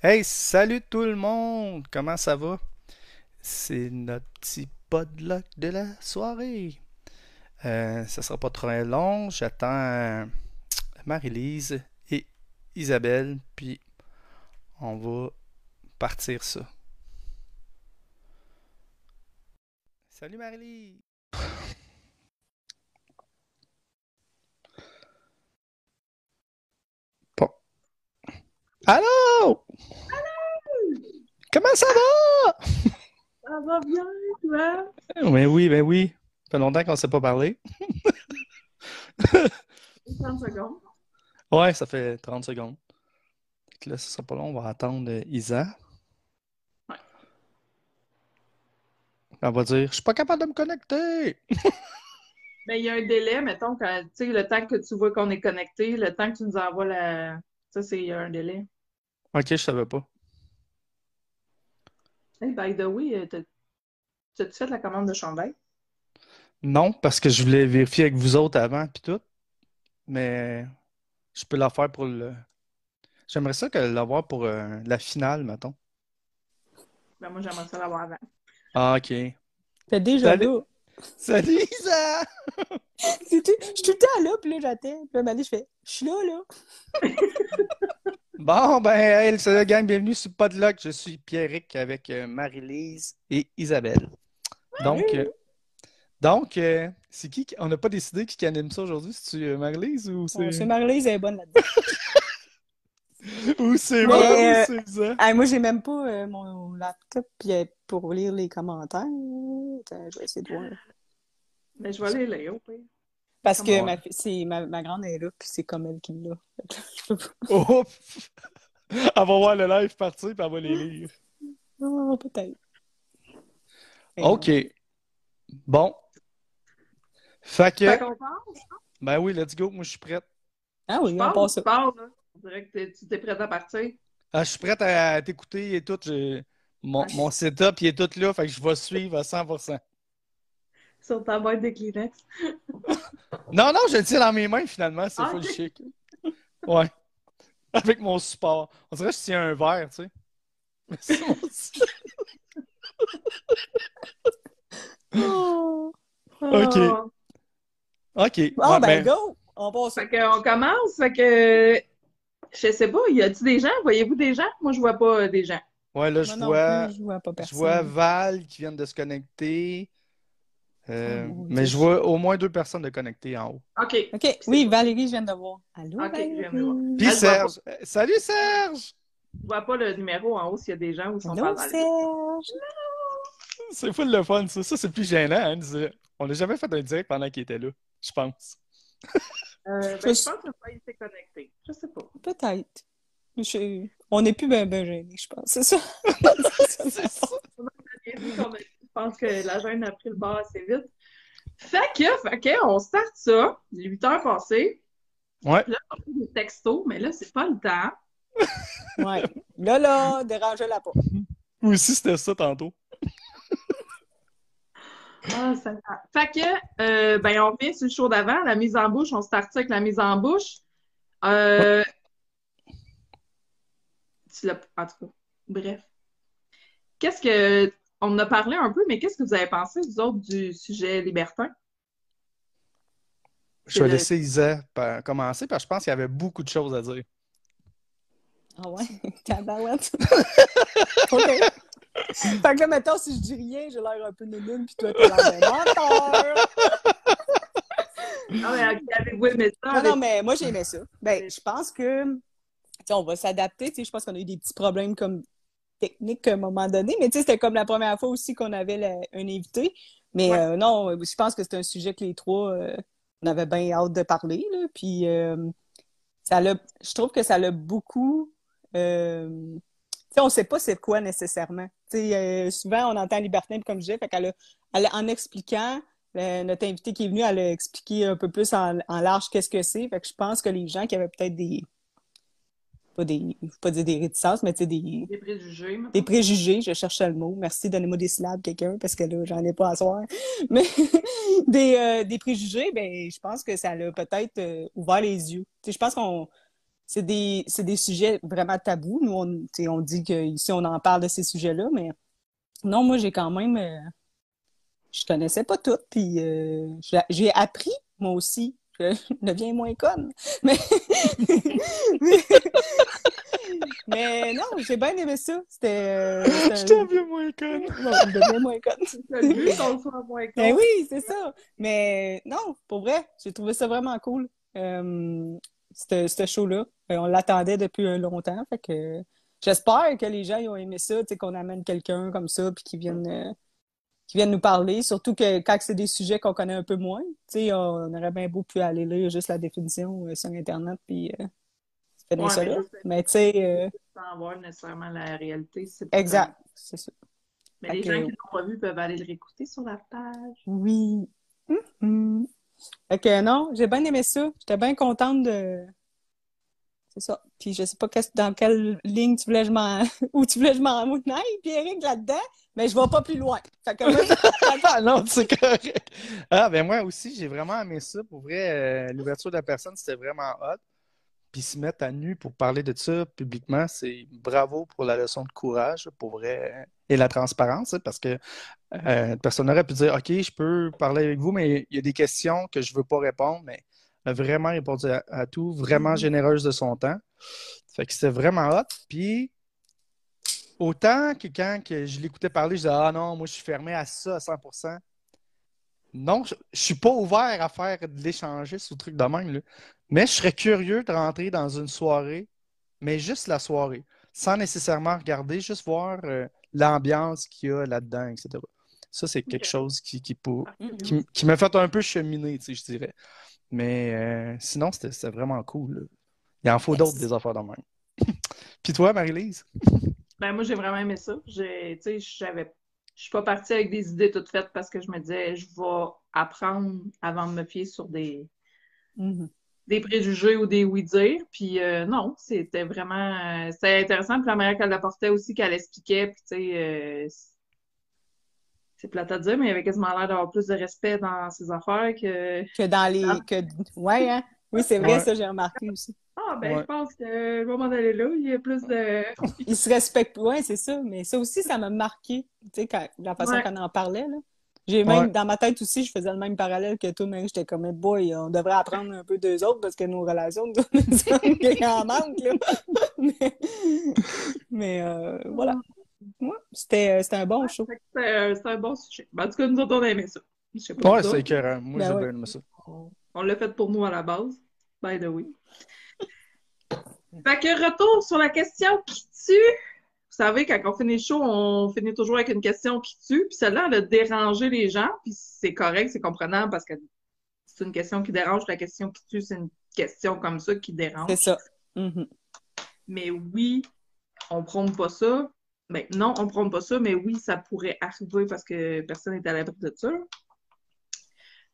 Hey, salut tout le monde! Comment ça va? C'est notre petit podluck de la soirée. Euh, ça sera pas trop long. J'attends euh, Marie-Lise et Isabelle, puis on va partir ça. Salut Marie-Lise! Allô? Comment ça va? Ça va bien, toi? Ben oui, ben oui. Ça fait longtemps qu'on ne s'est pas parlé. 30 secondes. Ouais, ça fait 30 secondes. Que là, ce sera pas long, on va attendre euh, Isa. Ouais. Elle va dire Je suis pas capable de me connecter. Mais il y a un délai, mettons, quand, le temps que tu vois qu'on est connecté, le temps que tu nous envoies la. Ça, c'est il y a un délai. Ok, je savais pas. Hey, by the way, euh, t'as- t'as-tu fait la commande de chandail? Non, parce que je voulais vérifier avec vous autres avant, puis tout. Mais je peux la faire pour le. J'aimerais ça que l'avoir pour euh, la finale, mettons. Ben, moi, j'aimerais ça l'avoir avant. Ah, ok. T'es déjà Salut. là. Salut Isa! Je suis tout le temps là, puis là, j'attends. Puis là, je fais, je suis là, là. Bon, ben, hey, salut la gang, bienvenue sur Podluck. Je suis Pierrick avec euh, Marie-Lise et Isabelle. Donc, euh, donc euh, c'est qui? On n'a pas décidé qui anime ça aujourd'hui? C'est-tu euh, Marie-Lise ou c'est C'est Marie-Lise, elle est bonne là-dedans. ou c'est moi euh, ou c'est Isa? Ah, moi, j'ai même pas euh, mon laptop puis, pour lire les commentaires. Attends, je vais essayer de voir. Mais je vais aller Parce que Ouais. ma, fi- c'est, ma, ma grande est là, puis c'est comme elle qui l'a. Je Oh! Elle va voir le live partir puis elle va les lire. Ah, peut-être. Mais OK. Bon. Fait que, Fait qu'on part? ben oui, let's go, moi je suis prête. non. Ah oui, Tu on pars, passe tu là. On dirait que tu t'es prêt à partir. Ah, je suis prête à t'écouter et tout. J'ai- Mon, Ok. mon setup il est tout là, fait que je vais suivre à 100%. Sur ta boîte de Kleenex. Non, non, je le tiens dans mes mains finalement, c'est Ah, full chic. Ouais. Avec mon support. On dirait que je tiens un verre, tu sais. Mais c'est mon- Oh. Ok. Ah. Ok. Bon, Ouais, ben, ben, go! On passe ça. Fait qu'on commence. Fait que. Je sais pas, y a-tu des gens? Voyez-vous des gens? Moi, je vois pas euh, des gens. ouais, là, je non vois, je vois pas je personne. vois Val qui vient de se connecter. Euh, Oh, mon mais je vois au moins deux personnes de connectées en haut. OK. OK, oui, Valérie, je viens de voir. Allô, Ok, je viens de voir. Valérie? Puis Elle Serge. Euh, Salut Serge! Je vois pas le numéro en haut s'il y a des gens ou ils sont pas Allô, dans le- Serge? C'est full le fun, ça. Ça, c'est plus gênant. Hein, de On n'a jamais fait un direct pendant qu'il était là, je pense. Euh, ben, Je pense qu'il pas été connecté. Je sais pas. Peut-être. Je- On n'est plus ben gênés, je pense. C'est ça. C'est ça. Je pense que la gêne a pris le bord assez vite. Fait que, fait que, on start ça. 8 heures passées. Ouais. Là, on fait des textos, mais là, c'est pas le temps. Ouais. Là, là, dérangez-la pas. Moi aussi, c'était ça tantôt. Ah, ça va. Fait que, euh, ben, on revient sur le show d'avant, la mise en bouche. On start ça avec la mise en bouche. Euh, tu l'as- en tout cas, bref. Qu'est-ce que. On en a parlé un peu, mais qu'est-ce que vous avez pensé, vous autres, du sujet libertin? Je vais laisser Isa commencer parce que je pense qu'il y avait beaucoup de choses à dire. Ah ouais? Tabarouette. OK. Fait que là, mettons, si je dis rien, j'ai l'air un peu nounoune, puis toi, t'es l'air d'un menteur. Ah, mais avez-vous aimé ça? Non, non, mais moi, j'aimais ça. Ben, je pense que, tu sais, on va s'adapter. Tu sais, je pense qu'on a eu des petits problèmes comme techniques à un moment donné, mais tu sais, c'était comme la première fois aussi qu'on avait la- un invité. Mais Ouais. euh, non, je pense que c'est un sujet que les trois, euh, on avait bien hâte de parler, là. Puis, euh, ça l'a, je trouve que ça l'a beaucoup. Euh, tu sais, on sait pas c'est quoi nécessairement. Tu sais, euh, souvent, on entend libertin, comme je disais, fait qu'elle a, elle a- en expliquant, euh, notre invité qui est venu, elle a expliqué un peu plus en, en large qu'est-ce que c'est. Fait que je pense que les gens qui avaient peut-être des. Pas des. Pas dire des réticences, mais tu sais, des, Des préjugés. des préjugés. Je cherchais le mot. Merci, donnez-moi des syllabes, quelqu'un, parce que là, j'en ai pas à soir. Mais des, euh, des préjugés, ben, je pense que ça l'a peut-être euh, ouvert les yeux. Tu sais, je pense qu'on. c'est des, c'est des sujets vraiment tabous. Nous, on, on dit qu'ici, on en parle de ces sujets-là, mais non, moi, j'ai quand même. euh, je connaissais pas tout, puis euh, j'ai appris, moi aussi. Je deviens moins conne. Mais, mais, non, j'ai bien aimé ça. C'était. euh, Je t'en moins conne. Non, je deviens moins conne. Qu'on soit moins con. Ben oui, c'est ça. Mais non, pour vrai, j'ai trouvé ça vraiment cool. Euh, ce show-là. Euh, On l'attendait depuis un longtemps. Fait que j'espère que les gens ils ont aimé ça, qu'on amène quelqu'un comme ça, puis qu'ils viennent, euh, qu'ils viennent nous parler. Surtout que quand c'est des sujets qu'on connaît un peu moins, tu sais, on aurait bien beau pu aller lire juste la définition euh, sur Internet, puis euh, c'est Ouais, ça mais tu sais, euh, Sans voir nécessairement la réalité. c'est exact, c'est ça. Mais Fait les que- gens qui l'ont pas vu peuvent aller le réécouter sur la page. Oui. Fait que non, j'ai bien aimé ça. J'étais bien contente de. C'est ça. Puis je sais pas dans quelle ligne tu voulais où tu voulais je m'en aille, Pierrick, là-dedans, mais je vais pas plus loin. Fait que moi, Ah non, c'est correct. Ah, ben moi aussi, j'ai vraiment aimé ça. Pour vrai, euh, l'ouverture de la personne, c'était vraiment hot. Puis se mettre à nu pour parler de ça publiquement, c'est bravo pour la leçon de courage, pour vrai, et la transparence, hein, parce que euh, personne aurait pu dire, OK, je peux parler avec vous, mais il y a des questions que je veux pas répondre, mais a vraiment répondu à, à tout, vraiment Mhm. généreuse de son temps. Fait que c'était vraiment hot. Puis autant que quand que je l'écoutais parler, je disais, ah non, moi je suis fermé à ça à 100%. Non, je, je suis pas ouvert à faire de l'échangiste ou truc de même, là. Mais je serais curieux de rentrer dans une soirée, mais juste la soirée, sans nécessairement regarder, juste voir euh, l'ambiance qu'il y a là-dedans, etc. Ça, c'est quelque chose qui, qui, pour- qui, m- qui m'a fait un peu cheminer, tu sais, je dirais. Mais euh, sinon, c'était vraiment cool. là. Il en faut d'autres des affaires de même. Puis toi, Marie-Lise? Ben, moi, j'ai vraiment aimé ça. J'ai, tu sais, j'avais, je suis pas partie avec des idées toutes faites parce que je me disais, je vais apprendre avant de me fier sur des, Mhm. des préjugés ou des oui-dire. Puis euh, non, c'était vraiment, euh, c'était intéressant. Puis la manière qu'elle l'apportait aussi, qu'elle expliquait, puis tu sais, euh, c'est plate à dire, mais il y avait quasiment l'air d'avoir plus de respect dans ses affaires que Que dans les. Ah. Que... Ouais, hein? Oui, c'est vrai, Ouais. ça, j'ai remarqué aussi. Ah, ben, Ouais. je pense que je vais m'en aller là. Il y a plus de. Ils se respectent. Ouais, c'est ça. Mais ça aussi, ça m'a marqué, tu sais, quand- la façon Ouais. qu'on en parlait, là. J'ai même, Ouais. dans ma tête aussi, je faisais le même parallèle que toi, mais j'étais comme, boy, on devrait apprendre un peu d'eux autres parce que nos relations, nous il en manque, là. mais, mais, euh, voilà. Ouais, c'était, euh, c'était un bon show. C'était euh, c'était un bon sujet. Ben, en tout cas, nous autres, on a aimé ça. Je sais pas. Ouais, c'est écœurant. Moi, Ben j'ai ouais. bien aimé ça. On, on l'a fait pour nous à la base. By the way. Fait que retour sur la question qui tue. Vous savez, quand on finit le show, on finit toujours avec une question qui tue. Puis celle-là, elle a dérangé les gens. Puis c'est correct, c'est comprenable parce que c'est une question qui dérange. La question qui tue, c'est une question comme ça qui dérange. C'est ça. Mhm. Mais oui, on prône pas ça. Ben, non, on prône pas ça, mais oui, ça pourrait arriver parce que personne n'est à l'abri de ça.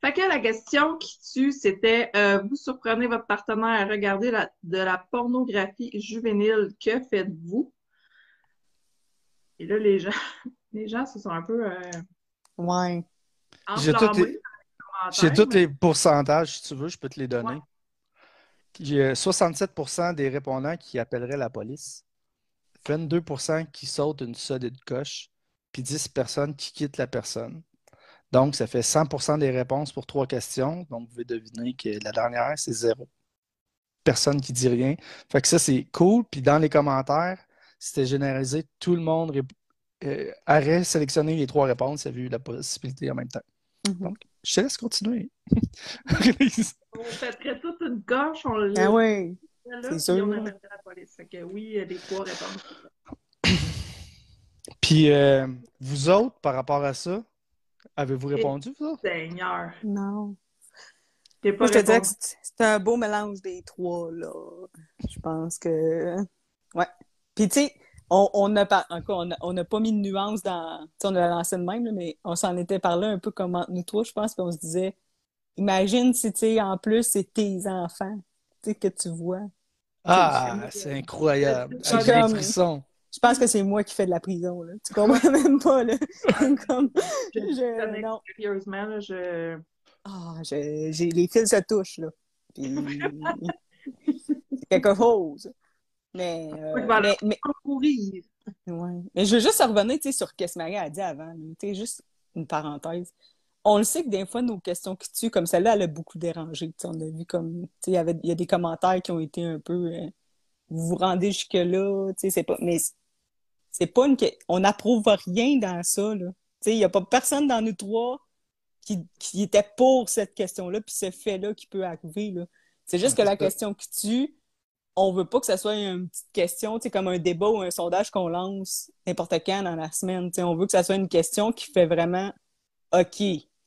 Fait que la question qui tue, c'était euh, vous surprenez votre partenaire à regarder la- de la pornographie juvénile, que faites-vous? Et là, les gens, les gens se sont un peu euh, Ouais. J'ai dans les tous les pourcentages, si tu veux, je peux te les donner. Ouais. J'ai 67% des répondants qui appelleraient la police, 22% qui sautent une solide coche, puis 10 personnes qui quittent la personne. Donc, ça fait 100% des réponses pour trois questions. Donc, vous pouvez deviner que la dernière, c'est zéro. Personne qui dit rien. Fait que ça, c'est cool. Puis dans les commentaires, c'était généralisé. Tout le monde euh, aurait sélectionné les trois réponses. Il y avait eu la possibilité en même temps. Mhm. Donc, je te laisse continuer. On pèterait toute une coche, on le Ah ouais. C'est sûr. oui, il y a des trois réponses. Puis, euh, vous autres, par rapport à ça, avez-vous répondu, vous autres? Seigneur. Non. Pas Moi, je te dirais que c'est un beau mélange des trois, là. Je pense que. Ouais. Puis, tu sais, on on n'a pas, encore, on a- on n'a pas mis de nuance dans. Tu sais, on a lancé de même, là, mais on s'en était parlé un peu comme entre nous trois, je pense, puis on se disait, imagine si, tu sais, en plus, c'est tes enfants, tu sais, que tu vois. Ah, c'est incroyable. C'est J'ai des frissons. Je pense que c'est moi qui fais de la prison, là. Tu comprends même pas, là. comme. Je- Je, non. Sérieusement, là, je. Ah, je- j'ai, les fils se touchent, là. Puis, quelque chose. Mais, euh, Oui, voilà. mais, mais, Courir. ouais. Mais je veux juste revenir sur ce que Marie a dit avant. juste une parenthèse. On le sait que des fois, nos questions qui tuent, comme celle-là, elle a beaucoup dérangé. Tu sais, on a vu comme. tu sais, Il y avait, il y a des commentaires qui ont été un peu. euh, vous vous rendez jusque-là. tu sais, C'est pas. Mais c'est pas une. On n'approuve rien dans ça. Là. Tu sais, Il n'y a pas personne dans nous trois qui, qui était pour cette question-là, puis ce fait-là qui peut arriver. Là. C'est juste que la question qui tue, on veut pas que ce soit une petite question, tu sais, comme un débat ou un sondage qu'on lance n'importe quand dans la semaine. Tu sais, on veut que ça soit une question qui fait vraiment OK.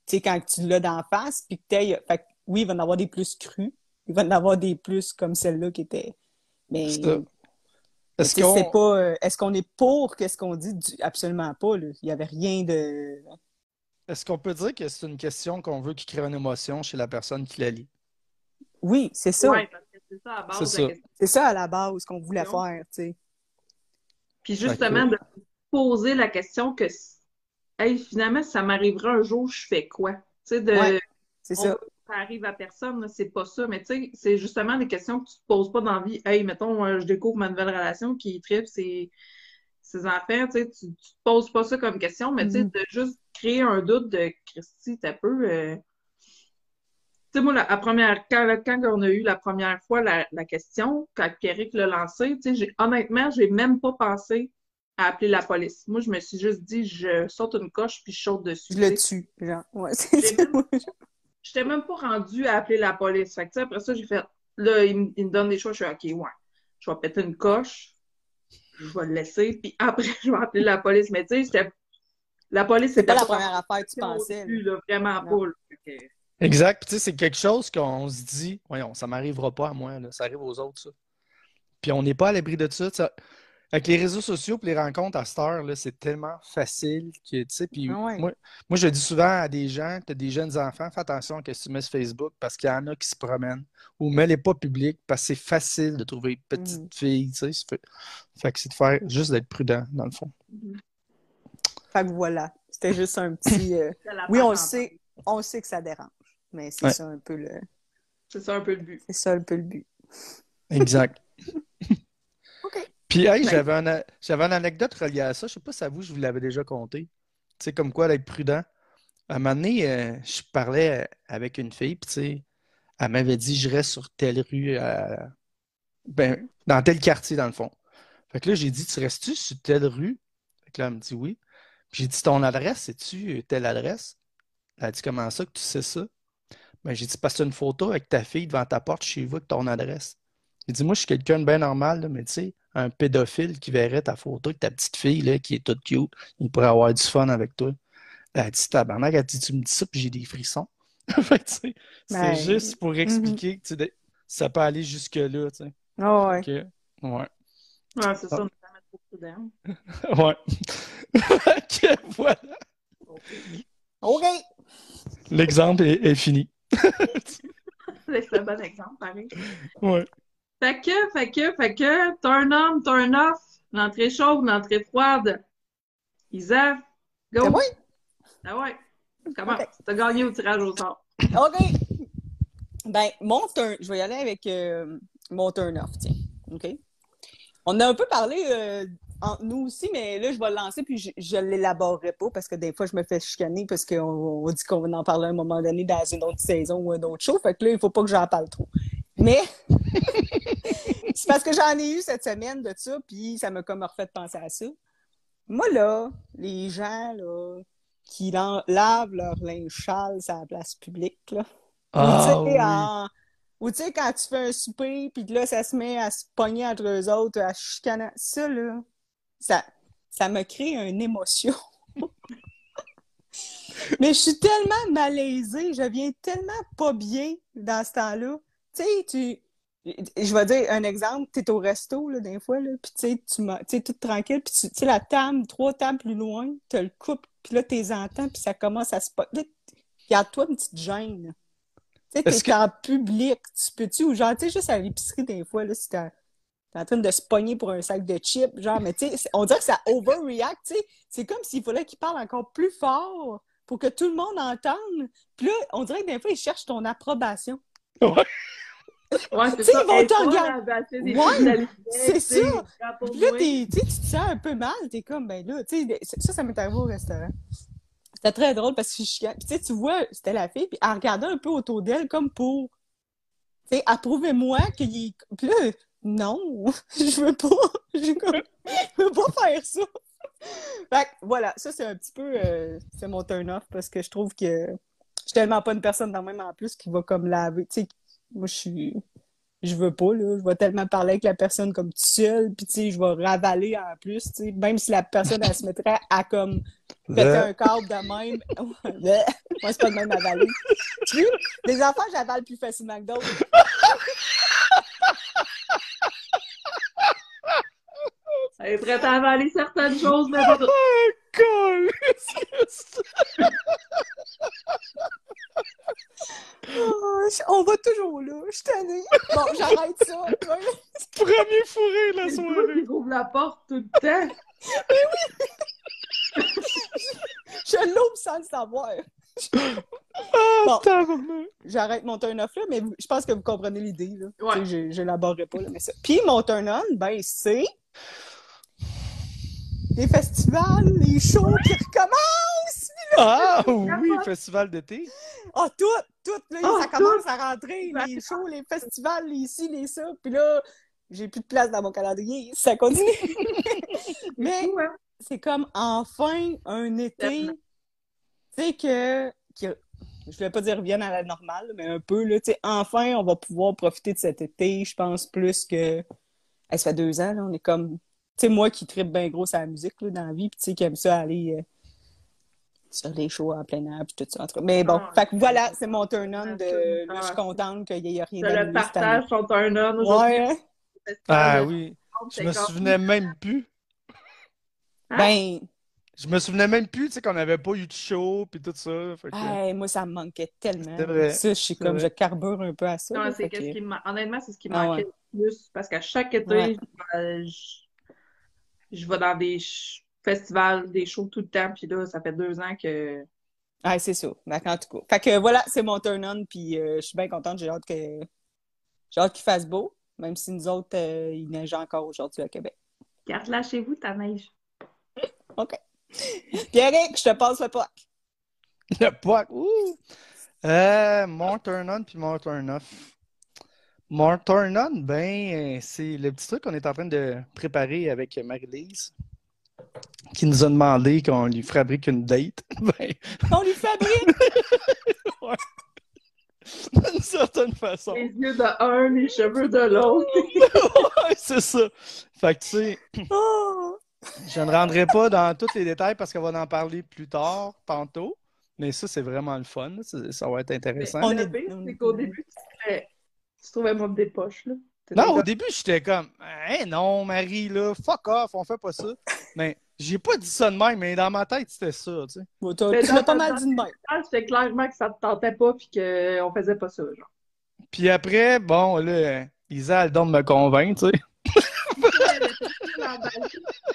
Tu sais, quand tu l'as d'en face, puis que fait que oui, il va y en avoir des plus crus. Il va y en avoir des plus comme celle-là qui était. Mais Est-ce pas. euh, Est-ce qu'on est pour qu'est-ce qu'on dit? Du- Absolument pas. Là. Il y avait rien de. est-ce qu'on peut dire que c'est une question qu'on veut qui crée une émotion chez la personne qui la lit? Oui, c'est ça. Ouais, parce que c'est ça à base C'est de ça. la question. C'est ça à la base qu'on voulait faire, tu sais. Puis justement, de poser la question que, hey, finalement, si ça m'arriverait un jour, je fais quoi? Tu sais, de. Ouais, C'est ça. ça arrive à personne, c'est pas ça. Mais tu sais, c'est justement des questions que tu te poses pas dans la vie. Hey, mettons, euh, je découvre ma nouvelle relation qui tripe ses, ses enfants, tu sais, tu, tu te poses pas ça comme question, mais tu sais, Mhm. de juste créer un doute de Christy, t'as peu. euh, Tu sais, moi, la, la première, quand, quand on a eu la première fois la, la question, quand Pierrick l'a lancé, tu sais, honnêtement, j'ai même pas pensé à appeler la police. Moi, je me suis juste dit, je saute une coche puis je saute dessus. Je le tue, genre? Ouais. J'étais même pas rendue à appeler la police. Fait que, tu sais, après ça, j'ai fait, là, il, me- il me donne des choix, je suis OK, ouais, je vais péter une coche, je vais le laisser, puis après, je vais appeler la police. Mais tu sais, la police, C'est pas la première affaire que tu pensais. là. vraiment Non. pas. là. Exact. Puis tu sais, c'est quelque chose qu'on se dit, voyons, ça m'arrivera pas à moi, là, ça arrive aux autres, ça. Puis on n'est pas à l'abri de ça. tu sais. Avec les réseaux sociaux et les rencontres à cette heure, là, c'est tellement facile que, tu sais, puis Ah ouais. moi, moi, je dis souvent à des gens, tu as des jeunes enfants, fais attention à ce que tu mets sur Facebook parce qu'il y en a qui se promènent ou mets-les pas publics parce que c'est facile de trouver une petite Mhm. fille, tu sais. c'est Fait, fait que c'est de faire juste d'être prudent, dans le fond. Fait que voilà. C'était juste un petit. euh, Oui, on le sait. On sait que ça dérange. Mais c'est Ouais. ça un peu le. C'est ça un peu le but. C'est ça un peu le but. Exact. Puis, hey, j'avais un- j'avais une anecdote reliée à ça. Je sais pas si à vous, je vous l'avais déjà conté. Tu sais, comme quoi d'être prudent. À un moment donné, euh, je parlais avec une fille, puis tu sais, elle m'avait dit, je reste sur telle rue, euh, ben, dans tel quartier, dans le fond. Fait que là, j'ai dit, tu restes-tu sur telle rue? Fait que là, elle me dit oui. Puis j'ai dit, ton adresse, c'est-tu telle adresse? Elle a dit, comment ça que tu sais ça? Ben, j'ai dit, as une photo avec ta fille devant ta porte chez vous avec ton adresse. J'ai dit, moi, je suis quelqu'un de bien normal, là, mais tu sais, un pédophile qui verrait ta photo avec ta petite fille, là, qui est toute cute, il pourrait avoir du fun avec toi. Elle a dit, tabarnak, elle a dit, tu me dis ça, puis j'ai des frissons. Fait que, tu sais, c'est Ben, juste pour expliquer que tu ça peut aller jusque-là, tu sais. Ah ouais. Que- ouais. Ouais, c'est ça, Ah. on est jamais trop prudent. Ouais. Que voilà. OK. L'exemple est, est fini. C'est un bon exemple, pareil. Ouais. Fait que, fait que, fait que, turn on, turn off, l'entrée chaude, l'entrée froide. Isa, go! C'est moi? Ah ouais. Comment? Ok. T'as gagné au tirage au sort. OK. Ben, mon turn. Je vais y aller avec euh, mon turn-off, tiens. OK? On a un peu parlé euh, entre nous aussi, mais là, je vais le lancer, puis je, je l'élaborerai pas parce que des fois, je me fais chicaner parce qu'on on dit qu'on va en parler à un moment donné dans une autre saison ou un autre show. Fait que là, il faut pas que j'en parle trop. Mais c'est parce que j'en ai eu cette semaine de ça, puis ça m'a comme refait penser à ça. Moi, là, les gens, là, qui lavent leur linge sale sur la place publique, là. Ah, Ou, tu sais, oui. en- Ou tu sais, quand tu fais un souper, puis là, ça se met à se pogner entre eux autres, à chicaner. Ça, là, ça, ça me crée une émotion. Mais je suis tellement malaisée, je viens tellement pas bien dans ce temps-là. Tu sais, tu. Je vais dire un exemple, tu es au resto, là, des fois, là, puis tu sais, tu m'as- tu sais, tout tranquille, puis tu tu sais, la table, trois tables plus loin, tu le coupes, puis là, t'es entends, puis ça commence à se... po- Là, Garde-toi une petite gêne. Tu sais, t'es que- en public, tu peux-tu, ou genre, tu sais, juste à l'épicerie, des fois, là, si t'es en train de se pogner pour un sac de chips, genre, mais tu sais, on dirait que ça overreact, tu sais. C'est comme s'il fallait qu'il parle encore plus fort pour que tout le monde entende. Puis là, on dirait que des fois, ils cherchent ton approbation. Ouais. Ouais, c'est ça. ils vont te regarder. Ouais, c'est ça. Puis là, moi. tu te sens un peu mal. T'es comme, ben là, tu sais, ça, ça m'est arrivé au restaurant. C'était très drôle parce que je suis Puis tu vois, c'était la fille, puis elle regardait un peu autour d'elle comme pour, tu sais, approuvez-moi qu'il est... Puis là, non, je veux pas. Je veux pas faire ça. Fait que, voilà, ça, c'est un petit peu, euh, c'est mon turn-off parce que je trouve que suis tellement pas une personne dans le même en plus qui va comme laver, tu sais, moi, je suis je veux pas, là. Je vais tellement parler avec la personne comme toute seule, puis tu sais, je vais ravaler en plus, tu sais. Même si la personne, elle se mettrait à comme péter un câble de même. Ouais, Moi, c'est pas de même avaler. Tu sais, des enfants, j'avale plus facilement que d'autres. Elle est prête à avaler certaines choses, mais pas! Oh, on va toujours là. Je suis tannée. Bon, j'arrête ça. Premier fourré de la soirée. qui ouvre la porte tout le temps. Je l'ouvre sans le savoir. Ah, Bon. J'arrête mon turn-off là, mais je pense que vous comprenez l'idée. Là. Ouais. Tu sais, Je, pas, là, mais ça. Puis mon turn-on, ben, c'est les festivals, les shows qui recommencent. Ah oui, capote. festival d'été. Ah, tout, tout, là, Ah, ça commence à rentrer, les shows, les festivals, les ci, les ça. Puis là, j'ai plus de place dans mon calendrier, ça continue. mais hein? c'est comme enfin un été, tu sais, que, que- je voulais pas dire revienne à la normale, mais un peu, là, tu sais, enfin, on va pouvoir profiter de cet été, je pense, plus que, Hey, ça fait deux ans, là, on est comme, sais, moi qui tripe bien gros la musique, là, dans la vie, puis tu sais, qui aime ça aller euh, sur les shows en plein air, puis tout ça, en tout cas. Mais bon, Ah, fait que voilà, c'est mon turn-on de, Ah, là, je suis contente qu'il y ait rien Je le partage, sont un homme aujourd'hui. Ouais? Ah oui. Je me souvenais même plus. Hein? ben, Je me souvenais même plus, tu sais, qu'on n'avait pas eu de show puis tout ça. Fait que- Hey, moi, ça me manquait tellement. C'est vrai. Ça, je suis comme, vrai. je carbure un peu à ça. Non, là, c'est fait qu'est-ce que- qui Honnêtement, c'est ce qui me Ah manquait ouais. le plus. Parce qu'à chaque été, Ouais. je... je vais dans des festivals, des shows tout le temps. Puis là, ça fait deux ans que. Ah, c'est ça. Fait en tout cas. Fait que voilà, c'est mon turn-on, puis euh, je suis bien contente. J'ai hâte que j'ai hâte qu'il fasse beau, même si nous autres, euh, il neige encore aujourd'hui à Québec. Garde-la chez vous, ta neige. OK. Pierrick, je te passe le poids. Le poids. Ouh! Euh, mon turn-on puis mon turn-off. Mon turn-on, ben, c'est le petit truc qu'on est en train de préparer avec Marie-Lise, qui nous a demandé qu'on lui fabrique une date. Ben, On lui fabrique? d'une certaine façon. Les yeux de un, les cheveux de l'autre. Ouais, c'est ça. Fait que, tu sais, Oh! je ne rendrai pas dans tous les détails parce qu'on va en parler plus tard, tantôt. Mais ça, c'est vraiment le fun. Ça, ça va être intéressant. On est- on c'est est- qu'au début, tu trouvais moi des poches, là? Non, au début, j'étais comme, hein, non, Marie, là, fuck off, on fait pas ça. Mais j'ai pas dit ça de même, mais dans ma tête, c'était ça, tu sais. Bon, tu l'as pas mal dit de même. Ah, C'était clairement que ça te tentait pas puis qu'on faisait pas ça, genre. Puis après, bon, là, Isa, elle donne me convaincre, tu sais.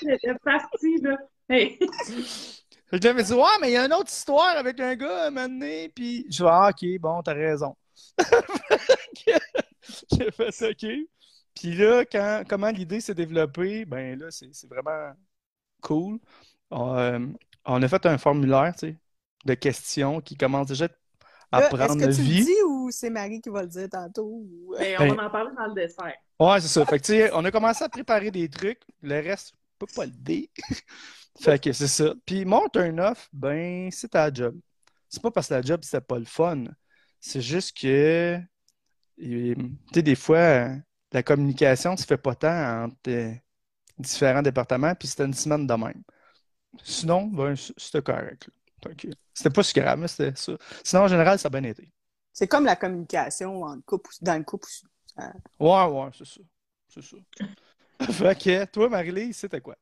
Elle était partie, là. Hey. Là, elle m'a dit, ouais, mais il y a une autre histoire avec un gars à un moment donné, puis je vais, ah, ok, bon, t'as raison. J'ai fait OK. Puis là, quand, comment l'idée s'est développée, ben là, c'est c'est vraiment cool. On, euh, on a fait un formulaire, tu sais, de questions qui commence déjà à Là, prendre Est-ce que tu vie. le dis ou c'est Marie qui va le dire tantôt? ou- Mais Ben- on va en parler dans le dessert. Ouais, c'est ça. Fait que, tu sais, on a commencé à préparer des trucs. Le reste, je peux pas le dire. fait que c'est ça. Puis mon turn-off, ben, c'est ta job. C'est pas parce que la job, c'était pas le fun. C'est juste que, euh, tu sais, des fois, euh, la communication se fait pas tant entre euh, différents départements, puis c'était une semaine de même. Sinon, ben, c'était correct. C'était pas si grave, mais c'était ça. Sinon, en général, ça a bien été. C'est comme la communication en couple, dans le couple aussi. Ouais, ouais, c'est ça. C'est ça. fait que, toi, Marie-Lise, c'était quoi?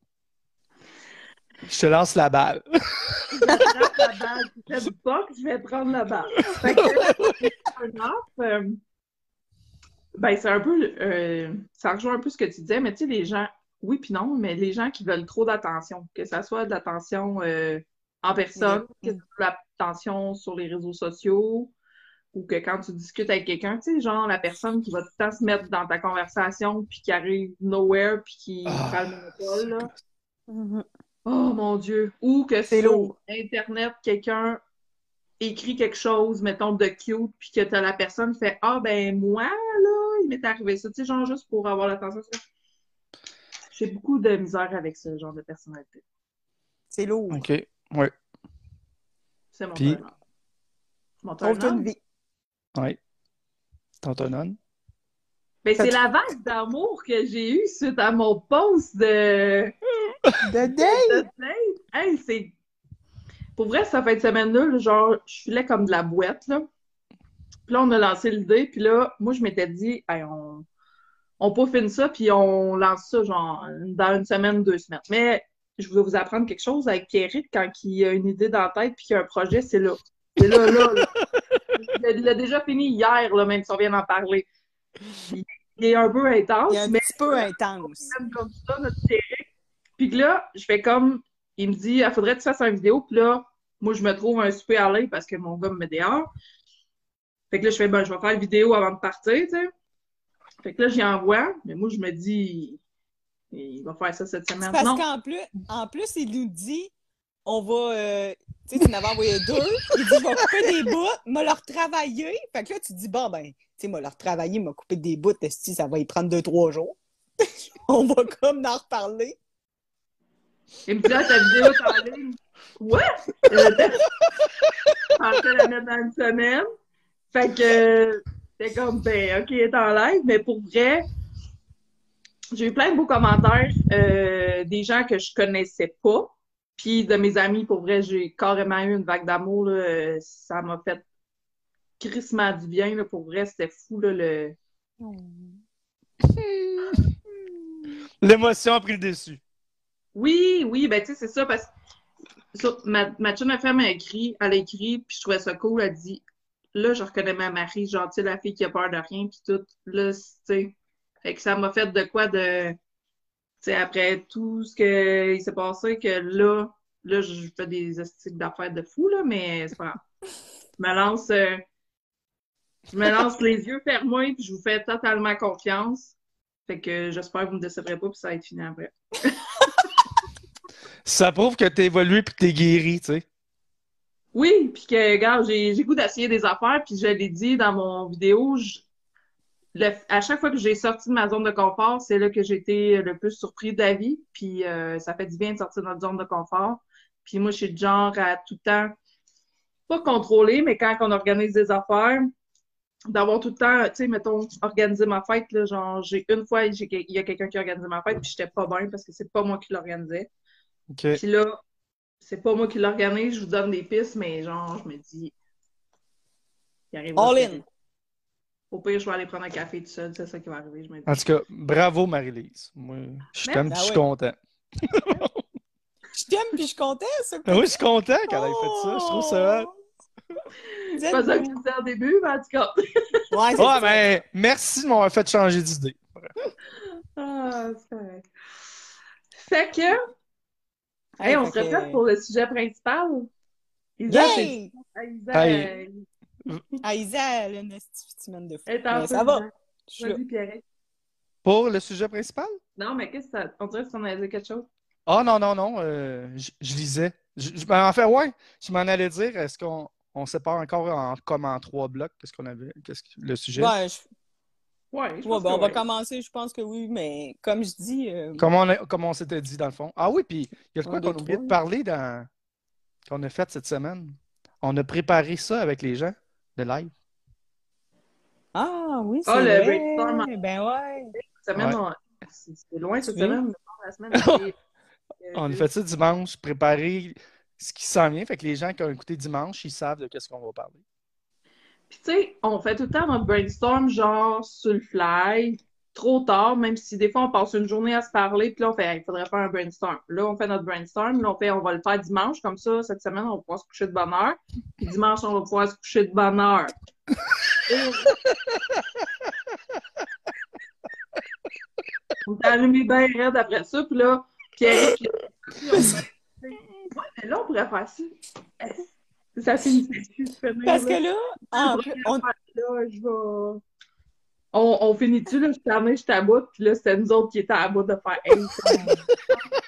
Je te lance la balle. Je prends la balle. Tu fais du puck, je vais prendre la balle. Fait que, un off, euh, ben, c'est un peu, euh, ça rejoint un peu ce que tu disais, mais tu sais, les gens, oui puis non, mais les gens qui veulent trop d'attention, que ça soit de l'attention euh, en personne, que ce soit de l'attention sur les réseaux sociaux, ou que quand tu discutes avec quelqu'un, tu sais, genre la personne qui va tout le temps se mettre dans ta conversation, puis qui arrive nowhere, puis qui Ah, prend le monopole, là. Oh mon Dieu! Ou que C'est sur lourd. Internet, quelqu'un écrit quelque chose, mettons, de cute, puis que t'as la personne qui fait Ah, ben moi, là, il m'est arrivé ça, tu sais, genre juste pour avoir l'attention. ça. J'ai beaucoup de misère avec ce genre de personnalité. C'est lourd. OK. Ouais. C'est mon Puis-. Mon une vie. Ouais. T'entonnes? Ben, c'est la vague d'amour que j'ai eue suite à mon post de. De date! de date? Hey, c'est. Pour vrai, ça fait une semaine-là, là, genre, je filais comme de la boîte, là. Puis là, on a lancé l'idée, puis là, moi, je m'étais dit, hey, on, on peaufine ça, puis on lance ça, genre, dans une semaine, deux semaines. Mais je voulais vous apprendre quelque chose avec Pierrick, quand il a une idée dans la tête, puis qu'il y a un projet, c'est là. C'est là, là, là. Il l'a déjà fini hier, là, même si on vient d'en parler. Il, est un peu intense, Il est un mais petit peu intense. comme ça, notre. Puis que là, je fais comme, il me dit, il faudrait que tu fasses une vidéo. Puis là, moi, je me trouve un super à parce que mon gars me met dehors. Fait que là, je fais, ben, je vais faire une vidéo avant de partir, tu sais. Fait que là, j'y envoie. Mais moi, je me dis, il va faire ça cette semaine. parce Non. qu'en plus, en plus, il nous dit, on va, euh, tu sais, tu m'avais envoyé deux, il dit, je vais couper des bouts, m'a leur travailler. Fait que là, tu dis, bon, ben, tu sais, m'a leur travailler, m'a coupé des bouts, ça va y prendre deux, trois jours. on va comme en reparler. Il me dit, ah, ta vidéo est en ligne. Ouais! Je pensais la mettre dans une semaine. Fait que, c'est comme, ben, OK, elle est en live, mais pour vrai, j'ai eu plein de beaux commentaires, euh, des gens que je connaissais pas. Puis de mes amis, pour vrai, j'ai carrément eu une vague d'amour, là. Ça m'a fait crissement du bien, là. Pour vrai, c'était fou, là, le... L'émotion a pris le dessus. Oui, oui, ben tu sais, c'est ça, parce que ma, ma chum, femme a écrit, elle a écrit, puis je trouvais ça cool, elle dit, là, je reconnais ma Marie, genre, la fille qui a peur de rien, puis tout, là, tu sais, fait que ça m'a fait de quoi de, tu sais, après tout ce que il s'est passé, que là, là, je fais des estiques d'affaires de fou, là, mais c'est pas. Je me lance, euh, je me lance les yeux fermés, puis je vous fais totalement confiance. Fait que j'espère que vous me décevrez pas, puis ça va être fini après. Ça prouve que t'es évolué puis que t'es guéri, tu sais. Oui, puis que, regarde, j'ai j'ai goût d'essayer des affaires, puis je l'ai dit dans mon vidéo, le- à chaque fois que j'ai sorti de ma zone de confort, c'est là que j'ai été le plus surpris de la vie, puis euh, ça fait du bien de sortir de notre zone de confort. Puis moi, je suis du genre à tout le temps, pas contrôler, mais quand on organise des affaires, d'avoir tout le temps, tu sais, mettons, organiser ma fête, là, genre, j'ai une fois, il y a quelqu'un qui a organisé ma fête, puis j'étais pas bien parce que c'est pas moi qui l'organisais. OK. Puis là, c'est pas moi qui l'organise, je vous donne des pistes, mais genre, je me dis. Il arrive All in. Au pire, je vais aller prendre un café tout seul, c'est ça qui va arriver, je me dis. En tout cas, bravo Marie-Lise. Moi, je t'aime puis je suis ouais. content. Je t'aime puis je suis content, ça. Ah oui, je suis content qu'elle ait fait ça. Je trouve ça hot. C'est pas ça que je disais au début, mais en tout cas. Ouais, c'est Ouais, ça. mais merci de m'avoir fait changer d'idée. Ah, c'est correct. Fait que. Hey, Hey, on se répète pour le sujet principal? Isa, Yay! Isa, Hey. euh, Ah, Isa, elle a une petite semaine de fou. en Mais ça va. dedans. Je suis là. Vas-y, Pierre. Pour le sujet principal? Non, mais qu'est-ce que ça. On dirait que on allait dire quelque chose. Ah non, non, non. euh, je, je lisais. Je, je- ben, en fait, ouais, je m'en allais dire, est-ce qu'on on sépare encore en, comme en trois blocs? Qu'est-ce qu'on avait? Qu'est-ce que, le sujet? Ouais, je- Ouais, je ouais, pense ben, que on va ouais. commencer, je pense que oui, mais comme je dis, euh, Comment on, a- on s'était dit dans le fond? Ah oui, puis il y a de quoi qu'on a oublié de parler dans qu'on a fait cette semaine? On a préparé ça avec les gens de live. ah oui, c'est Ah, le vrai. brainstorm. Ben ouais. Cette semaine, Ouais. on- c'est loin cette Oui. semaine, la semaine. On a fait ça dimanche, préparer ce qui s'en vient. Fait que les gens qui ont écouté dimanche, ils savent de qu'est-ce qu'on va parler. Puis tu sais, on fait tout le temps notre brainstorm genre sur le fly, trop tard, même si des fois on passe une journée à se parler, puis là on fait, Hey, il faudrait faire un brainstorm. Là, on fait notre brainstorm, là on fait, on va le faire dimanche, comme ça, cette semaine, on va pouvoir se coucher de bonne heure. Puis dimanche, on va pouvoir se coucher de bonne heure. On t'a allumé bien raide après ça, puis là, Pierre, puis- ouais, mais là, on pourrait faire ça. Ça finit Parce que là, en on- là, je vais... On, on finit-tu, là? Je j'étais à bout, puis là, c'était nous autres qui étaient à bout de faire Hey,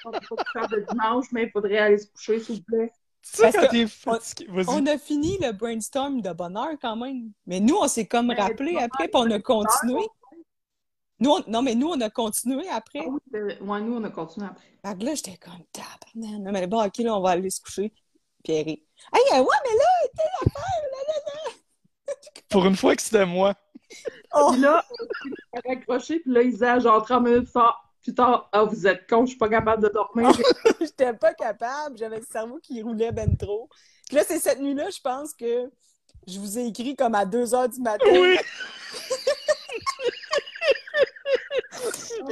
on peut pas faire de dimanche, mais il faudrait aller se coucher, s'il vous plaît. Tu sais, Parce quand que vas-y. on a fini le brainstorm de bonne heure quand même. Mais nous, on s'est comme Mais rappelé après, puis on a continué. Nous, on- Non, mais nous, on a continué après. Ah oui, ouais, nous, on a continué après. Fait que là, j'étais comme, tabarnak. Non, mais bon, OK, là, on va aller se coucher. Pierre. Hey, ouais, mais là, telle affaire, là, là, là. Pour une fois que c'était moi. Oh, Puis là, raccroché, puis là, il disait genre 30 minutes plus tard, ah, vous êtes con, je suis pas capable de dormir. j'étais pas capable. J'avais le cerveau qui roulait ben trop. Puis là, c'est cette nuit-là, je pense que je vous ai écrit comme à 2 heures du matin. Oui!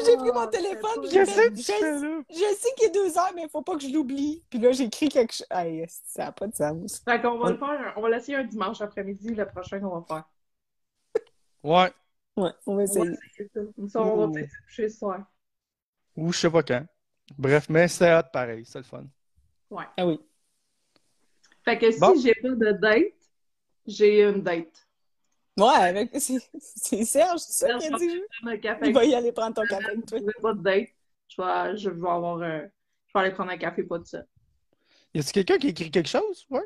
J'ai pris mon téléphone, j'ai fait, que tu je, je sais qu'il est 2 heures, mais il faut pas que je l'oublie. Puis là, j'ai écrit quelque chose. Hey, ça n'a pas de sens. Fait qu'on va Ouais. le faire, on va l'essayer un dimanche après-midi, le prochain qu'on va faire. Ouais. Ouais, on va On va essayer. essayer ça. On va peut-être se coucher ce soir. Ou je sais pas quand. Bref, mais c'était hot pareil, c'est le fun. Ah oui. Fait que si Bon. j'ai pas de date, j'ai une date. Ouais, avec... c'est Serge, c'est ça qui a dit. Il va y aller prendre ton café avec toi. Si j'ai pas de date, je vais, je vais avoir un- je vais aller prendre un café, pas de ça. Y a-tu quelqu'un qui a écrit quelque chose? Ouais.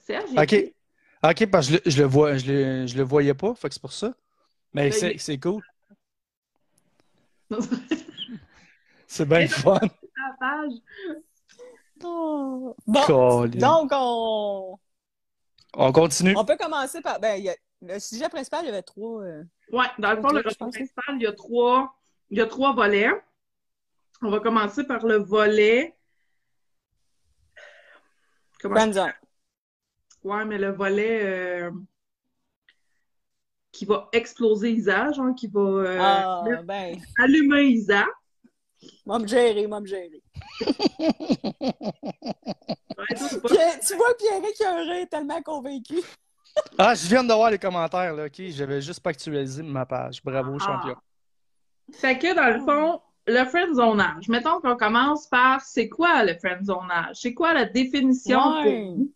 Serge, j'ai Ok. Ok, parce que je le, je le vois, je le, je le voyais pas, fait que c'est pour ça. Mais Ben, c'est cool. C'est bien le fun. page. Oh. Bon, donc on... On continue? on peut commencer par... Ben, il y a... le sujet principal, il y avait trois... euh, Ouais, dans le fond, le je pense. principal, il y a trois, il y a trois volets. On va commencer par le volet. Comment Friendzone. Ouais, mais le volet euh, qui va exploser Isa, genre qui va euh, Ah, ben, allumer Isa. m'a me gérer, m'a me gérer. Pierre- tu vois Pierre qui a un rire tellement convaincu. Ah, je viens de voir les commentaires, là, ok? J'avais juste pas actualisé ma page. Bravo, Ah. champion. Fait que dans le fond, le friendzonage. Mettons qu'on commence par c'est quoi le friendzonage? C'est quoi la définition pour vous?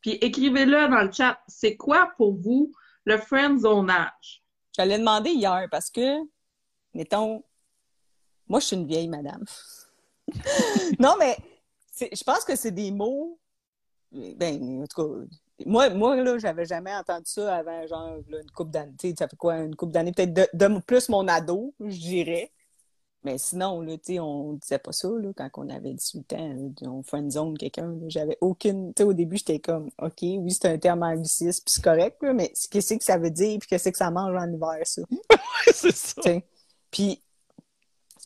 Puis écrivez-le dans le chat. C'est quoi pour vous le friendzonage? Je l'ai demandé hier parce que, mettons, moi, je suis une vieille madame. non, mais je pense que c'est des mots. Ben, en tout cas, moi, moi là, j'avais jamais entendu ça avant, genre, là, une couple d'années. Tu sais, ça fait quoi, une couple d'années, peut-être de, de plus mon ado, je dirais. Mais sinon, là, tu sais, on disait pas ça, là, quand on avait 18 ans, là, on friendzone quelqu'un, là. J'avais aucune, tu sais, au début, j'étais comme, OK, oui, c'est un terme anglicisme, puis c'est correct, là, mais qu'est-ce que ça veut dire, puis qu'est-ce que ça mange en hiver, ça? c'est ça. Puis,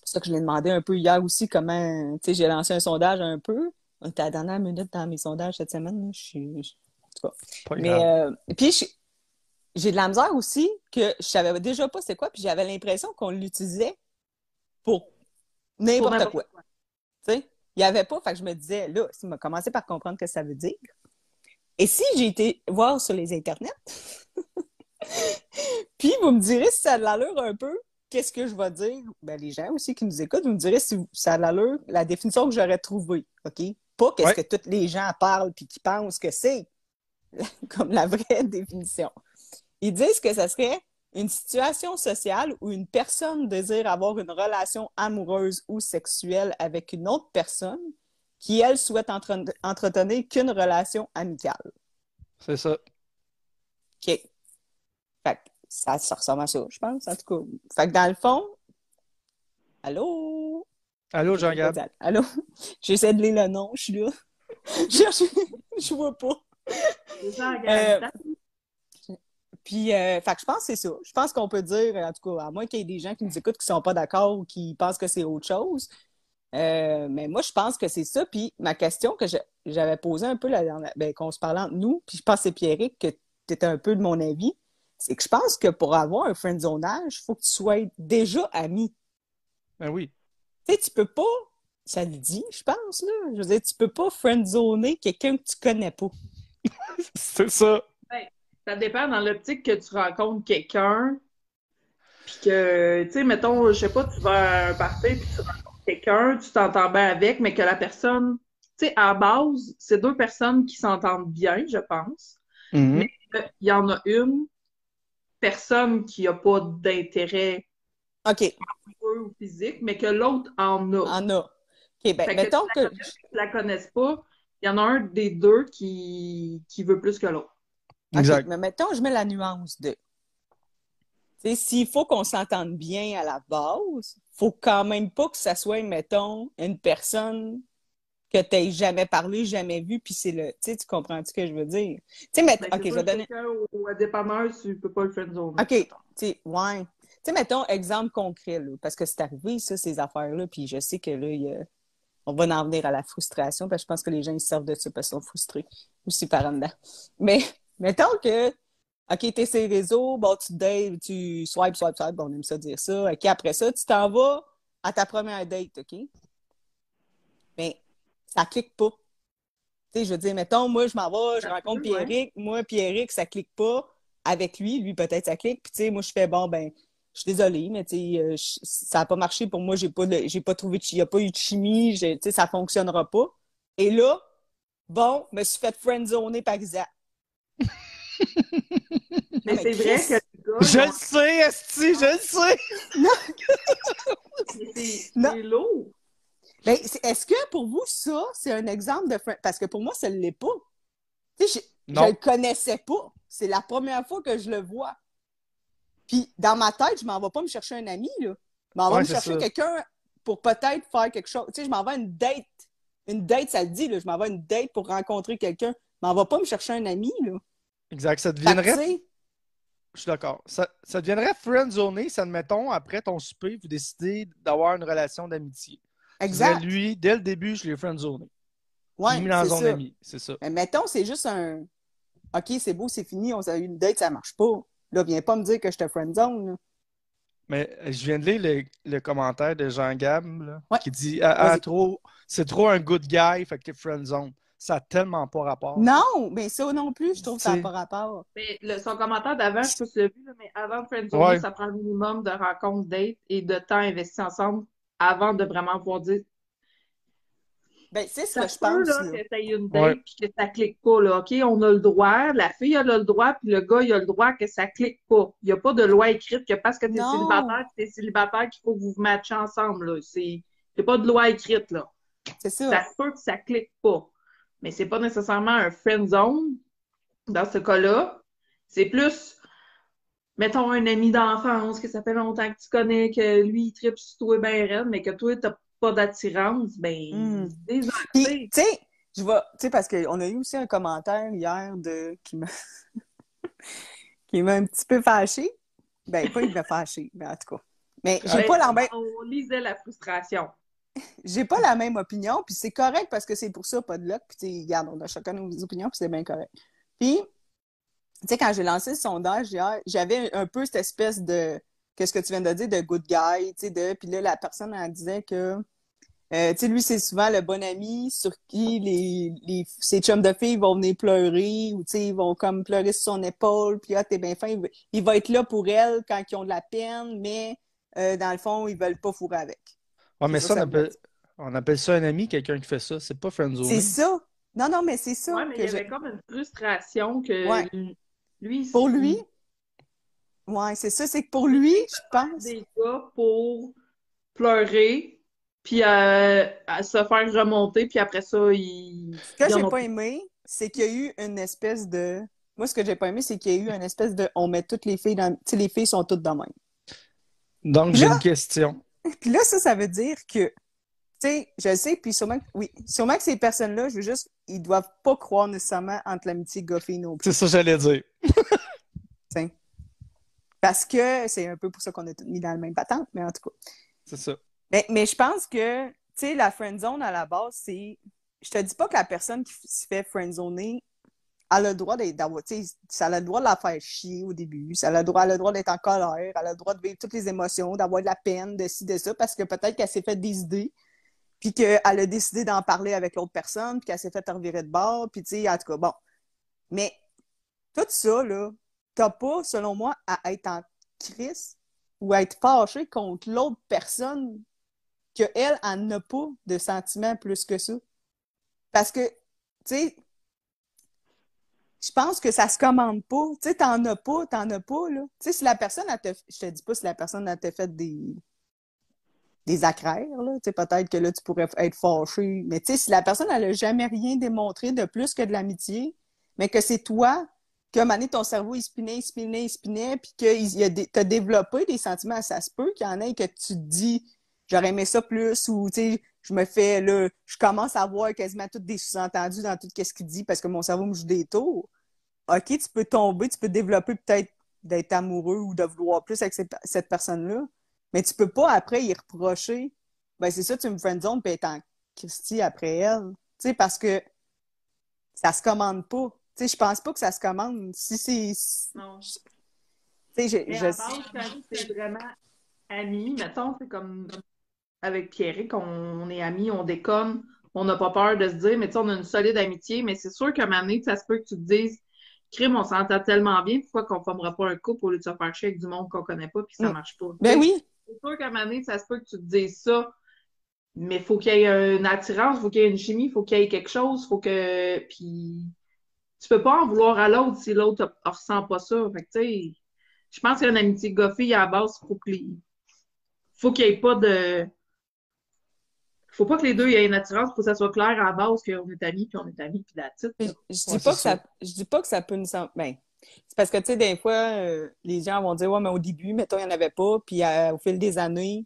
pour ça que je l'ai demandé un peu hier aussi comment, tu sais, j'ai lancé un sondage un peu. On était à la dernière minute dans mes sondages cette semaine, là. Je suis, je- Pas mais, grave. euh, puis, j'ai de la misère aussi que je savais déjà pas c'est quoi, puis j'avais l'impression qu'on l'utilisait pour n'importe quoi. Tu sais, il n'y avait pas, fait que je me disais, là, il m'a commencé par comprendre ce que ça veut dire. Et si j'ai été voir sur les internets, puis vous me direz si ça a de l'allure un peu, qu'est-ce que je vais dire? Ben, les gens aussi qui nous écoutent, vous me direz si ça a l'allure, la définition que j'aurais trouvée, OK? Pas qu'est-ce Ouais. que tous les gens parlent puis qui pensent que c'est, comme la vraie définition. Ils disent que ça serait une situation sociale où une personne désire avoir une relation amoureuse ou sexuelle avec une autre personne qui, elle, souhaite entre- entretenir qu'une relation amicale. C'est ça. OK. Fait que ça, ça ressemble à ça, je pense, en tout cas. Fait que dans le fond, allô? Allô, Jean-Gab? Allô? J'essaie de lire le nom, je suis là. je, je vois pas. Euh. Puis, euh, fait que je pense que c'est ça. Je pense qu'on peut dire, en tout cas, à moins qu'il y ait des gens qui nous écoutent qui sont pas d'accord ou qui pensent que c'est autre chose. Euh, mais moi, je pense que c'est ça. Puis, ma question que je- j'avais posée un peu la dernière, ben, qu'on se parlait entre nous, puis je pense que c'est Pierrick que tu étais un peu de mon avis, c'est que je pense que pour avoir un friendzonage, il faut que tu sois déjà ami. Ben oui. Tu sais, tu peux pas, ça le dit, je pense, là. Je veux dire, tu peux pas friendzoner quelqu'un que tu connais pas. C'est ça. Ça dépend dans l'optique que tu rencontres quelqu'un. Puis que, tu sais, mettons, je sais pas, tu vas à un party puis tu rencontres quelqu'un, tu t'entends bien avec, mais que la personne, tu sais, à base, c'est deux personnes qui s'entendent bien, je pense. Mhm. Mais euh, il y en a une personne qui a pas d'intérêt ou physique, mais que l'autre en a. en a. OK, ben, Fait mettons que. la connaisses pas, il y en a un des deux qui, qui veut plus que l'autre. Exact. mais mettons, je mets la nuance de. Tu sais, s'il faut qu'on s'entende bien à la base, faut quand même pas que ça soit, mettons, une personne que tu n'aies jamais parlé, jamais vu, puis c'est le. Tu sais, tu comprends ce que je veux dire? Tu sais, mais. Ben, OK, c'est je vais donner. quelqu'un au, au dépanneur, tu peux pas le. OK, tu sais, ouais. Tu sais, mettons, exemple concret, là, parce que c'est arrivé, ça, ces affaires-là, puis je sais que là, il y a- on va en venir à la frustration, parce que je pense que les gens, ils se servent de ça parce qu'ils sont frustrés aussi par en dedans. Mais mettons que, OK, t'es sur les réseaux, bon, tu dates, tu swipe, swipe, swipe, bon, on aime ça dire ça. OK, après ça, tu t'en vas à ta première date, OK? Ça clique pas. Tu sais, je veux dire, mettons, moi, je m'en vais, je rencontre. Pierrick, moi, Pierrick, ça clique pas avec lui, lui, peut-être ça clique. Puis, tu sais, moi, je fais, bon, ben, je suis désolée, mais tu sais, euh, je- ça n'a pas marché pour moi, j'ai pas, j'ai pas trouvé, il n'y a pas eu de chimie, j'ai- tu sais, ça fonctionnera pas. Et là, bon, je me suis fait friendzoner par Isaac. Mais mais c'est vrai que le gars, Je le sais, Esti, je le sais! Non. c'est lourd. Ben, est-ce que pour vous, ça, c'est un exemple de friend? Parce que pour moi, ça ne l'est pas. Je, Non. le connaissais pas. C'est la première fois que je le vois. Puis, dans ma tête, je m'en vais pas me chercher un ami, là. Je m'en vais Ouais, me chercher quelqu'un pour peut-être faire quelque chose. Tu sais, je m'en vais à une date. Une date, ça le dit, là. Je m'en vais à une date pour rencontrer quelqu'un. Je m'en vais pas me chercher un ami, là. Exact, ça deviendrait Je suis d'accord. Ça, ça deviendrait friendzoné si, admettons, après ton souper, vous décidez d'avoir une relation d'amitié. Exact. Lui, dès le début, je l'ai friendzoné. Je Ouais, mis dans c'est son ça. ami. C'est ça. Mais mettons, c'est juste un OK, c'est beau, c'est fini, on a eu une date, ça marche pas. Là, viens pas me dire que je te friendzone, là. Mais euh, je viens de lire le, le commentaire de Jean Gab là, Ouais. qui dit ah, ah, trop, c'est trop un good guy, fait que t'es friendzone. Ça a tellement pas rapport. Non, mais ça non plus, je trouve que ça n'a pas rapport. Mais le- son commentaire d'avant, je sais pas si tu l'as vu, mais avant de friendzone, Ouais. ça prend un minimum de rencontres, dates et de temps investi ensemble avant de vraiment pouvoir dire Ben, c'est ce Ça que je pense. là, là. que une date Ouais. puis que ça clique pas. Là, OK, on a le droit, la fille elle a le droit, puis le gars il a le droit que ça clique pas. Il n'y a pas de loi écrite que parce que tu es Non. célibataire, tu es célibataire qu'il faut que vous vous matchiez ensemble. Là. C'est... Il n'y a pas de loi écrite. là. C'est ça. Ça se peut que ça clique pas. Mais c'est pas nécessairement un friend zone dans ce cas-là. C'est plus, mettons, un ami d'enfance que ça fait longtemps que tu connais, que lui, il tripe sur toi bien raide, mais que toi, tu pas d'attirance. Ben, désolé. Puis, tu sais, je vais, tu sais, parce qu'on a eu aussi un commentaire hier de qui m'a qui m'a un petit peu fâché. Ben, pas il m'a fâché, mais en tout cas. Mais j'ai Ouais, pas la même, On lisait la frustration. j'ai pas la même opinion, puis c'est correct parce que c'est pour ça, pas de luck. Puis, regarde, on a chacun nos opinions, puis c'est bien correct. Puis, tu sais, quand j'ai lancé le sondage hier, j'avais un peu cette espèce de, qu'est-ce que tu viens de dire, de good guy, tu sais, de, puis là, la personne, elle disait que, euh, tu sais, lui, c'est souvent le bon ami sur qui les, les, ses chums de filles vont venir pleurer, ou tu sais, ils vont comme pleurer sur son épaule, puis ah, t'es bien fin, il va, il va être là pour elle quand ils ont de la peine, mais euh, dans le fond, ils veulent pas fourrer avec. Ouais, mais ça, ça, on appelle, on appelle ça un ami, quelqu'un qui fait ça. C'est pas friendzone. C'est ça. Non, non, mais c'est ça Ouais, mais que il y je- avait comme une frustration que Ouais. Lui, Pour lui, ouais, c'est ça. C'est que pour lui, je pense. des gars pour pleurer, puis euh, à se faire remonter, puis après ça, il. Ce que j'ai pas plus. aimé, c'est qu'il y a eu une espèce de. Moi, ce que j'ai pas aimé, c'est qu'il y a eu une espèce de. On met toutes les filles dans. Tu sais, les filles sont toutes de même. Donc, j'ai une question. Puis là, ça, ça veut dire que. Tu sais, je sais, puis sûrement que. Oui, sûrement que ces personnes-là, je veux juste. Ils doivent pas croire nécessairement entre l'amitié gars-fille non plus. C'est ça que j'allais dire. Parce que c'est un peu pour ça qu'on tout mis dans le même patente, mais en tout cas. C'est ça. Mais, mais je pense que, tu sais, la friend zone à la base, c'est. Je te dis pas que la personne qui se fait friendzoner a le droit d'avoir. Tu sais, ça a le droit de la faire chier au début. Ça a le droit, a le droit d'être en colère. Elle a le droit de vivre toutes les émotions, d'avoir de la peine, de ci, de ça, parce que peut-être qu'elle s'est fait des idées, puis qu'elle a décidé d'en parler avec l'autre personne, puis qu'elle s'est fait revirer de bord, puis tu sais, en tout cas, bon. Mais tout ça, là, t'as pas, selon moi, à être en crise ou à être fâché contre l'autre personne qu'elle, elle n'a pas de sentiments plus que ça. Parce que, tu sais, je pense que ça se commande pas. Tu sais, t'en as pas, t'en as pas, là. Tu sais, si la personne, a te... je te dis pas si la personne a te fait des des sais, peut-être que là, tu pourrais être fâché. Mais si la personne, n'a jamais rien démontré de plus que de l'amitié, mais que c'est toi, que un moment donné, ton cerveau, il spinait, il spinait, il spinait, puis que tu as développé des sentiments, ça se peut qu'il y en ait que tu te dis, j'aurais aimé ça plus, ou tu sais, je me fais, là, je commence à voir quasiment tous des sous-entendus dans tout ce qu'il dit parce que mon cerveau me joue des tours. OK, tu peux tomber, tu peux développer peut-être d'être amoureux ou de vouloir plus avec cette, personne-là, mais tu peux pas après y reprocher. Ben, c'est ça, tu me friendzone puis être en Christie après elle. Tu sais, parce que ça se commande pas. Tu sais, je pense pas que ça se commande. Si c'est. Non. Tu sais, je. Mais je... base, c'est vraiment ami, mettons, c'est comme avec Pierrick, on, est amis, on déconne, on n'a pas peur de se dire, mais tu sais, on a une solide amitié, mais c'est sûr qu'à un moment donné, ça se peut que tu te dises, crime, on s'entend tellement bien, pourquoi qu'on ne formera pas un couple au lieu de se faire chier avec du monde qu'on connaît pas puis que ça Mm. marche pas? Ben oui. C'est sûr qu'à un moment donné, ça se peut que tu te dises ça, mais il faut qu'il y ait une attirance, il faut qu'il y ait une chimie, il faut qu'il y ait quelque chose, faut que. Puis tu peux pas en vouloir à l'autre si l'autre ne ressent pas ça. Fait que tu sais, je pense qu'une amitié goffée, à la base, il faut que les... faut qu'il n'y ait pas de. Faut pas que les deux aient une attirance, faut que ça soit clair à la base qu'on est amis, puis on est amis, puis la titre. Je, je dis Ouais, pas que ça, je dis pas que ça peut nous sembler. Ben, c'est parce que, tu sais, des fois, euh, les gens vont dire, ouais, mais au début, mettons, il n'y en avait pas, puis euh, au fil des années,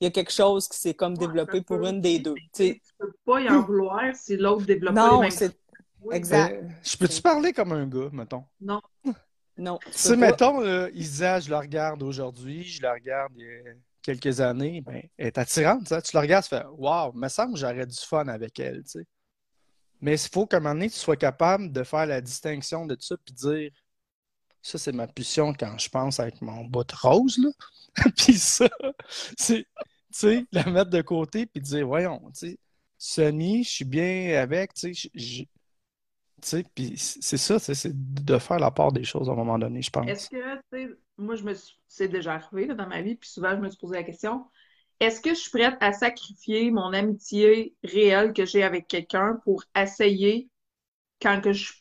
il y a quelque chose qui s'est comme développé pour une des deux. Tu. Tu peux pas y en vouloir si l'autre développe pas les Non, mêmes c'est Oui. exact. Euh, je peux-tu parler comme un gars, mettons? Non. Non. pas. mettons, là, Isa, je la regarde aujourd'hui, je la regarde il y a quelques années, ben, elle est attirante, ça. Tu la regardes, tu fais Waouh, me semble que j'aurais du fun avec elle, tu sais. Mais il faut qu'à un moment donné, tu sois capable de faire la distinction de tout ça puis dire ça, c'est ma pulsion quand je pense avec mon bout rose, là. puis ça, c'est, la mettre de côté puis dire voyons, tu sais, Sonny, je suis bien avec, tu sais, puis c'est ça, c'est de faire la part des choses à un moment donné, je pense. Est-ce que, tu sais, moi, je me c'est déjà arrivé là, dans ma vie, puis souvent, je me suis posé la question, est-ce que je suis prête à sacrifier mon amitié réelle que j'ai avec quelqu'un pour essayer quand que je,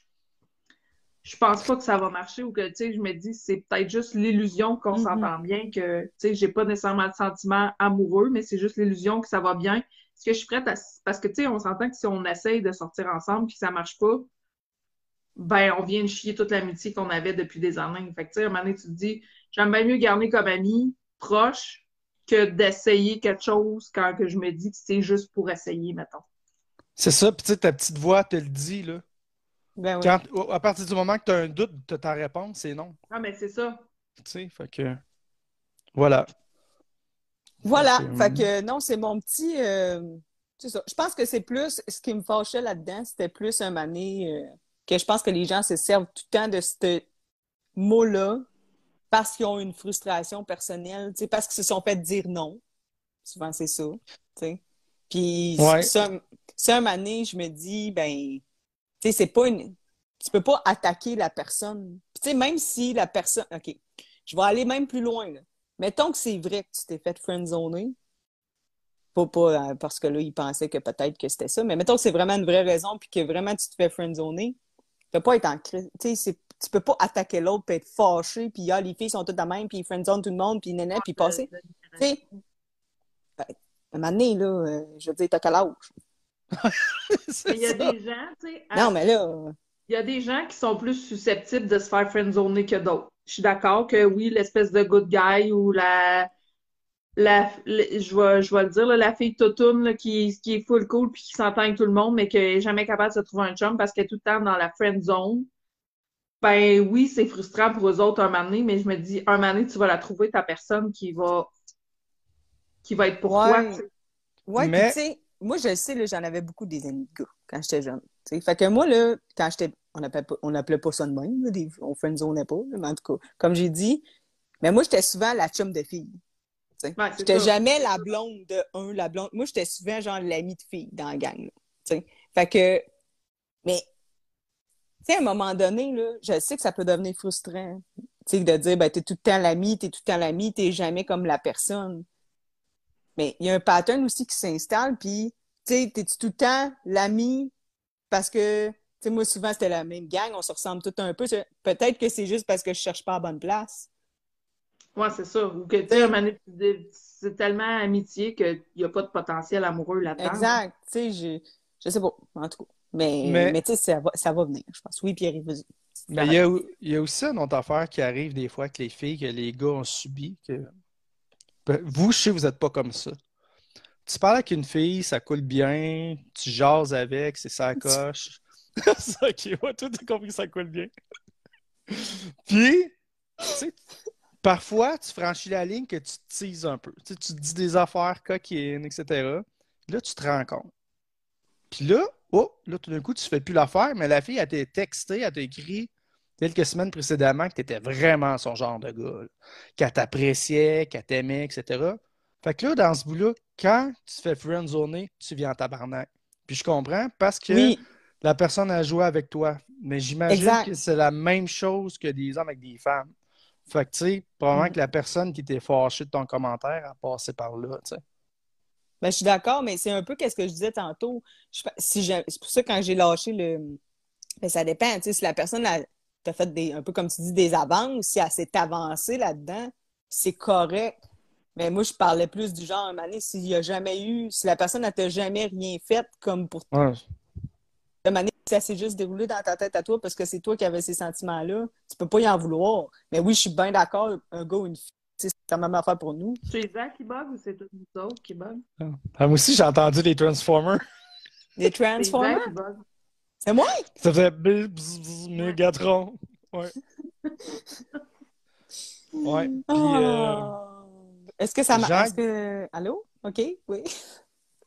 je pense pas que ça va marcher ou que, tu sais, je me dis, c'est peut-être juste l'illusion qu'on Mhm. s'entend bien, que, tu sais, j'ai pas nécessairement de sentiment amoureux, mais c'est juste l'illusion que ça va bien. Est-ce que je suis prête à, parce que, tu sais, on s'entend que si on essaye de sortir ensemble puis que ça marche pas, ben, on vient de chier toute l'amitié qu'on avait depuis des années. Fait que, tu sais, à un moment donné, tu te dis, j'aime bien mieux garder comme ami proche que d'essayer quelque chose quand que je me dis que c'est juste pour essayer, mettons. C'est ça, puis tu sais, ta petite voix te le dit, là. Ben oui. Quand, à partir du moment que tu as un doute de ta réponse, c'est non. Ah, mais c'est ça. Tu sais, fait que. Voilà. Voilà. Fait que, Fait que non, c'est mon petit. euh, c'est ça. Je pense que c'est plus. Ce qui me fâchait là-dedans, c'était plus un mané euh, que je pense que les gens se servent tout le temps de ce mot-là parce qu'ils ont une frustration personnelle, tu sais, parce qu'ils se sont fait dire non. Souvent, c'est ça. tu sais. Puis, Ouais. ça, ça, un mané, je me dis, ben, tu sais, c'est pas une. Tu peux pas attaquer la personne. Tu sais, même si la personne. OK. Je vais aller même plus loin, là. Mettons que c'est vrai que tu t'es fait friendzoner. Pas, pas euh, parce que là, il pensait que peut-être que c'était ça, mais mettons que c'est vraiment une vraie raison puis que vraiment tu te fais friendzoner. Tu peux pas être en crise. Tu sais, tu peux pas attaquer l'autre puis être fâché puis ah, les filles sont toutes la même puis ils friendzone tout le monde puis néné puis passer. Tu sais, ben, un moment donné, là, euh, je veux dire, t'as quel âge? Il y a ça. des gens, tu sais, à- Non, mais là, il y a des gens qui sont plus susceptibles de se faire friendzoner que d'autres. Je suis d'accord que oui, l'espèce de good guy ou la, la, je vais, je vais le dire, là, la fille toutoune qui, qui est full cool puis qui s'entend avec tout le monde, mais qui est jamais capable de se trouver un chum parce qu'elle est tout le temps dans la friend zone. Ben oui, c'est frustrant pour eux autres un moment donné, mais je me dis, un moment donné, tu vas la trouver, ta personne qui va, qui va être pour Ouais. toi. tu sais. Ouais, Mais- tu sais, moi, je le sais, j'en avais beaucoup des amis de gars quand j'étais jeune. tu sais. Fait que moi, là, quand j'étais. On appelait pas, on ça de même, là, des- on friendzonait pas, là, mais en tout cas, comme j'ai dit, mais moi, j'étais souvent la chum de fille. Ouais, J'étais jamais la blonde de un, la blonde. Moi, j'étais souvent genre l'amie de fille dans la gang. là. Fait que. Mais. Tu sais, à un moment donné, là, je sais que ça peut devenir frustrant. Tu sais, de dire, ben, t'es tout le temps l'ami, t'es tout le temps l'ami, t'es jamais comme la personne. Mais il y a un pattern aussi qui s'installe, puis, tu sais, t'es tout le temps l'ami parce que, tu sais, moi, souvent, c'était la même gang, on se ressemble tout un peu. Peut-être que c'est juste parce que je cherche pas à bonne place. Ouais, c'est ça. Ou que, tu c'est tellement amitié qu'il n'y a pas de potentiel amoureux là-dedans. Exact. Tu sais, je, je sais pas, en tout cas. Mais, Mais- mais, tu sais, ça va, ça va venir, je pense. Oui, Pierre, vas-y. Mais il y, a, il y a aussi une autre affaire qui arrive des fois avec les filles que les gars ont subi. Que... Vous, je sais, vous n'êtes pas comme ça. Tu parles avec une fille, ça coule bien, tu jases avec, c'est ça coche. ok, ouais, toi, t'as compris que ça coule bien. Puis, tu sais, parfois, tu franchis la ligne que tu te teases un peu. Tu sais, tu te dis des affaires coquines, etc. Là, tu te rends compte. Puis là, oh, là, tout d'un coup, tu fais plus l'affaire, mais la fille, elle t'a texté, elle t'a écrit quelques semaines précédemment que tu étais vraiment son genre de gars, qu'elle t'appréciait, qu'elle t'aimait, etc. Fait que là, dans ce bout-là, quand tu te fais friendzoner, tu viens en tabarnak. Puis je comprends parce que Oui, la personne a joué avec toi. Mais j'imagine que c'est la même chose que des hommes avec des femmes. Fait que, tu sais, probablement Mm. que la personne qui était fâchée de ton commentaire a passé par là, tu sais. Ben, je suis d'accord, mais c'est un peu qu'est-ce que je disais tantôt. Je, si j'ai- c'est pour ça que quand j'ai lâché le. Ben, ça dépend. tu sais, Si la personne a, t'a fait des, un peu comme tu dis, des avances, si elle s'est avancée là-dedans, c'est correct. Mais moi, je parlais plus du genre, Mané, s'il n'y a jamais eu, si la personne n'a t'a jamais rien fait comme pour Ouais. de ça s'est juste déroulé dans ta tête à toi parce que c'est toi qui avais ces sentiments-là, tu peux pas y en vouloir. Mais oui, je suis bien d'accord, un gars ou une fille, tu c'est la même affaire pour nous. C'est Zach qui bug ou c'est tous nous autres qui bug? Ah, moi aussi, j'ai entendu les Transformers. Les Transformers? C'est moi? Ça faisait bzz, bzz, bzz, Megatron. Ouais. Ouais. Puis, euh, Oh. Est-ce que ça m'a. Jacques- Est-ce que. Allô? OK, oui.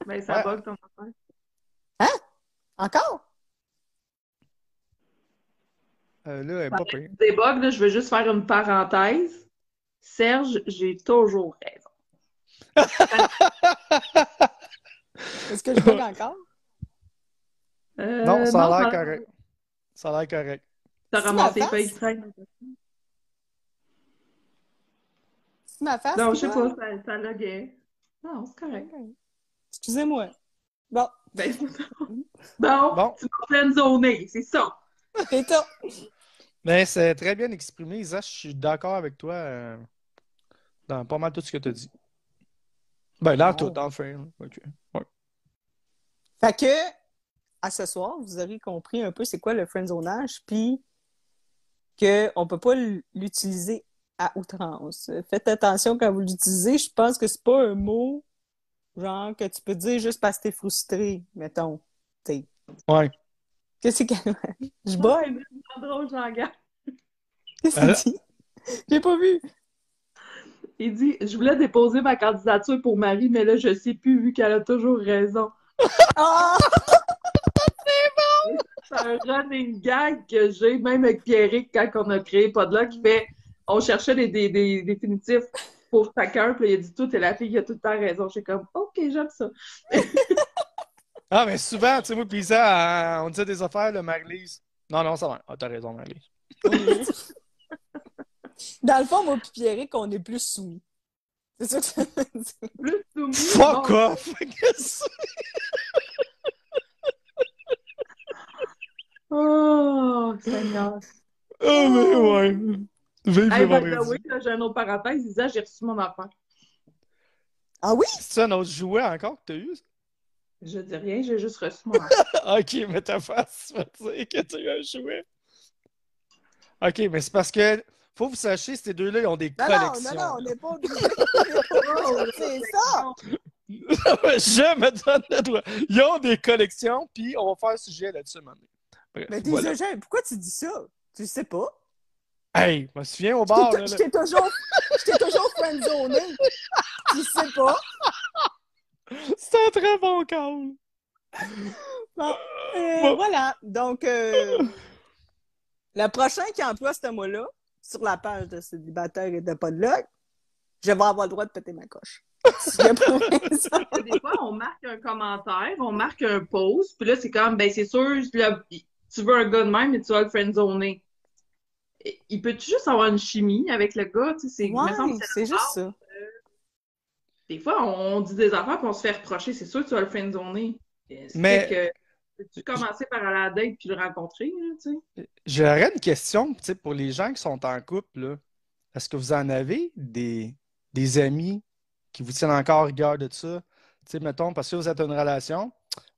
Ben, ça Ouais. bug ton affaire. Encore? euh, là, elle est pas pire. Des bugs, là, je veux juste faire une parenthèse. Serge, j'ai toujours raison. Est-ce que je bug encore? Euh, Non, ça a l'air ça- correct. Ça a l'air correct. T'as C'est ramassé face? traîne. C'est ma face? Non, je sais pas, ça, ça loguait. Non, c'est correct. Excusez-moi. Bon, Ben, bon, Bon. tu m'as pleine zonée, c'est ça. c'est ça. Mais c'est très bien exprimé, Isa. Je suis d'accord avec toi euh, dans pas mal tout ce que tu as dit. Ben, dans Bon. tout, dans le là. Ok. Ouais. Fait que, à ce soir, vous aurez compris un peu c'est quoi le friendzonage, puis qu'on peut pas l'utiliser à outrance. Faites attention quand vous l'utilisez. Je pense que c'est pas un mot, genre, que tu peux dire juste parce que t'es frustré, mettons. T'sais. Ouais. Qu'est-ce que Je bois. C'est drôle. Qu'est-ce qu'il dit? J'ai pas vu. Il dit Je voulais déposer ma candidature pour Marie, mais là, je sais plus, vu qu'elle a toujours raison. Ah! C'est un running gag que j'ai, même avec Pierrick, quand on a créé Podlock, qui fait On cherchait des, des, des définitifs pour chacun, puis il a dit Tout, et la fille qui a tout le temps raison. J'ai comme Ok, j'aime ça. Ah, mais souvent, tu sais, moi, puis ça, on disait des affaires, le Marie-Lise. Non, non, ça va. Ah, t'as raison, Marie-Lise. Dans le fond, moi et Pierrick, on est plus soumis. C'est ça que ça veut dire. Plus soumis. Fuck off! Qu'est-ce que Oh, Seigneur. c'est? Oh, mais ouais. Vive Hey, le vendredi. way, là, j'ai une autre parenthèse. Il disait J'ai reçu mon affaire. Ah oui? C'est un autre jouet encore que t'as eu? ça? Je dis rien, j'ai juste reçu mon affaire. Ok, mais ta face va dire que tu as eu un jouet. Ok, mais c'est parce que faut que vous sachiez, ces deux-là, ils ont des Non, non, collections. non, non, on n'est pas obligé. On n'est pas obligé. C'est ça! Je me donne le droit. Ils ont des collections, puis on va faire un sujet là-dessus maintenant. Bref, Mais t'es voilà. jeune, pourquoi tu dis ça? Tu le sais pas? Hey, je me souviens au Je bar, Je t'ai toujours, toujours friendzoné. Tu le sais pas? C'est un très bon call. Bon, euh, Bon. voilà. Donc, euh, le prochain qui emploie ce mot-là sur la page de célibataire et de podlog, je vais avoir le droit de péter ma coche. Des fois, on marque un commentaire, on marque un post, puis là, c'est comme, ben, c'est sûr, là, tu veux un gars de même, mais tu vas le friendzoner. Et- Il peut juste avoir une chimie avec le gars, tu sais, c'est, Ouais, juste ça. Des fois, on, dit des affaires puis on se fait reprocher. C'est sûr que tu vas le friendzoner. Mais- Que Peux-tu commencer par aller à la date puis le rencontrer, là, tu sais? J'aurais une question, tu sais, pour les gens qui sont en couple, là. Est-ce que vous en avez des, des amis qui vous tiennent encore rigueur de ça? Tu sais, mettons, parce que vous êtes en relation.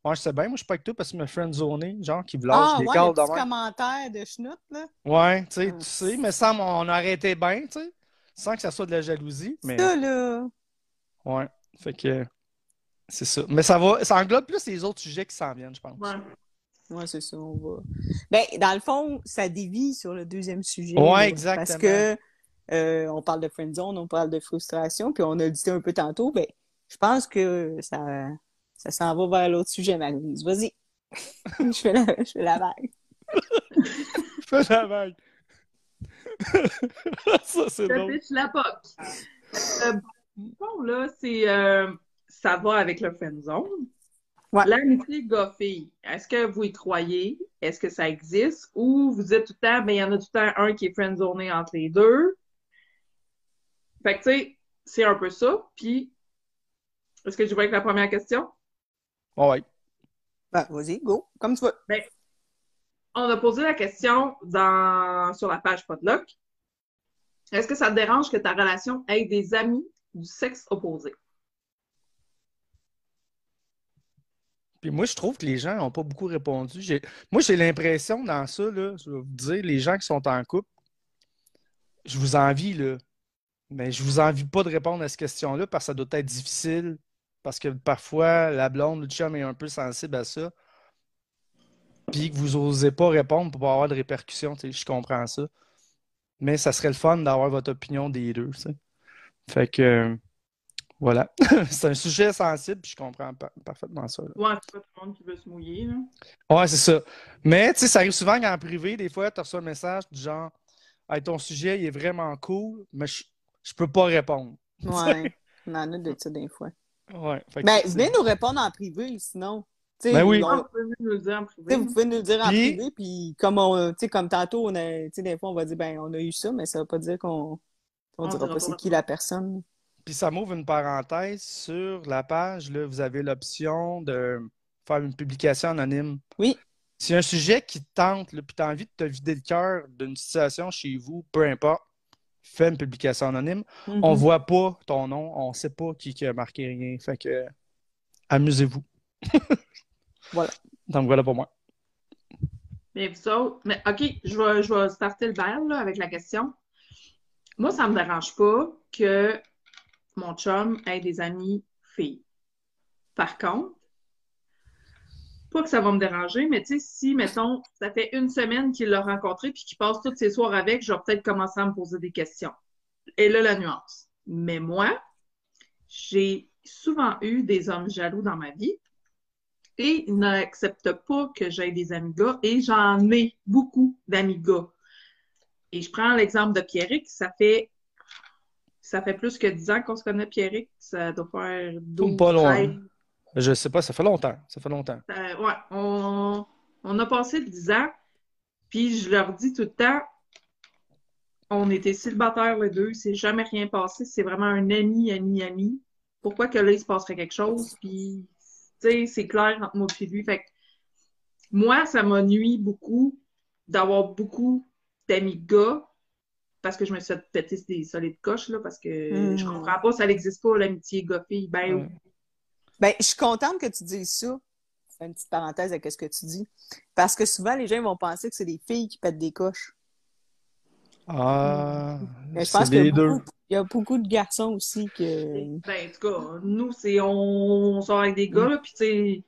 Moi, je sais bien, moi, je suis pas avec toi parce que me friendzoné, genre, qui vous lâche Ah, des ouais, calls le de petit même. commentaire de schnout, là? Ouais, tu sais, Ah, tu sais, mais sans on a arrêté bien, tu sais, sans que ça soit de la jalousie, mais Ça, là. ouais, fait que c'est ça. Mais ça va, ça englobe plus les autres sujets qui s'en viennent, je pense. Ouais. Ouais, c'est ça, on va. Ben, dans le fond, ça dévie sur le deuxième sujet. Ouais, là, exactement. Parce que euh, on parle de friendzone, on parle de frustration, puis on a dit un peu tantôt, ben, je pense que ça, ça s'en va vers l'autre sujet, Marie-Louise. Vas-y. je fais la, je fais la vague. Fais la vague. Ça, c'est Le drôle. pitch la POC. Euh, bon, là, c'est. euh, ça va avec le friendzone. Ouais. L'amitié gars-fille, est-ce que vous y croyez? Est-ce que ça existe? Ou vous êtes tout le temps, ben, il y en a tout le temps un qui est friendzoné entre les deux. Fait que, tu sais, c'est un peu ça. Puis, est-ce que je vais avec la première question? Ouais. Ben, vas-y, go, comme tu veux. On a posé la question dans, sur la page Podlock. Est-ce que ça te dérange que ta relation ait des amis du sexe opposé? Puis moi, je trouve que les gens n'ont pas beaucoup répondu. J'ai- Moi, j'ai l'impression dans ça, là, je vais vous dire, les gens qui sont en couple, je vous envie, là. Mais je vous envie pas de répondre à cette question-là parce que ça doit être difficile. Parce que parfois, la blonde, le chum est un peu sensible à ça. Puis que vous osez pas répondre pour pas avoir de répercussions, tu sais, je comprends ça. Mais ça serait le fun d'avoir votre opinion des deux, tu sais. Fait que, euh, voilà. C'est un sujet sensible, puis je comprends par- parfaitement ça. là. Ouais, c'est pas tout le monde qui veut se mouiller, là. Ouais, c'est ça. Mais tu sais, ça arrive souvent qu'en privé, des fois, tu reçois un message du genre Hey, ton sujet, il est vraiment cool, mais je, je peux pas répondre. Ouais, on en a de ça des fois. Ouais. Ben, c'est- venez nous répondre en privé, sinon. Tu sais, Ben oui. Ah, vous pouvez nous le dire en privé. vous pouvez nous le dire en Puis- privé, puis comme on, tu sais, comme tantôt, on a, tu sais, des fois, on va dire, ben, on a eu ça, mais ça veut pas dire qu'on, on On dira pas c'est qui la personne. Puis ça m'ouvre une parenthèse sur la page, là, vous avez l'option de faire une publication anonyme. Oui. A un sujet qui te tente, là, puis tu as envie de te vider le cœur d'une situation chez vous, peu importe, fais une publication anonyme. Mhm. On voit pas ton nom, on sait pas qui, qui a marqué rien. Fait que amusez-vous. Voilà. Donc voilà pour moi. Mais vous autres, mais OK, je vais, je vais starter le bal là, avec la question. Moi, ça me dérange pas que mon chum ait des amis filles. Par contre, pas que ça va me déranger, mais tu sais, si, mettons, ça fait une semaine qu'il l'a rencontré puis qu'il passe tous ses soirs avec, je vais peut-être commencer à me poser des questions. Et là, la nuance. Mais moi, j'ai souvent eu des hommes jaloux dans ma vie et ils n'acceptent pas que j'aie des amis gars et j'en ai beaucoup d'amis gars. Et je prends l'exemple de Pierrick, ça fait ça fait plus que 10 ans qu'on se connaît, Pierrick. Ça doit faire 12, Pas loin. 13. Je sais pas, ça fait longtemps. Ça fait longtemps. Euh, ouais, on, on a passé 10 ans, puis je leur dis tout le temps, on était célibataires les deux, c'est jamais rien passé, c'est vraiment un ami, ami, ami. Pourquoi que là, il se passerait quelque chose, puis, tu sais, c'est clair entre moi et lui. Fait que, moi, ça m'a nuit beaucoup d'avoir beaucoup d'amis gars, parce que je me suis fait péter des solides coches, là, parce que Mm. je comprends pas, ça n'existe pas, l'amitié gars-fille. Ben, Ouais. Ben, je suis contente que tu dises ça. Je fais une petite parenthèse avec ce que tu dis. Parce que souvent, les gens vont penser que c'est des filles qui pètent des coches. Ah, Mais je c'est pense deux. beaucoup- il y a beaucoup de garçons aussi que. Ben, en tout cas, nous, c'est on, on sort avec des gars, là, puis tu sais,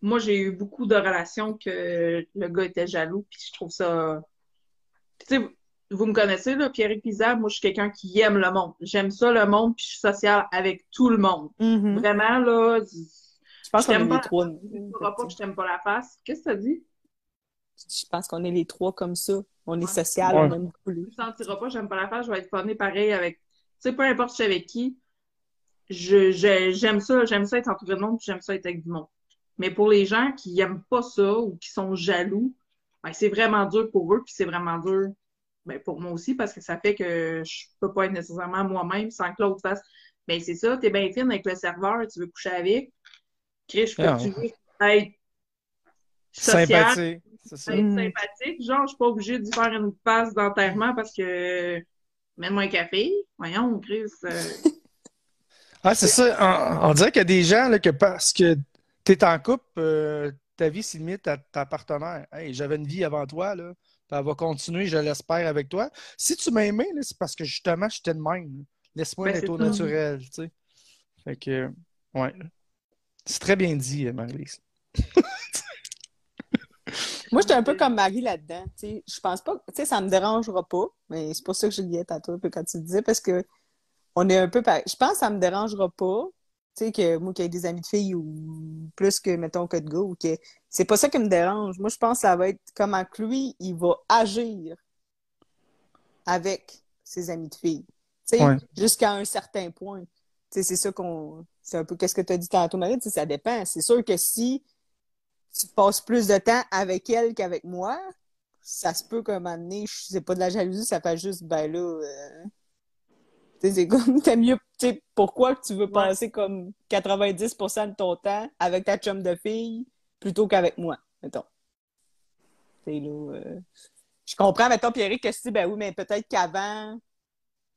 moi, j'ai eu beaucoup de relations que le gars était jaloux, puis je trouve ça... Tu sais, vous me connaissez, là, Pierre Pizarre, moi, je suis quelqu'un qui aime le monde. J'aime ça, le monde, puis je suis sociale avec tout le monde. Mhm. Vraiment, là, Je pense qu'on est les trois. tu ne pas que je t'aime pas la face. Qu'est-ce que t'as dit? Je pense qu'on est les trois comme ça. On est Ouais. social, Ouais. on aime beaucoup. Tu ne sentiras pas, j'aime pas la face, je vais être funny pareil avec... Tu sais, peu importe je suis avec qui, je, je- j'aime ça, j'aime ça être entouré de monde, puis j'aime ça être avec du monde. Mais pour les gens qui aiment pas ça ou qui sont jaloux, ben, c'est vraiment dur pour eux, puis c'est vraiment dur ben, pour moi aussi, parce que ça fait que je peux pas être nécessairement moi-même sans que l'autre fasse. Ben, c'est ça, t'es bien fine avec le serveur, tu veux coucher avec. Chris, je peux Ah, tu veux être sociale. Ça. être sympathique. Genre, je suis pas obligée d'y faire une passe d'enterrement parce que mets-moi un café. Voyons, Chris. euh, Ah, c'est ça. On, on dirait qu'il y a des gens là, que parce que tu es en couple, euh, ta vie se limite à ta partenaire. Hey, j'avais une vie avant toi, là. Puis elle va continuer, je l'espère, avec toi. Si tu m'as aimé, c'est parce que justement, j'étais de même. Laisse-moi Ben, être c'est au naturel, tu sais. Fait que, ouais. C'est très bien dit, Marie-Lise. Moi, j'étais un peu comme Marie là-dedans. tu sais. Je pense pas, tu sais, ça me dérangera pas, mais c'est pour ça que je guette à toi un peu quand tu le disais, parce que on est un peu pareil. Je pense que ça me dérangera pas, tu sais, que moi, qu'il y ait des amis de filles ou plus que, mettons, que de gars, ou que c'est pas ça qui me dérange. Moi, je pense que ça va être comment que lui, il va agir avec ses amis de filles. Tu sais, Ouais. jusqu'à un certain point. Tu sais, c'est ça qu'on. C'est un peu qu'est-ce que tu as dit tantôt, Marie, tu sais, ça dépend. C'est sûr que si tu passes plus de temps avec elle qu'avec moi, ça se peut qu'à un moment donné, je- c'est pas de la jalousie, ça fait juste, ben là, euh, tu sais, c'est comme, t'as mieux, sais, pourquoi tu veux passer comme 90% de ton temps avec ta chum de fille plutôt qu'avec moi, mettons? Tu là, euh, je comprends, mettons, Pierrick, que si, ben oui, mais peut-être qu'avant,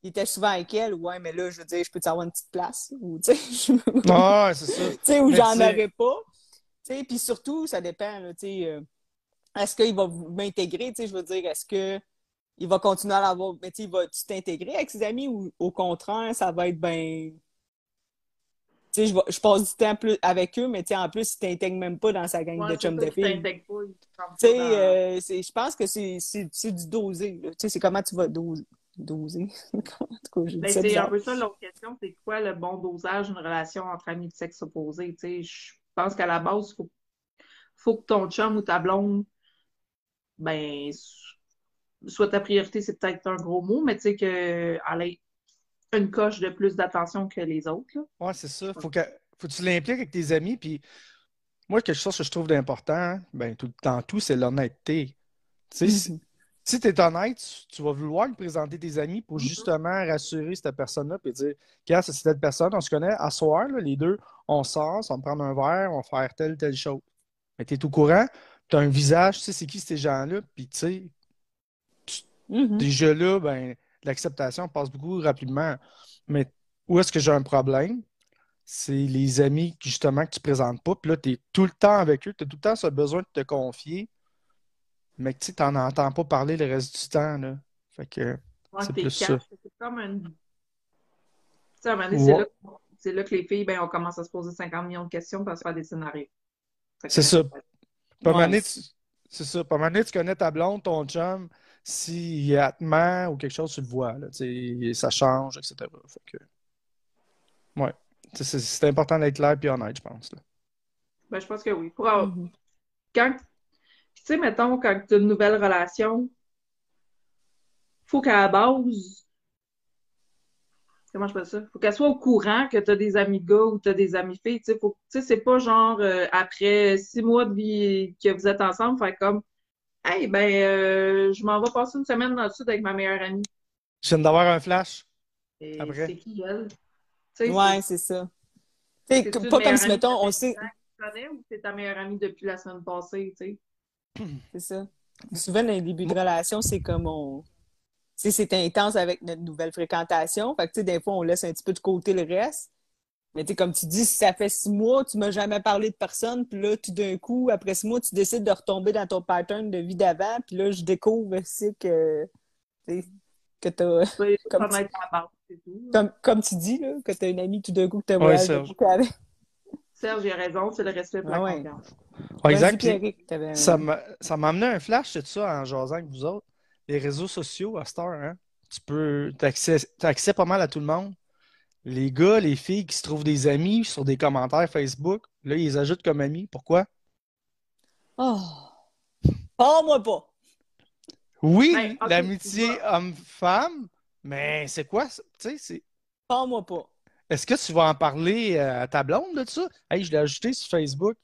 il était souvent avec elle, ouais, mais là, je veux dire, je peux avoir une petite place, ou, tu sais, Ah, c'est ça. tu sais, Mais j'en tu aurais pas. Tu sais, puis surtout, ça dépend, tu sais, euh, est-ce qu'il va m'intégrer, tu sais, je veux dire, est-ce que il va continuer à l'avoir, mais tu va-tu t'intégrer avec ses amis ou au contraire, ça va être ben... Tu sais, je, je passe du temps plus avec eux, mais tu sais, en plus, il t'intègre même pas dans sa gang ouais, de ça, de filles. Tu sais, euh, je pense que c'est du dosé, là. Tu sais, c'est comment tu vas doser. Doser. en tout cas, Ben, c'est un peu ça l'autre question, c'est quoi le bon dosage d'une relation entre amis de sexe opposé? Tu sais, je pense qu'à la base, il faut, faut que ton chum ou ta blonde, ben, soit ta priorité, c'est peut-être un gros mot, mais tu sais qu'elle ait une coche de plus d'attention que les autres. Ouais, c'est ça. Faut que, faut que tu l'impliques avec tes amis. Puis moi, quelque chose que je trouve d'important, hein, ben, tout, dans tout, c'est l'honnêteté. Tu sais, si, Mhm. si tu es honnête, tu, tu vas vouloir lui présenter tes amis pour Mhm. justement rassurer cette personne-là et dire Regarde, c'est cette personne, on se connaît, à soir, là, les deux, on sort, on va prendre un verre, on va faire telle, telle chose. Mais tu es au courant, tu as un visage, tu sais c'est qui ces gens-là, puis tu sais, Mhm. déjà là, ben, l'acceptation passe beaucoup rapidement. Mais où est-ce que j'ai un problème? C'est les amis qui, justement que tu ne présentes pas. Puis là, tu es tout le temps avec eux. Tu as tout le temps ce besoin de te confier. Mais que tu n'en entends pas parler le reste du temps. Là. Fait que Ouais, C'est plus cash. ça. C'est comme un. Tu sais, à un moment donné, c'est Ouais. là, que- c'est là que les filles, ben, on commence à se poser 50 millions de questions pour se faire des scénarios. C'est ça. Moment Ouais. c'est ça. Donné, tu connais ta blonde, ton chum. S'il te ment ou quelque chose, tu le vois. Là, Tu sais, ça change, etc. Fait que, ouais. C'est c'est important d'être clair et honnête, je pense. là. Ben, je pense que oui. Pour avoir- Mhm. quand, tu sais, mettons, quand tu as une nouvelle relation, faut qu'à la base, comment je fais ça? Faut qu'elle soit au courant que tu as des amis gars ou tu as des amis filles. Tu sais, faut, tu sais, c'est pas genre euh, après six mois de vie que vous êtes ensemble, faire comme, hey, ben, euh, je m'en vais passer une semaine dans le sud avec ma meilleure amie. Je viens d'avoir un flash? Et Après. c'est qui elle? Tu sais, Ouais, c'est ça. Tu sais, c'est- comme- c'est-tu pas comme si, mettons, on sait. 10 ans que tu connais ou c'est ta meilleure amie depuis la semaine passée, tu sais? C'est ça. Souvent, dans les débuts de relation, c'est comme on. Tu sais, c'est intense avec notre nouvelle fréquentation. Fait que, tu sais, des fois, on laisse un petit peu de côté le reste. Mais, tu sais, comme tu dis, si ça fait six mois, tu m'as jamais parlé de personne, puis là, tout d'un coup, après six mois, tu décides de retomber dans ton pattern de vie d'avant, puis là, je découvre aussi que. tu que t'as. Tu peux Comme base, c'est tout. Comme, comme tu dis, là, que t'as une amie tout d'un coup que t'as Ouais, Serge. beaucoup avec. Serge, j'ai raison, c'est le respect pour Ah la ouais. confiance. Ouais, exact. Ça m'a amené un flash de ça en jasant avec vous autres. Les réseaux sociaux à Star, hein? Tu peux, t'as accès, t'as accès pas mal à tout le monde. Les gars, les filles qui se trouvent des amis sur des commentaires Facebook, là, ils les ajoutent comme amis. Pourquoi? Oh! Parle-moi pas! Oui, Ben, l'amitié homme-femme, mais c'est quoi? ça? Tu sais, c'est. Parle-moi pas! Est-ce que tu vas en parler euh, à ta blonde de ça? Hey, je l'ai ajouté sur Facebook.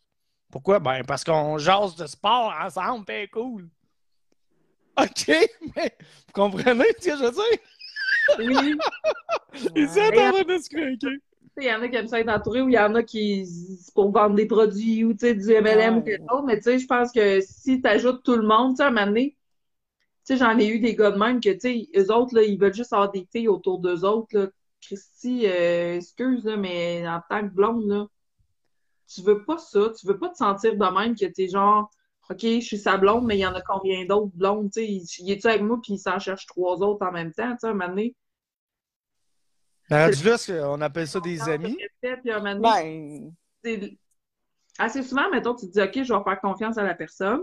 Pourquoi? Ben, parce qu'on jase de sport ensemble, c'est cool. OK, mais vous comprenez ce que je veux dire? Oui, Les Ouais. en train de se craquer. il y en a qui aiment ça être entouré ou il y en a qui pour vendre des produits ou du MLM ou Ouais. quelque chose. Mais tu sais, je pense que si tu ajoutes tout le monde, tu sais, à un moment donné, tu sais, j'en ai eu des gars de même que, tu sais, eux autres, là, ils veulent juste avoir des filles autour d'eux autres, là. Christy, euh, excuse, là, mais en tant que blonde, là, tu veux pas ça. Tu veux pas te sentir de même que t'es genre, OK, je suis sa blonde, mais il y en a combien d'autres blondes, tu sais, il, il est-tu avec moi puis il s'en cherche trois autres en même temps, tu sais, à un moment donné? Ben, là, qu'on appelle ça des amis? Respect, puis à un moment donné, Ben, assez souvent, mettons, tu te dis, OK, je vais faire confiance à la personne.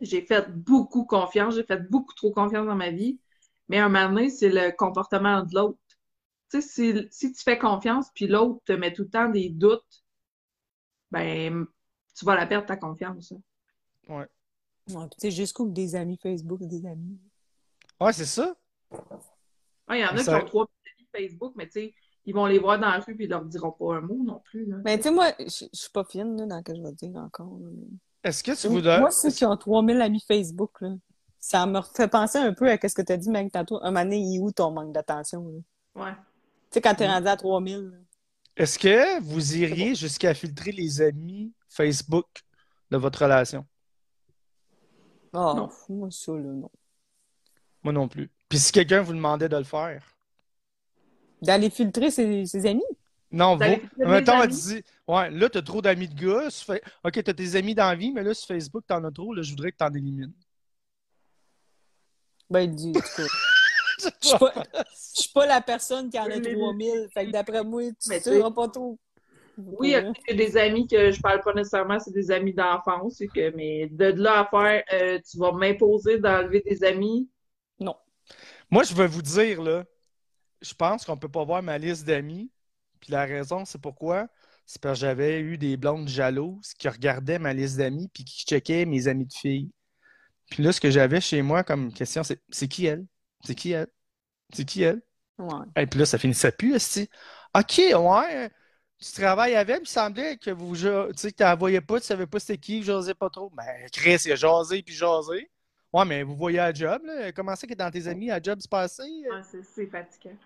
J'ai fait beaucoup confiance, j'ai fait beaucoup trop confiance dans ma vie. Mais à un moment donné, c'est le comportement de l'autre. Tu sais, si, si tu fais confiance, puis l'autre te met tout le temps des doutes, ben, tu vas la perdre ta confiance. hein. Ouais, puis tu sais, jusqu'où des amis Facebook, des amis. Ouais, c'est ça. Ouais, Il y en a qui ont trois amis Facebook, mais tu sais, ils vont les voir dans la rue, puis ils leur diront pas un mot non plus. là. Mais tu sais, moi, je je suis pas fine là, dans ce que je vais dire encore. Est-ce que tu voudrais. Moi, ceux qui ont 3000 amis Facebook, là, ça me fait penser un peu à ce que tu as dit, Meg, tantôt. Un moment donné, il est où ton manque d'attention? Ouais. Tu sais, quand t'es Mm. rendu à 3000. là. Est-ce que vous iriez jusqu'à filtrer les amis Facebook de votre relation? Ah, Non. moi, ça, là, non. Moi non plus. Puis si quelqu'un vous demandait de le faire? D'aller filtrer ses, ses amis? Non, vous. Mettons, elle dit Ouais, là, t'as trop d'amis de gars. sur Fa- Ok, t'as tes amis dans la vie, mais là, sur Facebook, t'en as trop. Là, je voudrais que t'en élimines. Ben, cas, je suis pas, pas la personne qui en a Oui, mais- 3000. Fait que d'après moi, tu seras pas trop. Oui, il y a des amis que je parle pas nécessairement, c'est des amis d'enfance, mais de là à faire, euh, tu vas m'imposer d'enlever des amis? Moi, je vais vous dire, là, je pense qu'on peut pas voir ma liste d'amis. Puis la raison, c'est pourquoi? C'est parce que j'avais eu des blondes jalouses qui regardaient ma liste d'amis puis qui checkaient mes amis de filles. Puis là, ce que j'avais chez moi comme question, c'est c'est qui elle? C'est qui elle? C'est qui elle? Ouais. Et puis là, ça finissait plus, esti. OK, ouais. Tu travailles avec, il semblait que vous, tu sais, que voyais pas, tu savais pas c'était qui, je jasais pas trop. Mais Chris, il a jasé puis jasé. Ouais, mais vous voyez à job, là. Comment ça que dans tes amis à job se passait? Ouais, c'est- fatigant.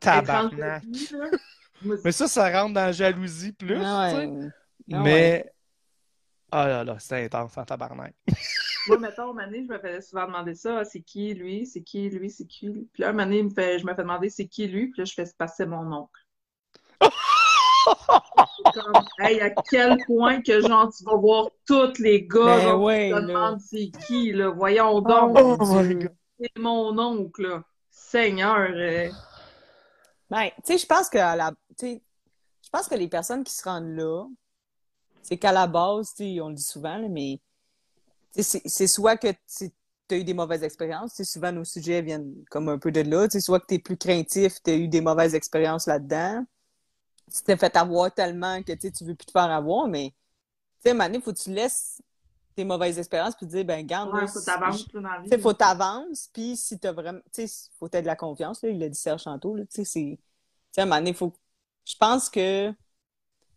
Tabarnak. Mais ça, ça rentre dans la jalousie plus, Ah tu sais. ouais. Ah Mais. Ah là là, c'est intense en tabarnak. Moi, mettons, donné, je me faisais souvent demander ça, Ah, c'est qui lui, c'est qui lui, c'est qui? Lui. Puis là, il me fait- je me fais demander c'est qui lui, puis là, je fais passer mon oncle. Comme, hey, à quel point que genre tu vas voir tous les gars Ben genre, ouais, qui te là. demandent c'est qui, là. Voyons Oh, donc, Oh c'est mon oncle, là. Seigneur. euh, Ben, tu sais, je pense que à la, tu sais, je pense que les personnes qui se rendent là, c'est qu'à la base, on le dit souvent, là, mais c'est soit que tu as eu des mauvaises expériences, souvent nos sujets viennent comme un peu de là, tu sais, soit que tu es plus craintif, tu as eu des mauvaises expériences là-dedans, tu t'es fait avoir tellement que tu tu veux plus te faire avoir, mais tu sais, à un moment donné, faut que tu laisses tes mauvaises expériences puis te dire, ben, garde, ouais, faut t'avancer dans la vie. faut t'avances, puis si t'as vraiment, tu sais, faut t'aider de la confiance, là, il l'a dit Serge tantôt, là, tu sais, c'est, tu sais, à un moment donné, faut, je pense que,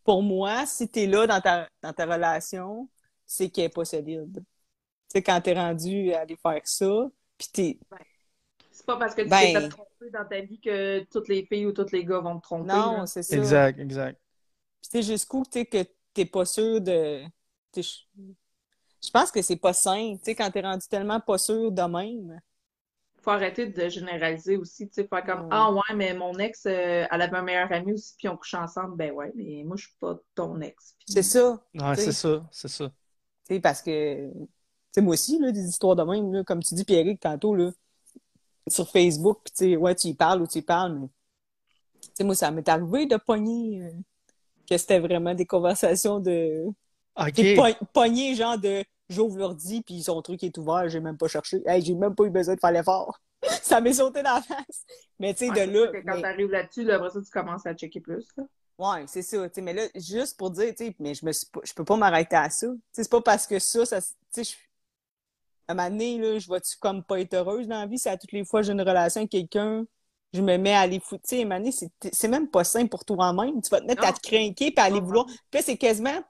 pour moi, si t'es là dans ta, dans ta relation, c'est qu'elle est pas solide. Tu sais, quand t'es rendu à aller faire ça, puis t'es, C'est pas parce que tu Ben- t'es tromper dans ta vie que toutes les filles ou tous les gars vont te tromper. non, là. c'est ça. Exact, exact. Puis tu sais, jusqu'où, tu sais, que t'es pas sûr de, je pense que c'est pas sain, tu sais, quand t'es rendu tellement pas sûr de même. faut arrêter de généraliser aussi, tu sais, faire comme Ouais. Ah ouais, mais mon ex, euh, elle avait un meilleur ami aussi, puis on couche ensemble. Ben ouais, mais moi, je suis pas ton ex. Puis- C'est ça. Ouais, c'est ça, c'est ça. Tu sais, parce que, tu sais, moi aussi, là, des histoires de même, là, comme tu dis, Pierrick, tantôt, là, sur Facebook, tu sais, ouais, tu y parles ou tu y parles, mais, tu sais, moi, ça m'est arrivé de pogner, euh, que c'était vraiment des conversations de, OK. tu sais, po- pogner, genre de, j'ouvre l'ordi, puis son truc est ouvert, j'ai même pas cherché. Hey, j'ai même pas eu besoin de faire l'effort. ça m'est sauté dans la face. Mais, tu sais, Ouais, de c'est là, que quand mais- t'arrives là-dessus, là, après ça, tu commences à checker plus. là. Ouais, c'est ça. tu sais, mais là, juste pour dire, tu sais, mais je me suis pas- je peux pas m'arrêter à ça. Tu c'est pas parce que ça, ça, tu sais, je- à un moment donné, là, je vais-tu comme pas être heureuse dans la vie, c'est à toutes les fois que j'ai une relation avec quelqu'un, je me mets à aller foutre. Tu sais, c'est, même pas sain pour toi-même. Tu vas te mettre à te craquer puis à aller vouloir. Puis là, c'est quasiment,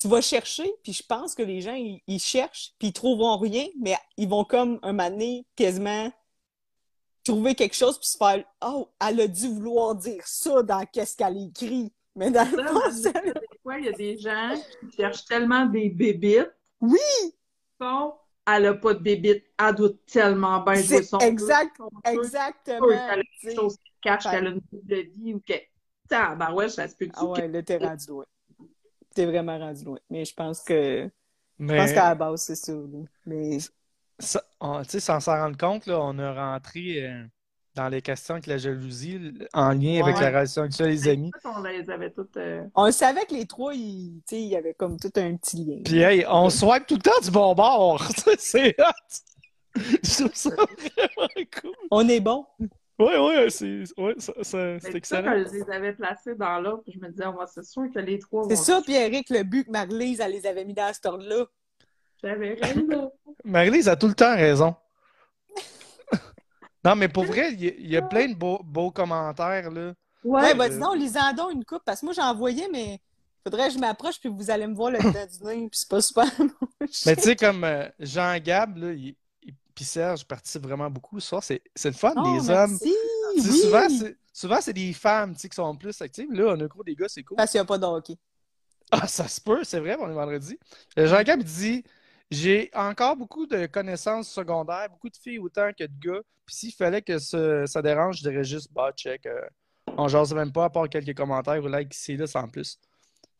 tu vas chercher, puis je pense que les gens, ils, ils cherchent, puis ils trouveront rien, mais ils vont comme un moment donné, quasiment, trouver quelque chose puis se faire Oh, elle a dû vouloir dire ça dans qu'est-ce qu'elle écrit. Mais dans le Ça, des fois, il y a des gens qui cherchent tellement des bébites. Oui! Bon, elle a pas de bébites. Elle doit tellement bien jouer son exact, son exactement. qu'elle a quelque chose qui cache, qu'elle a une double vie ou que. Ah, ben ouais, ça se peut Ah ouais, là, t'es rendu loin. T'es vraiment rendu loin. Mais je pense que. Je pense qu'à la base, c'est ça. là. Mais ça- on- tu sais, sans s'en rendre compte, là, on a rentré euh, dans les questions avec la jalousie en lien avec la relation avec les amis. On les avait toutes. euh, on savait que les trois, ils, tu sais, il y avait comme tout un petit lien. Puis hey, on swipe tout le temps du bon bord. c'est hot. Je trouve ça vraiment cool. On est bon. Ouais, ouais, c'est ouais, ça- ça- c'est ça, excellent. quand je les avais placés dans l'ordre, je me disais, on va c'est sûr que les trois C'est ça, Pierrick, le but que Marlise, elle les avait mis dans cet ordre-là. J'avais raison. Marie-Lise a tout le temps raison. Non, mais pour vrai, il y, a- il y a plein de beaux, beaux commentaires, là. Ouais, Ouais, bah euh, disons, lisez-en donc une coupe, parce que moi, j'en envoyais, mais faudrait que je m'approche, puis vous allez me voir le dedans du nez, puis c'est pas super. Mais tu sais, comme euh, Jean Gab, là, il, il- puis Serge participe vraiment beaucoup. Ça, c'est c'est le fun, Oh, les hommes. merci! Oui! Souvent, c'est souvent, c'est des femmes tu sais, qui sont plus actives. Là, on a gros des gars, c'est cool. Parce qu'il n'y a pas de hockey. Ah, ça se peut, c'est vrai, on est vendredi. Euh, Jean Gab il dit J'ai encore beaucoup de connaissances secondaires, beaucoup de filles autant que de gars. Puis s'il fallait que ce- ça dérange, je dirais juste bah, check. euh, on jase même pas, à part quelques commentaires ou likes ici là, sans plus.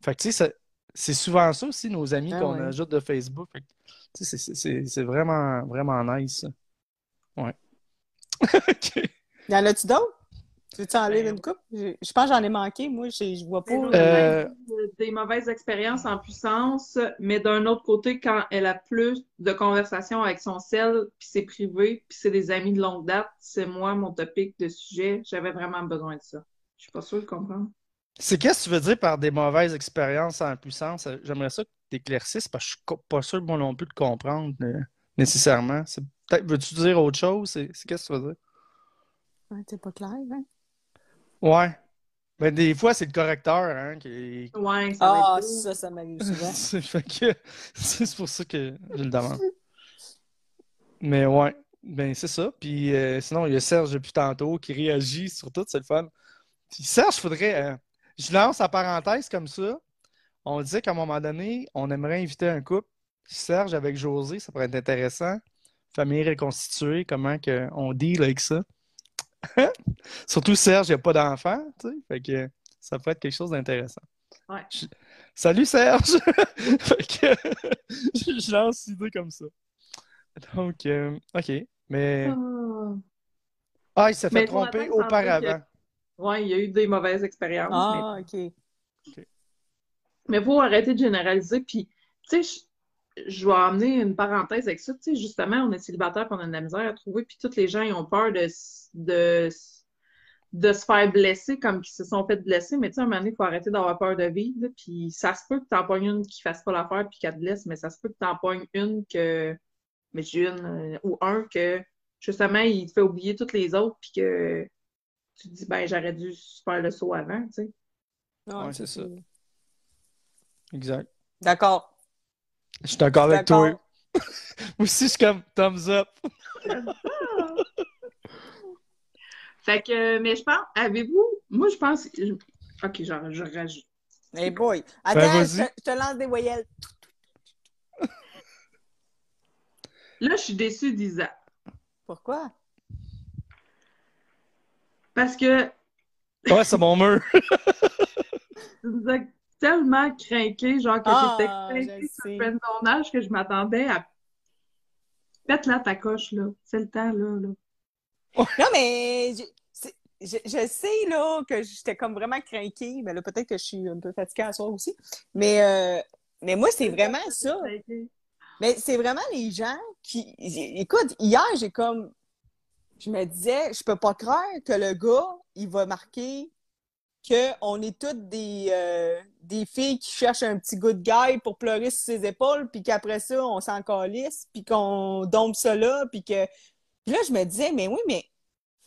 Fait que tu sais, c'est souvent ça aussi, nos amis Ah qu'on ouais. ajoute de Facebook. Fait que, tu sais, c'est- vraiment, vraiment nice. ça. Ouais. OK. Y en a-tu d'autres? Tu veux-tu en Ben, lire une coupe? Je, je pense que j'en ai manqué, moi, je, je vois pas. Euh, là, Des mauvaises expériences en puissance, mais d'un autre côté, quand elle a plus de conversations avec son sel, puis c'est privé, puis c'est des amis de longue date, c'est moi, mon topic de sujet. J'avais vraiment besoin de ça. Je suis pas sûre de comprendre. C'est qu'est-ce que tu veux dire par des mauvaises expériences en puissance? J'aimerais ça que tu éclaircisses parce que je suis pas sûr moi non plus de comprendre euh, nécessairement. Veux-tu dire autre chose? C'est qu'est-ce que tu veux dire? Ouais, c'est pas clair, hein? Ouais. Mais des fois, c'est le correcteur hein, qui Ouais, ça Ah, ça, ça m'arrive souvent. C'est fait que- c'est pour ça que je le demande. Mais ouais, ben c'est ça. Puis euh, sinon, il y a Serge depuis tantôt qui réagit sur tout, c'est le fun. Puis Serge, faudrait. euh, je lance la parenthèse comme ça. On disait qu'à un moment donné, on aimerait inviter un couple. Serge avec José, ça pourrait être intéressant. Famille reconstituée, comment que on deal avec ça? Surtout Serge, il n'y a pas d'enfant, tu sais. Fait que ça pourrait être quelque chose d'intéressant. Ouais. Je- Salut Serge! Fait que je je lance l'idée comme ça. Donc, euh, OK. Mais. Ah. Ah, il s'est fait tromper auparavant. Ouais, il y a eu des mauvaises expériences. Ah, OK. Mais, mais faut arrêter de généraliser. Puis, tu sais, je, vais amener une parenthèse avec ça. Tu sais, justement, on est célibataire, on a de la misère à trouver, puis tous les gens, ils ont peur de, de, de se faire blesser comme qu'ils se sont fait blesser. Mais tu sais, à un moment donné, il faut arrêter d'avoir peur de vivre. là. Puis, ça se peut que tu en pognes une qui fasse pas l'affaire, puis qu'elle te blesse, mais ça se peut que tu en pognes une que. Mais j'ai une, euh, ou un que, justement, il te fait oublier toutes les autres, puis que tu te dis, ben, j'aurais dû faire le saut avant, tu sais. Ouais, Ouais, c'est ça. Exact. D'accord. Je suis d'accord avec toi. Moi aussi, je suis comme thumbs up. Fait que, mais je pense, avez-vous, moi je pense, ok, genre, je rajoute. Hey boy. Attends, Ben, je, te, je te lance des voyelles. Là, je suis déçue d'Isa. Pourquoi? Parce que Ouais, c'est mon mur. tu nous as tellement craqué, genre que Ah, t'étais je craqué sur le âge que je m'attendais à. Pète-la ta coche, là. C'est le temps, là. là. Non, mais je, je sais là que j'étais comme vraiment craquée. Mais là, peut-être que je suis un peu fatiguée à soir aussi. Mais, euh, mais moi, c'est vraiment ça. Mais c'est vraiment les gens qui. Écoute, hier, j'ai comme. Je me disais, je peux pas croire que le gars, il va marquer qu'on est toutes des, euh, des filles qui cherchent un petit good guy pour pleurer sur ses épaules, puis qu'après ça, on s'en calisse, puis qu'on dompe ça là, puis que. Puis là, je me disais, mais oui, mais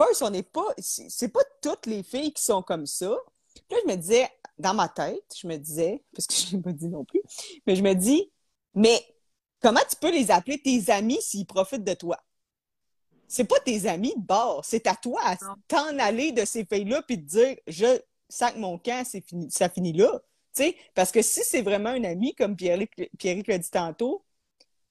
first, on n'est pas. C'est pas toutes les filles qui sont comme ça. Puis là, je me disais, dans ma tête, je me disais, parce que je l'ai pas dit non plus, mais je me dis, mais comment tu peux les appeler tes amis s'ils profitent de toi? c'est pas tes amis de bord, c'est à toi à t'en aller de ces filles-là puis de dire je sac mon camp, fini, ça finit là. Parce que si c'est vraiment une amie, comme Pierrick l'a dit tantôt,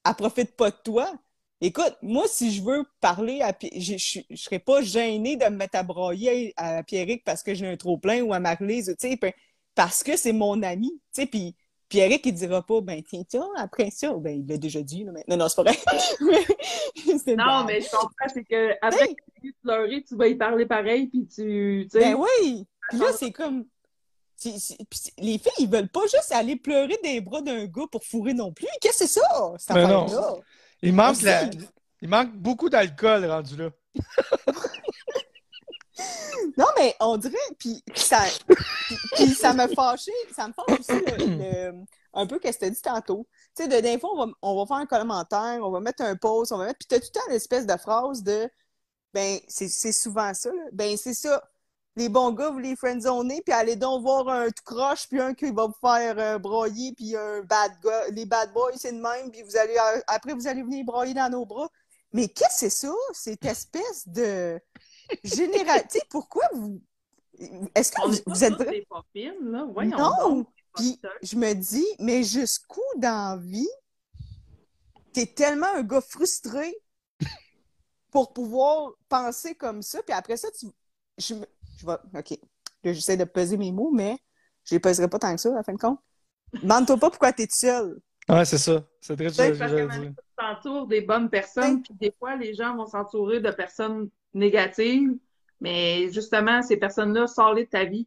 elle profite pas de toi. Écoute, moi, si je veux parler à je, je, je serais pas gênée de me mettre à broyer à Pierrick parce que j'ai un trop-plein ou à Marlise, tu sais, pe- parce que c'est mon ami, tu sais, puis Pierrick, il dira pas, ben, tiens, tiens, après ça, ben, il l'a déjà dit, là, mais... Non, non, c'est pas vrai. Non, mais je comprends, c'est que après Hey! que tu tu vas y parler pareil, puis tu, tu sais, Ben oui! Puis là, c'est comme. les filles, ils veulent pas juste aller pleurer des bras d'un gars pour fourrer non plus. Qu'est-ce que c'est ça, cette affaire-là? Il manque, la- il manque beaucoup d'alcool rendu là. Non, mais on dirait, puis ça, puis, ça me fâchait, ça me fâche aussi le- le- un peu qu'est-ce que tu as dit tantôt. Tu sais, de des fois, on va, on va faire un commentaire, on va mettre un post, on va mettre, puis t'as tout le temps l'espèce de phrase de, ben, c'est c'est souvent ça, là. ben, c'est ça. Les bons gars, vous les friendzoner, puis allez donc voir un tout croche, puis un qui va vous faire euh, broyer, puis un bad gars. Les bad boys, c'est le même, puis vous allez, euh, après, vous allez venir broyer dans nos bras. Mais qu'est-ce que c'est ça, cette espèce de général... tu sais, pourquoi vous... Est-ce que vous, vous êtes... des là. Voyons Non! Puis je me dis, mais jusqu'où dans la vie t'es tellement un gars frustré pour pouvoir penser comme ça, puis après ça, tu... Je. Je vais... OK. Là, j'essaie de peser mes mots, mais je les pèserai pas tant que ça, à la fin de compte. Demande-toi pas pourquoi t'es tout seul. Ouais, c'est ça. C'est très ce parce que tu t'entoures des bonnes personnes, puis des fois, les gens vont s'entourer de personnes négatives, mais justement, ces personnes-là, sors-les de ta vie.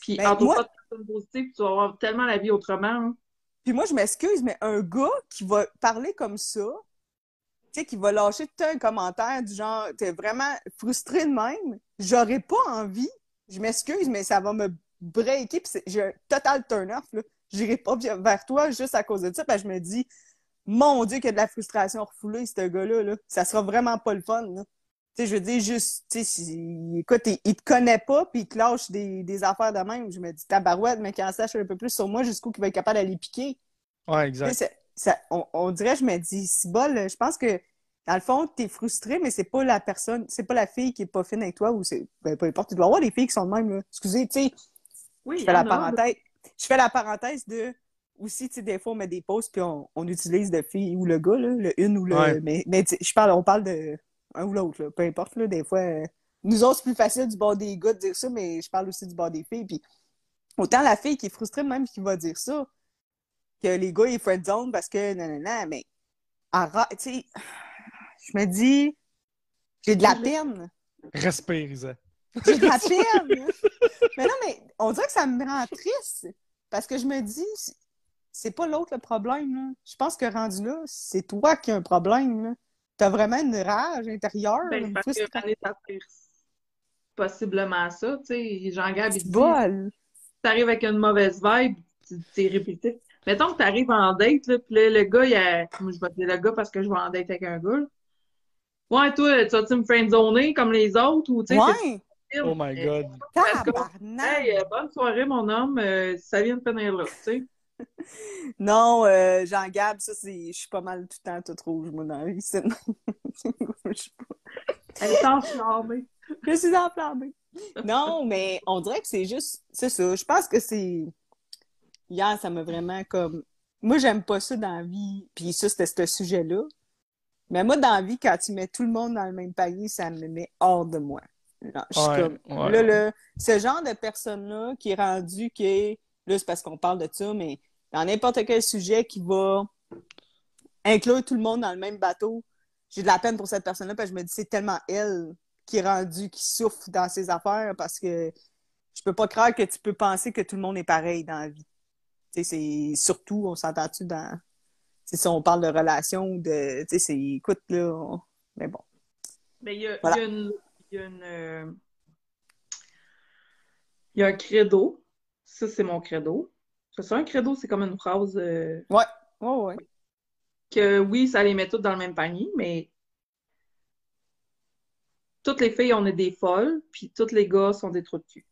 Puis Ben, entoure moi- pas de personnes positives, puis tu vas avoir tellement la vie autrement. hein. Puis moi, je m'excuse, mais un gars qui va parler comme ça, tu sais, qui va lâcher tout un commentaire du genre, t'es vraiment frustré de même, j'aurais pas envie, je m'excuse, mais ça va me breaker, puis j'ai un total turn-off, là. J'irai pas vers toi juste à cause de ça, parce que je me dis, mon Dieu, qu'il y a de la frustration refoulée, ce gars-là, là. Ça sera vraiment pas le fun, là. Tu sais, je veux dire, juste, tu sais, écoute, il, il te connaît pas, puis il te lâche des, des affaires de même. Je me dis, tabarouette, mais qu'il en sache un peu plus sur moi jusqu'où il va être capable d'aller piquer. Ouais, exact. ça- on, on dirait, je me dis, si bol, je pense que dans le fond, t'es frustré, mais c'est pas la personne, c'est pas la fille qui est pas fine avec toi ou c'est, ben, peu importe. Doit y avoir des filles qui sont de même, là. Excusez, tu sais, Oui, je fais la parenthèse. Je fais la parenthèse de, aussi, tu sais, des fois, on met des posts puis on, on utilise le fille ou le gars, là, le une ou le, Ouais. mais, mais tu je parle, on parle de un ou l'autre, là. Peu importe, là, des fois, euh, nous autres, c'est plus facile du bord des gars de dire ça, mais je parle aussi du bord des filles, puis autant la fille qui est frustrée même qui va dire ça, que les gars, ils friendzone parce que nanana, mais arrête, tu sais, je me dis, j'ai de la peine. Respire, Isa. J'ai de la peine. mais non, mais on dirait que ça me rend triste parce que je me dis, c'est- pas l'autre le problème. Là. Je pense que rendu là, c'est toi qui as un problème. Là. T'as vraiment une rage intérieure. Ben, parce que possiblement ça, tu sais. Jean-Gab, il dit, bol. t'arrives avec une mauvaise vibe, tu- t'es répété. Mettons que t'arrives en date, là, puis là, le gars, il a... Moi, je vais te dire le gars parce que je vais en date avec un gars. Ouais, toi, tu vas-tu me friendzoner comme les autres, ou tu sais, Ouais, Oh my god. Hey, euh, bonne soirée, mon homme, euh, ça vient de finir là, tu sais. Non, euh, Jean-Gab, ça, c'est. Je suis pas mal tout le temps toute rouge, moi, dans la vie. c'est- Je suis Elle est enflammée. Je suis enflammée. Non, mais on dirait que c'est juste. C'est ça. Je pense que c'est. Hier, ça m'a vraiment comme. Moi, j'aime pas ça dans la vie. Puis ça, c'était ce sujet-là. Mais moi, dans la vie, quand tu mets tout le monde dans le même panier, ça me met hors de moi. Non, je suis Ouais, comme. ouais. Là, là, ce genre de personne-là qui est rendu qui est. Là, c'est parce qu'on parle de ça, mais dans n'importe quel sujet qui va inclure tout le monde dans le même bateau, j'ai de la peine pour cette personne-là parce que je me dis c'est tellement elle qui est rendue, qui souffre dans ses affaires parce que je peux pas croire que tu peux penser que tout le monde est pareil dans la vie. Tu sais, c'est surtout, on s'entend-tu dans. Sais, si on parle de relations ou de. Tu sais, c'est. Écoute, là. on- Mais bon. Mais il y a, Voilà. il y a une. Il y a une. euh, Il y a un credo. Ça, c'est mon credo. C'est ça, un credo, c'est comme une phrase euh, Ouais. Ouais, ouais. que oui, ça les met toutes dans le même panier, mais toutes les filles, on est des folles, puis tous les gars sont des trous de cul.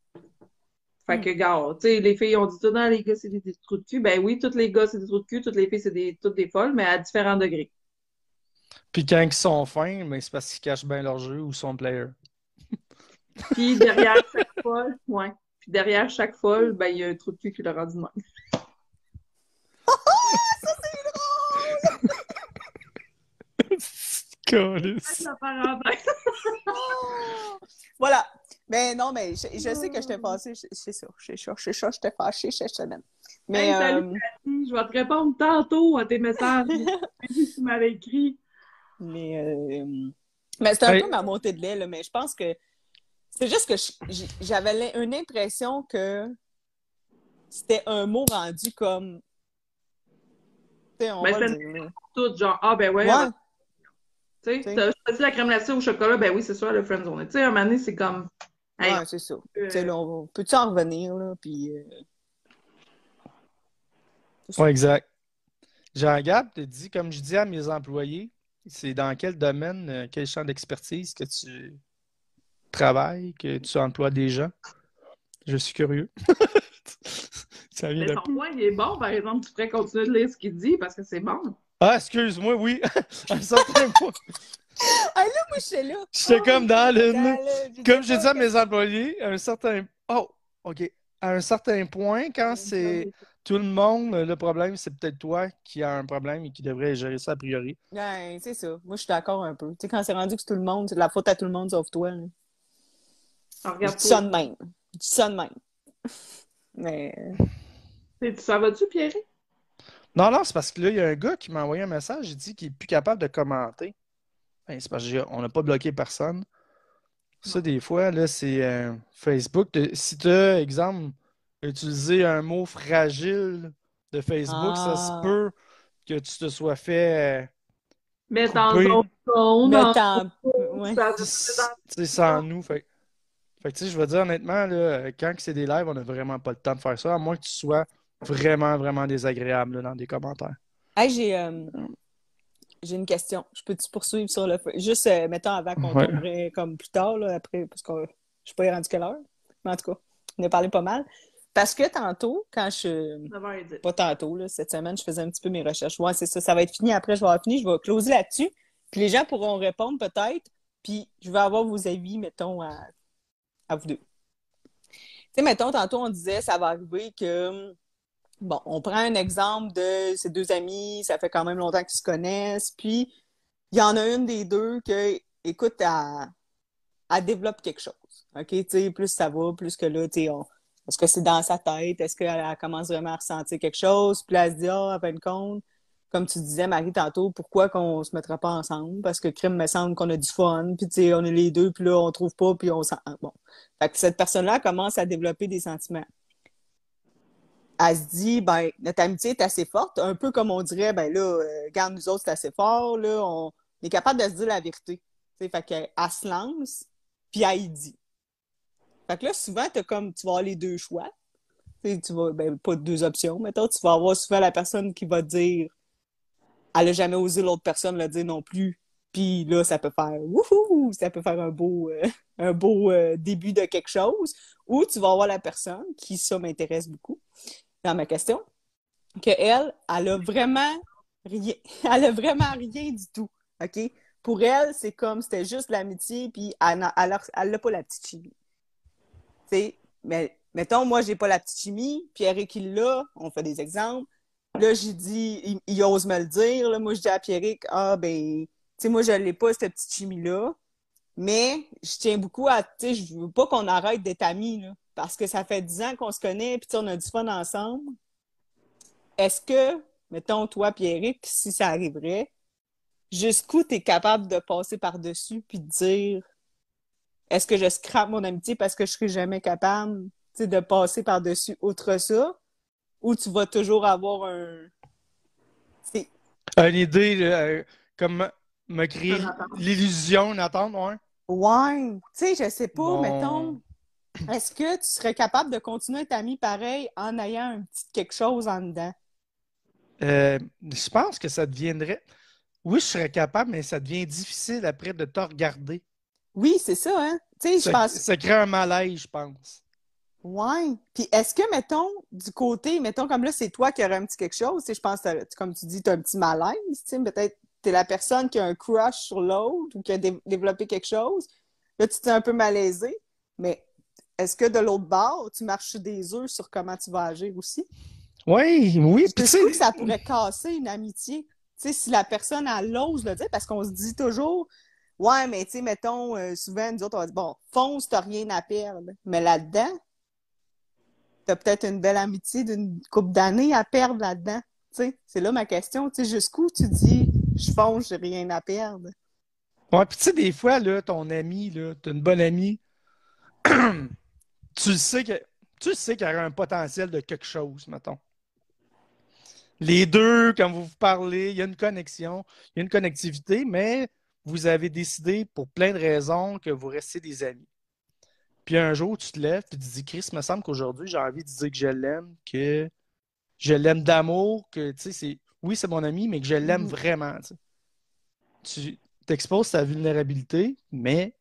Fait que, gars, tu sais, les filles, on dit tout dans les gars, c'est des, des trous de cul. Ben oui, tous les gars, c'est des trous de cul, toutes les filles, c'est des, toutes des folles, mais à différents degrés. Puis quand ils sont fins, mais c'est parce qu'ils cachent bien leur jeu ou son player. Puis derrière chaque folle, ouais. Puis derrière chaque folle, ben, il y a un trou de cul qui le rend du même. Ça, c'est drôle! Oh! Voilà. Mais non, mais je, je sais que j'étais fâchée. Je- C'est ça. C'est ça. C'est ça. J'étais fâchée cette semaine. Mais Hey, salut, euh, Cathy. Je vais te répondre tantôt à tes messages. tu m'avais écrit. Mais, euh, mais c'est un Hey. peu ma montée de lait, là, mais je pense que c'est juste que je- j'avais une impression que c'était un mot rendu comme. Tu sais, on Ben, va c'est- dire. Tout genre, ah ben ouais, Ouais, tu sais, t'as choisi la crème glacée au chocolat, ben oui, c'est sûr, le friendzone. Tu sais, un moment donné, c'est comme, hey, ouais, c'est ça. euh, Tu sais, là, on peut-tu en revenir, là, puis... euh, Ouais, exact. Jean-Gab te dit, comme je dis à mes employés, c'est dans quel domaine, euh, quel champ d'expertise que tu travailles, que tu emploies des gens? Je suis curieux. Ça vient mais son point, il est bon, par exemple, tu pourrais continuer de lire ce qu'il dit parce que c'est bon. Ah, excuse-moi, oui. À un certain point, Ah, là, moi, je suis là. J'étais Oh, comme dans Comme j'ai dit à mes employés, à un certain... Oh, OK. À un certain point, quand c'est tout le monde, le problème, c'est peut-être toi qui as un problème et qui devrait gérer ça a priori. Ouais, c'est ça. Moi, je suis d'accord un peu. Tu sais, quand c'est rendu que c'est tout le monde, c'est de la faute à tout le monde sauf toi. là. Alors, regarde ça de même. Ça de même. Mais... Tu ça va-tu, Pierre? Non, non, c'est parce que là, il y a un gars qui m'a envoyé un message, il dit qu'il est plus capable de commenter. Ben, c'est parce qu'on n'a pas bloqué personne. Ça, des fois, là, c'est euh, Facebook. si tu as, exemple, utilisé un mot fragile de Facebook, ça se Ah. peut que tu te sois fait. Ton ton, ton, ouais. euh, te dans- C'est sans nous. Fait, fait que, tu sais, je veux dire, honnêtement, là, quand c'est des lives, on n'a vraiment pas le temps de faire ça, à moins que tu sois vraiment, vraiment désagréable là, dans des commentaires. Hey, j'ai euh, j'ai une question. Je peux-tu poursuivre sur le feu? Juste, euh, mettons, avant qu'on Ouais. tomberait comme plus tard, là, après, parce que je sais pas rendu quelle heure. Mais en tout cas, on a parlé pas mal. Parce que tantôt, quand je. 9h10. Pas tantôt, là, cette semaine, je faisais un petit peu mes recherches. Ouais, c'est ça, ça va être fini. Après, je vais avoir fini, je vais closer là-dessus. Puis les gens pourront répondre peut-être. Puis je vais avoir vos avis, mettons, à, à vous deux. Tu sais, mettons, tantôt, on disait, ça va arriver que. Bon, on prend un exemple de ces deux amis, ça fait quand même longtemps qu'ils se connaissent, puis il y en a une des deux que, écoute, elle, développe quelque chose. OK? Tu sais, plus ça va, plus que là, tu sais, est-ce que c'est dans sa tête? Est-ce qu'elle elle commence vraiment à ressentir quelque chose? Puis là, elle se dit, ah, à fin de compte, comme tu disais, Marie, tantôt, pourquoi qu'on se mettra pas ensemble? Parce que crime me semble qu'on a du fun, puis tu on est les deux, puis là, on trouve pas, puis on s'en... Bon. Fait que cette personne-là commence à développer des sentiments. Elle se dit, ben, notre amitié est assez forte, un peu comme on dirait, ben là, euh, regarde, nous autres, c'est assez fort, là, on est capable de se dire la vérité. Tu sais, fait qu'elle elle se lance, puis elle dit. Fait que là, souvent, t'as comme, tu vas avoir les deux choix. Tu vas, ben, pas deux options, mettons, tu vas avoir souvent la personne qui va dire, elle a jamais osé l'autre personne le dire non plus. Puis là, ça peut faire wouhou, ça peut faire un beau, euh, un beau euh, début de quelque chose. Ou tu vas avoir la personne qui, ça m'intéresse beaucoup dans ma question, que elle, a vraiment rien, elle a vraiment rien du tout. OK? Pour elle, c'est comme c'était juste l'amitié, puis elle n'a pas la petite chimie. Mais mettons, moi, j'ai pas la petite chimie, Pierrick, il l'a, on fait des exemples. Là, j'ai dit, il, il ose me le dire. Là, moi, je dis à Pierrick, ah, ben, tu sais, moi, je l'ai pas, cette petite chimie-là. Mais je tiens beaucoup à, tu sais, je veux pas qu'on arrête d'être amis, là, parce que ça fait dix ans qu'on se connaît, puis on a du fun ensemble. Est-ce que, mettons, toi, Pierrick, si ça arriverait, jusqu'où tu es capable de passer par-dessus puis de dire est-ce que je scrape mon amitié parce que je serai jamais capable de passer par-dessus outre ça? Ou tu vas toujours avoir un Une idée, euh, comme me créer l'illusion, une attente, ouais. ouais tu sais je sais pas Bon. mettons est-ce que tu serais capable de continuer à être ami pareil en ayant un petit quelque chose en dedans? Euh, je pense que ça deviendrait. Oui, je serais capable, mais ça devient difficile après de te regarder. oui c'est ça hein? Tu sais je Ça, pense ça crée un malaise, je pense. Ouais. Puis est-ce que, mettons, du côté, mettons, comme là, c'est toi qui aurais un petit quelque chose, tu je pense, comme tu dis, tu as un petit malaise, tu sais, peut-être t'es la personne qui a un crush sur l'autre ou qui a dé- développé quelque chose. Là, tu t'es un peu malaisé, mais est-ce que de l'autre bord, tu marches des œufs sur comment tu vas agir aussi? Oui, oui. Je tu trouve que ça pourrait casser une amitié. Tu sais, si la personne, elle ose le dire, parce qu'on se dit toujours, ouais, mais tu sais, mettons, euh, souvent, nous autres, on va dire, bon, fonce, t'as rien à perdre. Mais là-dedans, t'as peut-être une belle amitié d'une couple d'années à perdre là-dedans. Tu sais, c'est là ma question. Tu sais, jusqu'où tu dis, je fonce, j'ai rien à perdre? Ouais, puis tu sais, des fois, là, ton ami, là, t'as une bonne amie, tu sais que tu sais qu'il y aurait un potentiel de quelque chose, mettons. Les deux, quand vous vous parlez, il y a une connexion, il y a une connectivité, mais vous avez décidé pour plein de raisons que vous restez des amis. Puis un jour, tu te lèves et tu te dis, Chris, me semble qu'aujourd'hui, j'ai envie de dire que je l'aime, que je l'aime d'amour, que, tu sais, c'est, oui, c'est mon ami, mais que je l'aime Mhm. vraiment. Tu t'exposes ta vulnérabilité, mais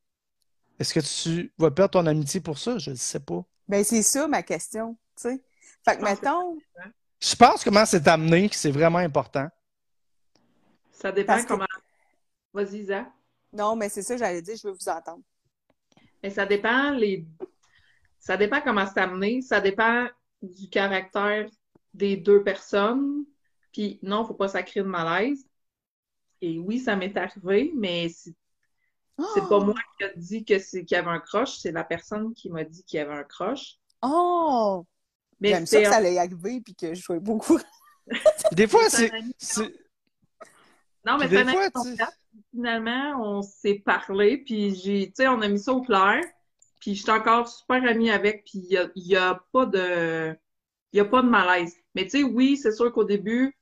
est-ce que tu vas perdre ton amitié pour ça? Je ne sais pas. Ben, c'est ça ma question. Tu sais. Fait que, Je pense que- mettons, Je pense comment c'est amené, que c'est vraiment important. Ça dépend Parce que- comment. Vas-y, Isa. non, mais c'est ça, j'allais dire, je veux vous entendre. Mais ça dépend les. Ça dépend comment c'est amené. Ça dépend du caractère des deux personnes. Puis non, faut pas ça crée de malaise. Et oui, ça m'est arrivé, mais c'est c'est pas moi qui a dit que c'est qu'il y avait un croche, c'est la personne qui m'a dit qu'il y avait un croche. Oh! Mais J'aime ça que ça allait arriver puis que je sois beaucoup. Des fois, c'est Non, mais des fois, contact. Finalement, on s'est parlé, puis j'ai, tu sais, on a mis ça au clair, puis je suis encore super amie avec, puis il y a, pas de, il y a pas de malaise. Mais tu sais, oui, c'est sûr qu'au début,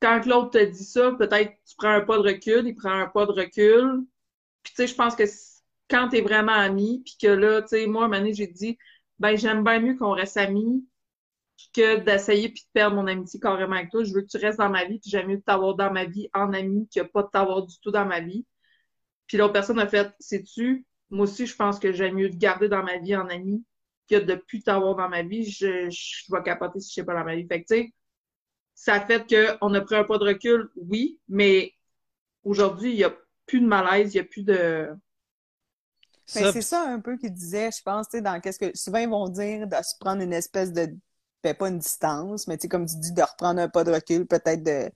quand l'autre te dit ça, peut-être tu prends un pas de recul, il prend un pas de recul. Puis tu sais, je pense que quand t'es vraiment ami, puis que là, tu sais, moi, à un moment donné, j'ai dit, ben j'aime bien mieux qu'on reste amis que d'essayer puis de perdre mon amitié carrément avec toi. Je veux que tu restes dans ma vie, puis j'aime mieux t'avoir dans ma vie en ami que pas de t'avoir du tout dans ma vie. Puis l'autre personne a fait, sais-tu, moi aussi, je pense que j'aime mieux te garder dans ma vie en ami que de plus t'avoir dans ma vie. Je, je vais capoter si je sais pas dans ma vie. Fait que, tu sais, ça fait qu'on a pris un pas de recul, oui, mais aujourd'hui, il n'y a plus de malaise, il n'y a plus de. Ça, c'est ça un peu qu'ils disaient, je pense, tu sais, dans qu'est-ce que. Souvent, ils vont dire de se prendre une espèce de. Ben, pas une distance, mais tu sais, comme tu dis, de reprendre un pas de recul, peut-être de.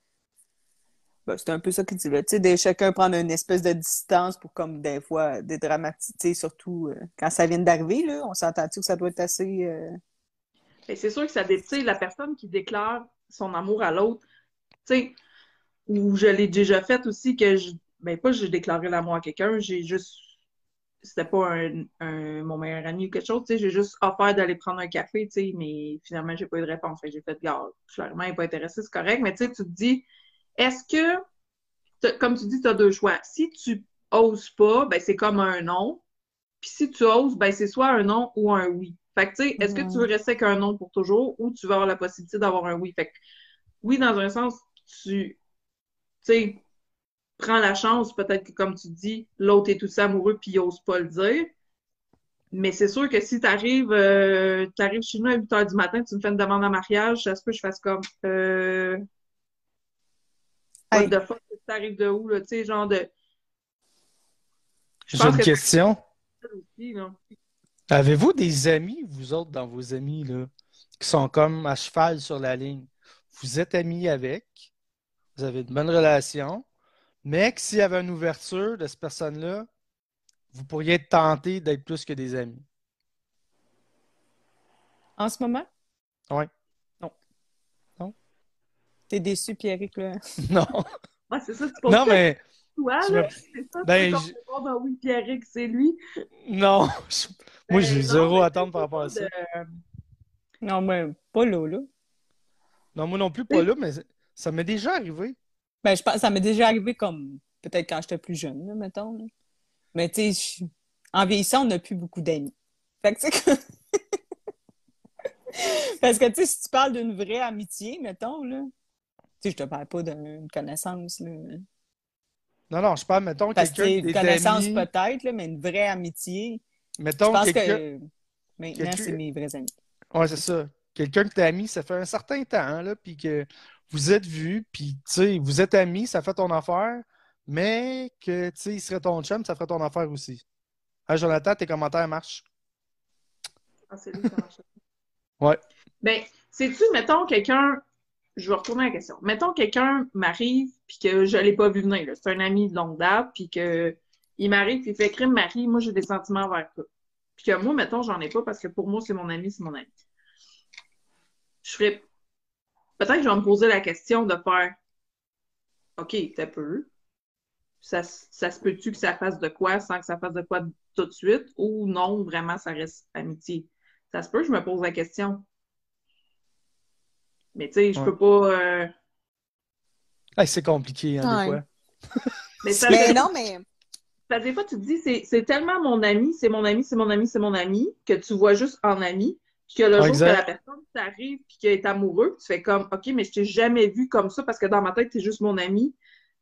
Ben, c'est un peu ça qu'ils disent là. Tu sais, de chacun prendre une espèce de distance pour, comme, des fois, dédramatiser, surtout euh, quand ça vient d'arriver, là. On s'entend-tu que ça doit être assez. euh, Et c'est sûr que ça tu sais, la personne qui déclare son amour à l'autre, tu sais, ou je l'ai déjà fait aussi que je, ben pas j'ai déclaré l'amour à quelqu'un, j'ai juste, c'était pas un, un- mon meilleur ami ou quelque chose, tu sais, j'ai juste offert d'aller prendre un café, tu sais, mais finalement j'ai pas eu de réponse, Fait j'ai fait, garde, clairement il est pas intéressé, c'est correct, mais tu sais, tu te dis, est-ce que, comme tu dis, tu as deux choix. Si tu oses pas, ben c'est comme un non. Puis si tu oses, ben c'est soit un non ou un oui. Fait que, tu sais, est-ce que tu veux rester avec un non pour toujours ou tu vas avoir la possibilité d'avoir un oui? Fait que, oui, dans un sens, tu, tu sais, prends la chance, peut-être que, comme tu dis, l'autre est aussi amoureux puis il ose pas le dire. Mais c'est sûr que si t'arrives, euh, t'arrives chez nous à 8 heures du matin, tu me fais une demande en mariage, ça se peut que je fasse comme, euh, what Hey. the fuck, t'arrives de où, là, tu sais, genre de, j'ai une que question. ça. Avez-vous des amis, vous autres, dans vos amis, là, qui sont comme à cheval sur la ligne? Vous êtes amis avec, vous avez une bonne relation, mais que s'il y avait une ouverture de cette personne-là, vous pourriez être tenté d'être plus que des amis. En ce moment? Ouais. T'es déçu, Pierrick, là. Non, c'est ça, tu poses non, mais toi, je là? me- C'est ça, Ben, tu je- répond, ben oui, Pierrick, c'est lui. non. Je- Moi, Ben, j'ai non, zéro attente par rapport à ça. de- Non, mais pas là, là. Non, moi non plus, pas là, mais ça m'est déjà arrivé. Ben, je pense ça m'est déjà arrivé comme peut-être quand j'étais plus jeune, là, mettons. là. Mais tu sais, je- en vieillissant, on n'a plus beaucoup d'amis. Fait que Parce que tu sais, si tu parles d'une vraie amitié, mettons, là. Tu sais, je te parle pas d'une connaissance, là. Non, non, je parle, mettons, quelqu'un une connaissance peut-être, mais une vraie amitié. Je mettons, pense quelqu'un... que maintenant, c'est mes vrais amis. Ouais, c'est ça. Quelqu'un que t'as ami, ça fait un certain temps, là, puis que vous êtes vus, puis tu sais, vous êtes amis, ça fait ton affaire, mais que tu sais, il serait ton chum, ça ferait ton affaire aussi. Ah, Jonathan, tes commentaires marchent. Ah, c'est lui, ça marche. Ouais. Ben, sais-tu, mettons quelqu'un, je vais retourner à la question. Mettons quelqu'un m'arrive puis que je l'ai pas vu venir. C'est un ami de longue date, puis que il m'arrive puis il fait crime Marie, moi j'ai des sentiments envers toi. Puis que moi, mettons, j'en ai pas parce que pour moi, c'est mon ami, c'est mon ami. Je ferais. Peut-être que je vais me poser la question de faire OK, t'as peu. Ça, ça se peut-tu que ça fasse de quoi sans que ça fasse de quoi tout de suite ou non, vraiment, ça reste amitié? Ça se peut, je me pose la question. Mais tu sais, je Ouais. peux pas. euh, Hey, c'est compliqué, hein, des Ouais. fois. Mais ça, Mais non, mais ça, des fois, tu te dis, c'est c'est tellement mon ami, c'est mon ami, c'est mon ami, c'est mon ami, que tu vois juste en ami, puis que le Ouais, jour exact. que la personne t'arrive puis qu'elle est amoureux, tu fais comme, OK, mais je t'ai jamais vu comme ça parce que dans ma tête, t'es juste mon ami.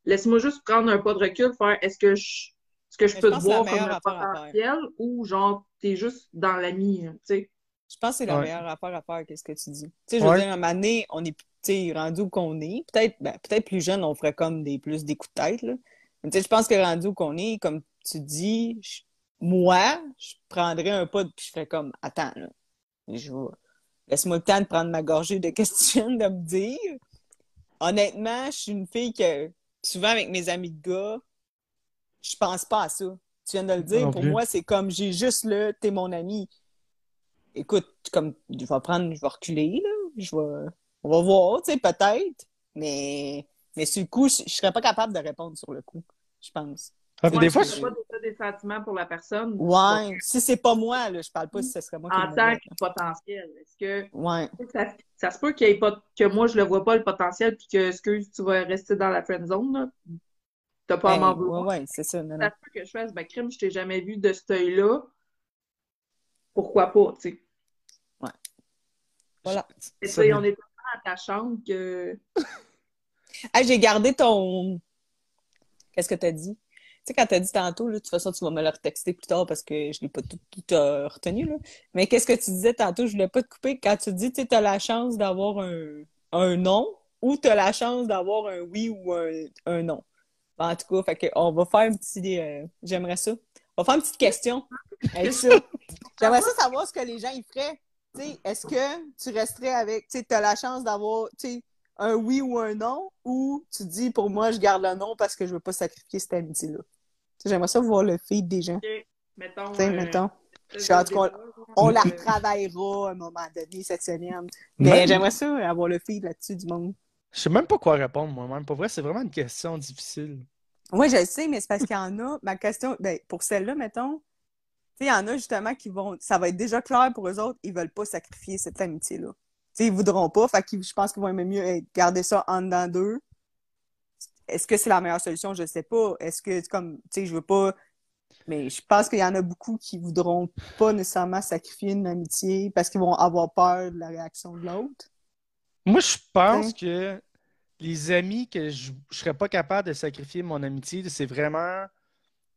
Laisse-moi juste prendre un pas de recul, faire est-ce que je, est-ce que je Mais peux je te voir comme un potentiel ou genre, t'es juste dans l'ami, tu sais? je pense que c'est la Ouais. meilleure affaire à faire, qu'est-ce que tu dis. Tu sais, je veux dire, à un moment donné, on est, tu sais, rendu où qu'on est. Peut-être, ben, peut-être plus jeune, on ferait comme des plus des coups de tête, là. Mais tu sais, je pense que rendu où qu'on est, comme tu dis, je- moi, je prendrais un pas, puis je ferais comme, attends, là. Je Laisse-moi le temps de prendre ma gorgée de questions, de me dire. Honnêtement, je suis une fille que, souvent avec mes amis de gars, je pense pas à ça. Tu viens de le dire, Non pour plus. moi, c'est comme, j'ai juste le, t'es mon ami. Écoute, comme, je vais prendre, je vais reculer, là. Je vais, on va voir, tu sais, peut-être. Mais, mais sur le coup, je, je serais pas capable de répondre sur le coup, je pense. Ah, Ouais, des fois, t'as pas des sentiments pour la personne. Ouais, si c'est pas moi, là, je parle pas si ce serait moi qui En tant que potentiel, est-ce que Ouais. ça, ça se peut qu'il y ait pas, que moi je le vois pas le potentiel puis que, excuse, tu vas rester dans la friend zone, là? T'as pas à Ben, m'en ouais, vouloir? ouais, c'est ça, non, non. Ça se peut que je fasse, ben, crime, je t'ai jamais vu de cet œil-là. Pourquoi pas, tu sais? Voilà. Mais tu Ça on est tellement attachante que. Hey, j'ai gardé ton. Qu'est-ce que t'as dit? Tu sais, quand t'as dit tantôt, là, de toute façon, tu vas me le retexter plus tard parce que je l'ai pas tout, tout, euh, retenu, là. Mais qu'est-ce que tu disais tantôt? Je voulais pas te couper. Quand tu dis, tu t'as la chance d'avoir un, un non ou t'as la chance d'avoir un oui ou un, un non. En tout cas, fait que on va faire un petit. euh, J'aimerais ça. On va faire une petite question avec ça. J'aimerais ça savoir ce que les gens y feraient. Tu sais, est-ce que tu resterais avec. Tu sais, t'as la chance d'avoir. Tu sais, un oui ou un non, ou tu dis pour moi, je garde le non parce que je veux pas sacrifier cette amitié-là? J'aimerais ça voir le feed des gens. Mettons. Tu sais, euh, mettons. le Je suis en tout cas- débat, genre, On la retravaillera à un moment donné cette semaine. Mais Même- j'aimerais ça avoir le feed là-dessus du monde. Je sais même pas quoi répondre moi-même. Pour vrai, c'est vraiment une question difficile. Oui, je le sais, mais c'est parce qu'il y en a. Ma question, ben, pour celle-là, mettons, il y en a justement qui vont. Ça va être déjà clair pour eux autres, ils veulent pas sacrifier cette amitié-là. Ils voudront pas, fait que je pense qu'ils vont aimer mieux garder ça en dedans d'eux. Est-ce que c'est la meilleure solution? Je sais pas. Est-ce que, comme, tu sais, je veux pas. Mais je pense qu'il y en a beaucoup qui voudront pas nécessairement sacrifier une amitié parce qu'ils vont avoir peur de la réaction de l'autre. Moi, je pense Ouais. que les amis que je ne serais pas capable de sacrifier mon amitié, c'est vraiment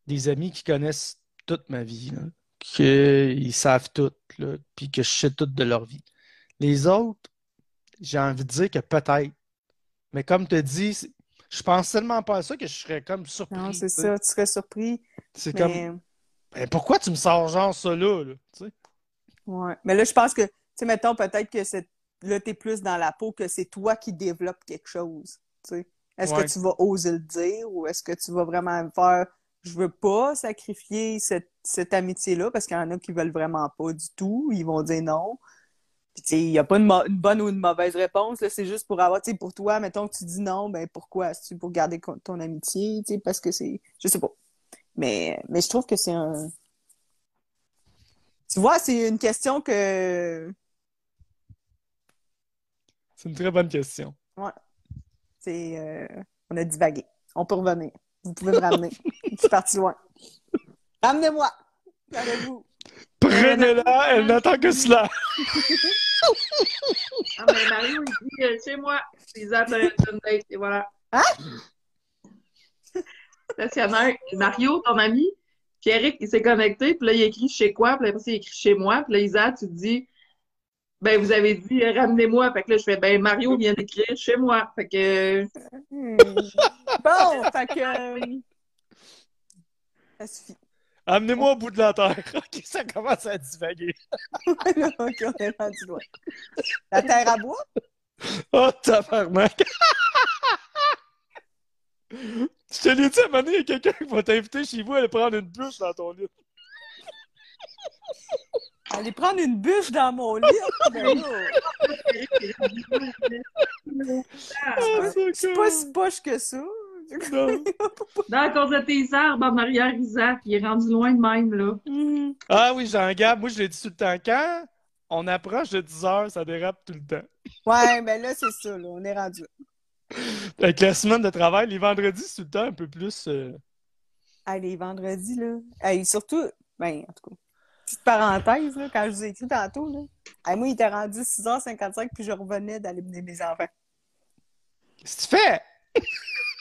des amis qui connaissent toute ma vie, qu'ils savent tout, là, puis que je sais tout de leur vie. Les autres, j'ai envie de dire que peut-être. Mais comme tu dis, je pense tellement pas à ça que je serais comme surpris. Non, c'est ça. Tu serais surpris. C'est Mais... comme, ben, pourquoi tu me sors genre ça là, là, tu sais? Ouais. Mais là, je pense que, tu sais, mettons, peut-être que c'est là, t'es plus dans la peau que c'est toi qui développes quelque chose. tu sais. Est-ce Ouais. que tu vas oser le dire ou est-ce que tu vas vraiment faire je veux pas sacrifier cette, cette amitié-là parce qu'il y en a qui veulent vraiment pas du tout, ils vont dire non. Il n'y a pas une, bonne ou une mauvaise réponse, là, c'est juste pour avoir, tu sais, pour toi, mettons que tu dis non, ben pourquoi? C'est pour garder ton amitié, tu sais, parce que c'est, je sais pas. Mais, mais je trouve que c'est un, tu vois, c'est une question que C'est une très bonne question. c'est euh, on a divagué. On peut revenir. Vous pouvez me ramener. Je suis partie loin. Ramenez-moi. Regardez-vous. Prenez-la, elle n'attend que cela. Ah, mais Mario, il dit euh, chez moi. Les a t'as une date, et voilà. Hein? Stationnaire. Mario, ton ami, puis Eric, il s'est connecté, puis là, il écrit chez quoi, puis après, il écrit chez moi, puis là, Isa, tu te dis, ben, vous avez dit, euh, ramenez-moi. Fait que là, je fais, ben, Mario vient d'écrire chez moi. Fait que, Hmm. Bon, fait que. euh, Ça suffit. Amenez-moi au bout de la terre. ok, ça commence à divaguer. ok, on est rendu loin. La terre à bois? Oh, tabarnak! Je te l'ai dit à un moment donné, il y a quelqu'un qui va t'inviter chez vous à aller prendre une bûche dans ton lit. Aller prendre une bûche dans mon lit? Ben là, Ah, c'est pas si poche que ça. Non. dans à cause de tes arbres en arrière, Isaac, il est rendu loin de même, là. Mhm. Ah oui, Jean-Gab, moi je l'ai dit tout le temps. Quand on approche de 10 heures, ça dérape tout le temps. Ouais, mais là, c'est ça, là. On est rendu. là. Avec la semaine de travail, les vendredis, c'est tout le temps un peu plus. euh, Hey, les vendredis, là. Hey, surtout, ben, en tout cas, petite parenthèse, là, quand je vous ai écrit tantôt, là. Hey, moi, il était rendu 6h55, puis je revenais d'aller mener mes enfants. Qu'est-ce que tu fais?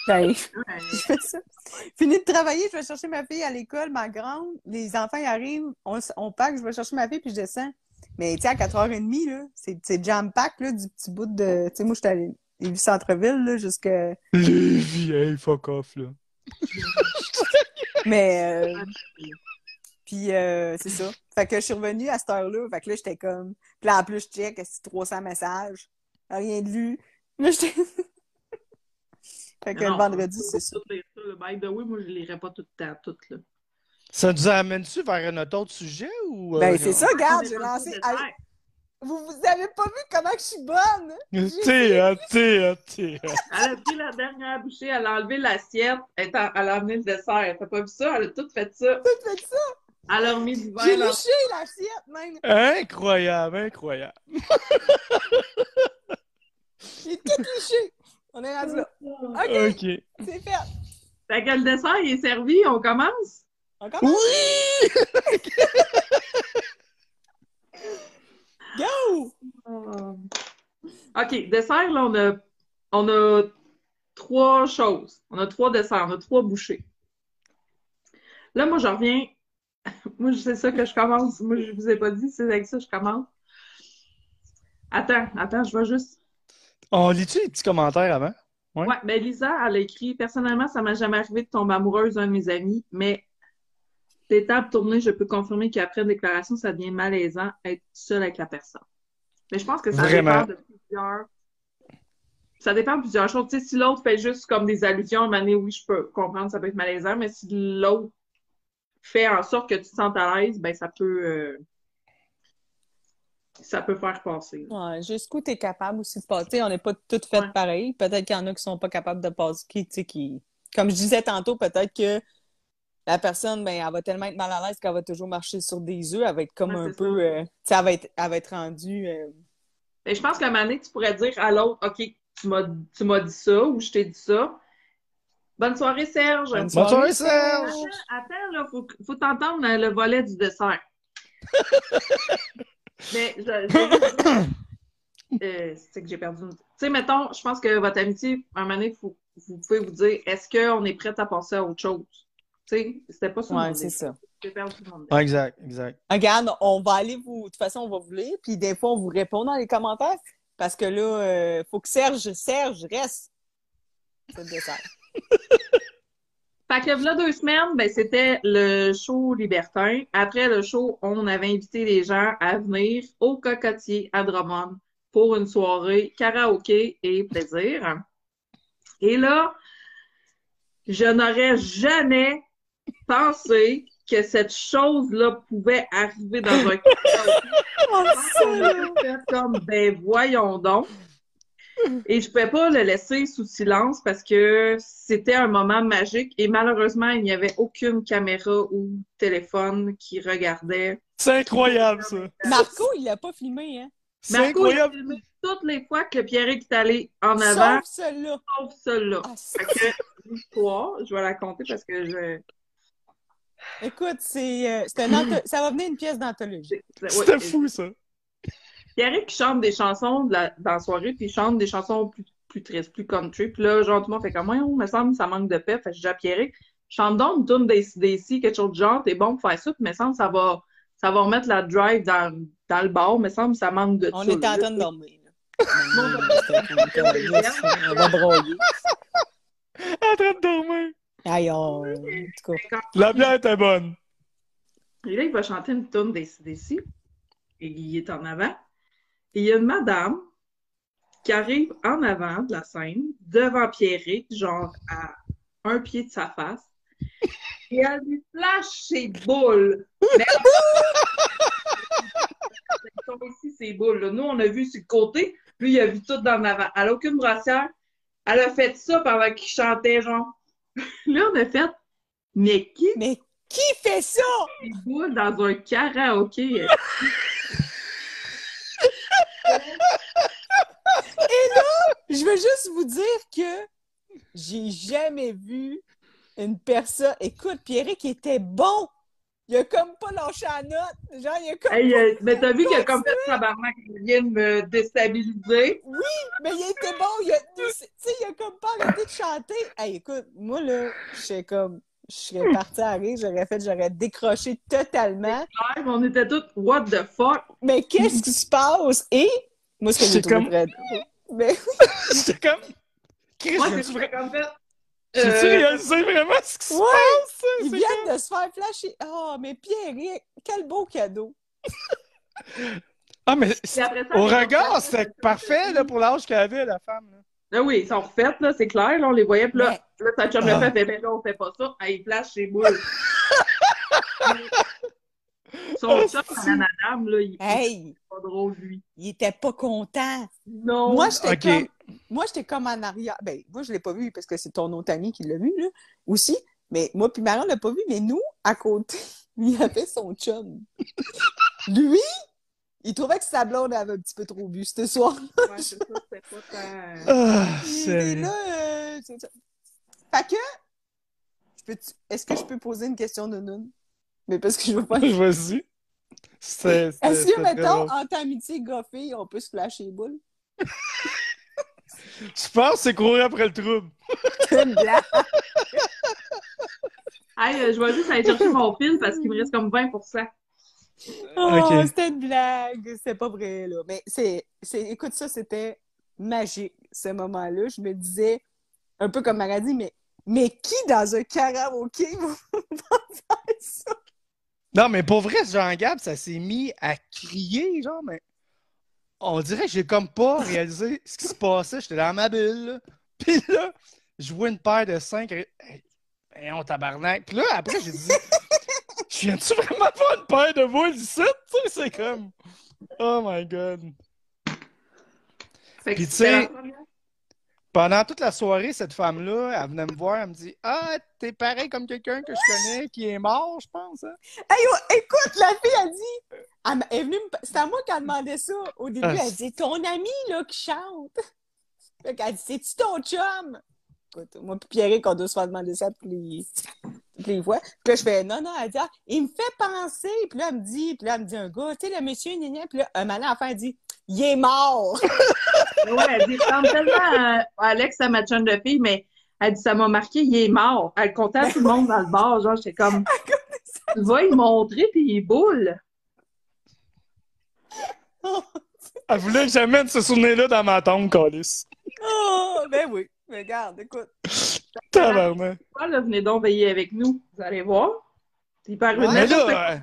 Ben, je fais ça. Fini de travailler, je vais chercher ma fille à l'école, ma grande. Les enfants, ils arrivent, on, pack, je vais chercher ma fille, puis je descends. Mais, tu sais, à 4h30, là, c'est c'est jam-pack, là, du petit bout de... Tu sais, moi, je suis allée du centre-ville, là, jusqu'à... Lévi, hey, fuck off, là. Mais, euh, puis euh, c'est ça. Fait que je suis revenue à cette heure-là. Fait que là, j'étais comme. Puis là, en plus, je check, que 300 messages? Rien de vu. Là, j'étais. Fait que Non, le vendredi, c'est ça. By the way, moi, je lirai pas tout le temps, toutes, là. Ça nous amène-tu vers un autre sujet ou. euh, Ben, c'est ça, regarde, j'ai lancé. vous, vous avez pas vu comment que je suis bonne? T'es, hein, t'es, hein, t'es, hein. Elle a pris la dernière bouchée, elle a enlevé l'assiette, elle, a amené le dessert. T'as pas vu ça? Elle a tout fait ça. Tout fait ça? Elle a remis du J'ai vin dans liché l'assiette, même. Incroyable, incroyable. J'ai tout liché. On est rendu là. OK, c'est fait. Fait que le dessert il est servi, on commence? On commence? Oui! Go! OK, dessert, là, on a, on a trois choses. On a trois desserts, on a trois bouchées. Là, moi, je reviens. Moi, c'est ça que je commence. Moi, je vous ai pas dit, c'est avec ça que je commence. Attends, attends, je vais juste. On lit-tu les petits commentaires avant? Ouais. Ouais, ben Lisa, elle a écrit Personnellement, ça m'a jamais arrivé de tomber amoureuse d'un de mes amis, mais d'étape tournée, je peux confirmer qu'après une déclaration, ça devient malaisant être seul avec la personne. Mais je pense que ça Vraiment. dépend de plusieurs. Ça dépend de plusieurs choses. Tu sais, si l'autre fait juste comme des allusions, à oui, je peux comprendre, ça peut être malaisant, mais si l'autre fait en sorte que tu te sentes à l'aise, ben ça peut euh, ça peut faire passer. Ouais, jusqu'où tu es capable aussi de passer. On n'est pas toutes faites Ouais. pareil. Peut-être qu'il y en a qui sont pas capables de passer, qui, tu sais, qui... Comme je disais tantôt, peut-être que la personne, ben, elle va tellement être mal à l'aise qu'elle va toujours marcher sur des œufs. Elle va être comme Ouais, un peu... ça. euh, tu sais, elle va être, elle va être rendue... euh, Mais je pense qu'à un moment donné, tu pourrais dire à l'autre, OK, tu m'as tu m'as dit ça ou je t'ai dit ça. Bonne soirée, Serge. Bonne Bonne soirée, Serge! Attends, là, faut, faut t'entendre le volet du dessert. Mais je, je- euh, c'est que j'ai perdu une... Tu sais, mettons, je pense que votre amitié, à un moment donné, faut- vous pouvez vous dire, est-ce qu'on est prête à passer à autre chose? Tu sais, c'était pas mon Ouais, c'est ça. J'ai perdu mon idée. Ah, exact, exact. Regarde, on va aller vous... De toute façon, on va vous lire, puis des fois, on vous répond dans les commentaires, parce que là, euh, faut que Serge, Serge reste. C'est le dessert. Fait que là, deux semaines, ben, c'était le show libertin. Après le show, on avait invité les gens à venir au Cocotier à Drummond pour une soirée karaoké et plaisir. Et là, je n'aurais jamais pensé que cette chose-là pouvait arriver dans un karaoké. Oh, comme, ben voyons donc. Et je pouvais pas le laisser sous silence parce que c'était un moment magique et malheureusement, il n'y avait aucune caméra ou téléphone qui regardait. C'est incroyable, ça. Marco, il l'a pas filmé, hein? C'est Marco, il a incroyable. filmé toutes les fois que Pierre est allé en avant, Sauf celui-là. sauf celle-là. Ah, c'est- Fait que l'histoire, je vais la compter parce que je. Écoute, c'est, euh, c'est un anto- ça va venir une pièce d'anthologie. ouais, C'était fou, ça. Pierrick chante des chansons de la- dans la soirée, puis il chante des chansons plus, plus tristes, plus country. Puis là, genre, tout le monde fait comme moi, me semble ça manque de paix. Fait que je dis à Pierrick, chante donc une tune des DC, quelque chose de genre, t'es bon pour faire ça, puis me semble ça va, ça va remettre la drive dans, dans le bar, me semble, ça manque de On était en train de dormir. là. On va broyer. En train de dormir. Aïe, on... en tout cas. La bière était bonne. Et là, il va chanter une tune des CDC. Et il est en avant. Et il y a une madame qui arrive en avant de la scène, devant Pierrick, genre à un pied de sa face. Et elle lui flash ses boules. Mais Elles sont ici, ses boules. là. Nous, on a vu sur le côté. Lui, il a vu tout dans l'avant. Elle n'a aucune brassière. Elle a fait ça pendant qu'il chantait, genre. Là, on a fait. Mais qui Mais qui fait ça? des boules dans un karaoké? Je veux juste vous dire que j'ai jamais vu une personne. Écoute, Pierrick était bon. Il a comme pas lâché la note. Genre, il a comme. Hey, euh, mais t'as vu qu'il a comme fait tabarnak, il vient de me déstabiliser. Mais il était bon. Il a, tu sais, il a comme pas arrêté de chanter. Hey, écoute, moi, là, je serais comme. Je serais partie à rire, j'aurais fait, j'aurais décroché totalement. On était tous, what the fuck? Mais qu'est-ce qui se passe? Et moi, ce que j'ai trouvé comme- très Mais J'étais comme. Chris, Moi, c'est comme fait. j'ai-tu Euh, réalisé vraiment ce qui se Ouais, passe? ils C'est viennent de se faire flasher. Oh, mais Pierrick, quel beau cadeau. Ah, mais ça, au regard, c'était parfait là, pour l'âge qu'elle avait, la femme. là. Là, oui, ils sont refaites, là, c'est clair, là, on les voyait, puis là, Mais- là, sa chum Ah. le fait, ben là, on fait pas ça. Hey, il flash ses boules. Son Oh, la madame, là, il est Hey, pas drôle, lui. il était pas content. Non. Moi, j'étais comme, moi, j'étais comme en arrière. Ben, moi, je l'ai pas vu parce que c'est ton autre ami qui l'a vu, là, aussi. Mais moi puis Marion l'a pas vu, mais nous, à côté, il y avait son chum. Lui, il trouvait que sa blonde avait un petit peu trop bu ce soir. Ouais, c'est ça, c'était pas tant... Ah, Il est c'est. là, euh. Fait que, peux est-ce que je peux poser une question de Noun? Mais parce que je veux pas. Vas-y. Est-ce que, mettons, drôle. en amitié gars-fille, on peut se flasher les boules? Je pense que c'est courir après le trouble. Quelle blague! Hey, euh, je vais juste aller chercher mon fil parce qu'il me reste comme 20% Oh, c'était une blague, c'est pas vrai, là. Mais c'est, c'est, écoute, ça, c'était magique, ce moment-là. Je me disais, un peu comme Maradie, mais, mais qui dans un karaoké va faire ça? Non, mais pour vrai, Jean-Gab, ça s'est mis à crier, genre, mais on dirait que j'ai comme pas réalisé ce qui se passait. J'étais dans ma bulle, là. Puis là, je vois une paire de cinq. Hey, on tabarnak. Puis là, après, j'ai dit, je viens-tu vraiment voir une paire de boules ici? Tu sais, c'est comme, oh my god. Puis tu sais-. Pendant toute la soirée, cette femme-là, elle venait me voir, elle me dit, ah, t'es pareil comme quelqu'un que je connais qui est mort, je pense. hein? Hey, oh, écoute, la fille a dit, elle, elle est venue me- c'est à moi qu'elle demandait ça. Au début, Ah, elle dit, ton ami, là, qui chante. Fait qu'elle dit, c'est-tu ton chum? Écoute, moi puis Pierrick, on doit se faire demander ça toutes les, toutes les fois. Puis là, je fais, non, non, elle dit, ah, il me fait penser. Puis là, elle me dit, puis là, elle me dit un gars, tu sais, le monsieur, gna. Puis là, un moment, enfin, elle dit, il est mort. Ouais, elle dit, ressemble tellement à Alex, à ma chum de fille, mais elle dit, ça m'a marqué, il est mort. Elle comptait à tout le monde dans le bar, genre, j'étais comme, tu vas y montrer, puis il boule. Elle voulait que j'amène ce souvenir-là dans ma tombe, Calis. oh, ben oui. Mais regarde, écoute. Tabarnak. Là, venez donc veiller avec nous, vous allez voir. Il parle Ouais. une là, euh,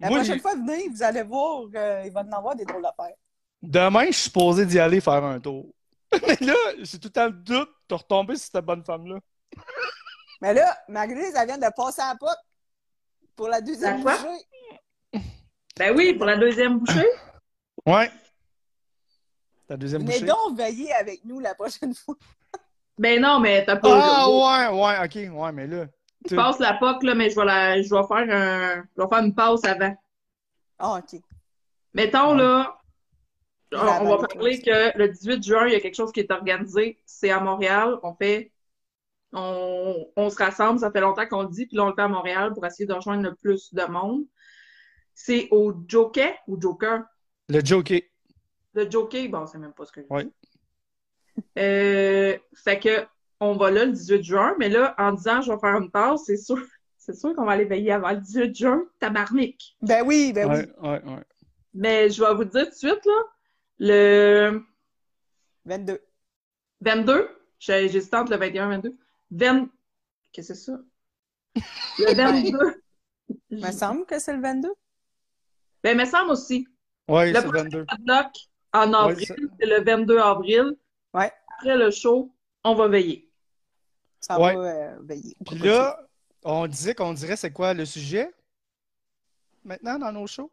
La moi, prochaine fois, venez, vous allez voir, euh, il va en avoir des drôles d'affaires. Demain, je suis supposé d'y aller faire un tour. Mais là, j'ai tout le temps le doute de retomber sur cette bonne femme-là. Mais là, Marie-Lise, elle vient de passer à la porte pour la deuxième La bouchée. Ben oui, pour la deuxième bouchée. Ouais. Ta deuxième Venez bouchée. donc veiller avec nous la prochaine fois. Ben non, mais t'as pas Ah, ouais, ouais, ok, ouais, mais là. Je passe la POC, là, mais je vais, la, je vais faire un, je vais faire une pause avant. Ah, OK. Mettons, Ouais. là, on, La on va parler que le 18 juin, il y a quelque chose qui est organisé. C'est à Montréal. On fait, on, on se rassemble. Ça fait longtemps qu'on le dit, puis là, on le fait à Montréal pour essayer de rejoindre le plus de monde. C'est au Joker ou Joker? Le joker. Le Joker, bon, c'est même pas ce que je Ouais. dis. Euh, fait que, on va là le 18 juin, mais là, en disant je vais faire une pause, c'est sûr, c'est sûr qu'on va aller veiller avant le 18 juin, tabarnak. Ben oui, ben Ouais, oui. ouais, ouais. Mais je vais vous dire tout de suite, là, le 22. 22, j'ai- j'hésite entre le 21 et le 22. 20... Qu'est-ce que c'est ça? Le 22. Il me semble que c'est le 22. Ben, il me semble aussi. Oui, Le c'est 22. Padlock en avril, c'est le 22 avril. Ouais. Après le show, on va veiller. Ça Ouais. va euh, veiller. Puis là, on disait qu'on dirait c'est quoi le sujet maintenant dans nos shows?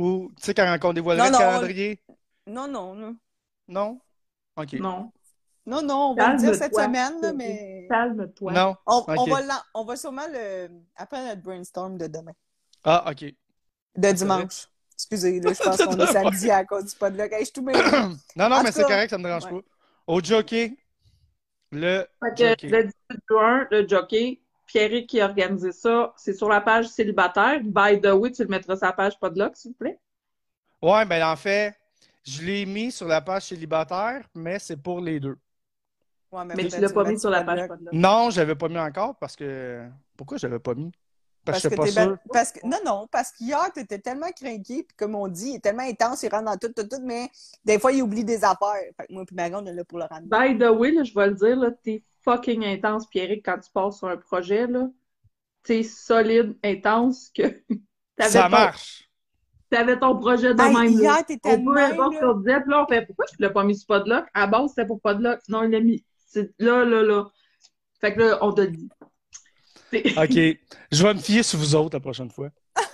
Ou, tu sais, quand on dévoilerait Non, le non, calendrier? Non, non, non. Non? OK. Non. Non, non, on va le dire cette semaine, là, mais Calme-toi. Non? on, va, on va sûrement le. Après notre brainstorm de demain. Ah, OK. De dimanche. Excusez, là, je pense qu'on est samedi à cause du podlog. Hey, je suis tout. Non, non, En mais c'est cas, correct, ça me dérange ouais. pas. Au jockey, le Fait que jockey. le 18 juin, le jockey, Pierrick qui a organisé ça, c'est sur la page célibataire. By the way, tu le mettras sur la page Podlock, s'il vous plaît. Ouais, ben en fait, je l'ai mis sur la page célibataire, mais c'est pour les deux. Ouais, Mais tu l'as le pas mis sur la page podlog. Podlock. Non, je l'avais pas mis encore parce que. Pourquoi je l'avais pas mis? Parce, Parce que que pas ben- sûr. parce que non non parce qu'hier t'étais tellement craqué puis comme on dit il est tellement intense il rentre dans tout tout tout mais des fois il oublie des affaires fait que moi puis Marie on est là pour le ramener By the way, là, je vais le dire, là, t'es fucking intense, Pierrick, quand tu passes sur un projet, là. T'es solide, intense, que t'avais Ça ton- marche. T'avais ton projet de Hey, même, hier t'étais On de même là. disait, là, on fait pourquoi tu l'as pas mis sur Podlock? À base, c'était pour Podlock. Non, il l'a mis. C'est là, là, là. Fait que là, on te le dit. OK. Je vais me fier sur vous autres la prochaine fois.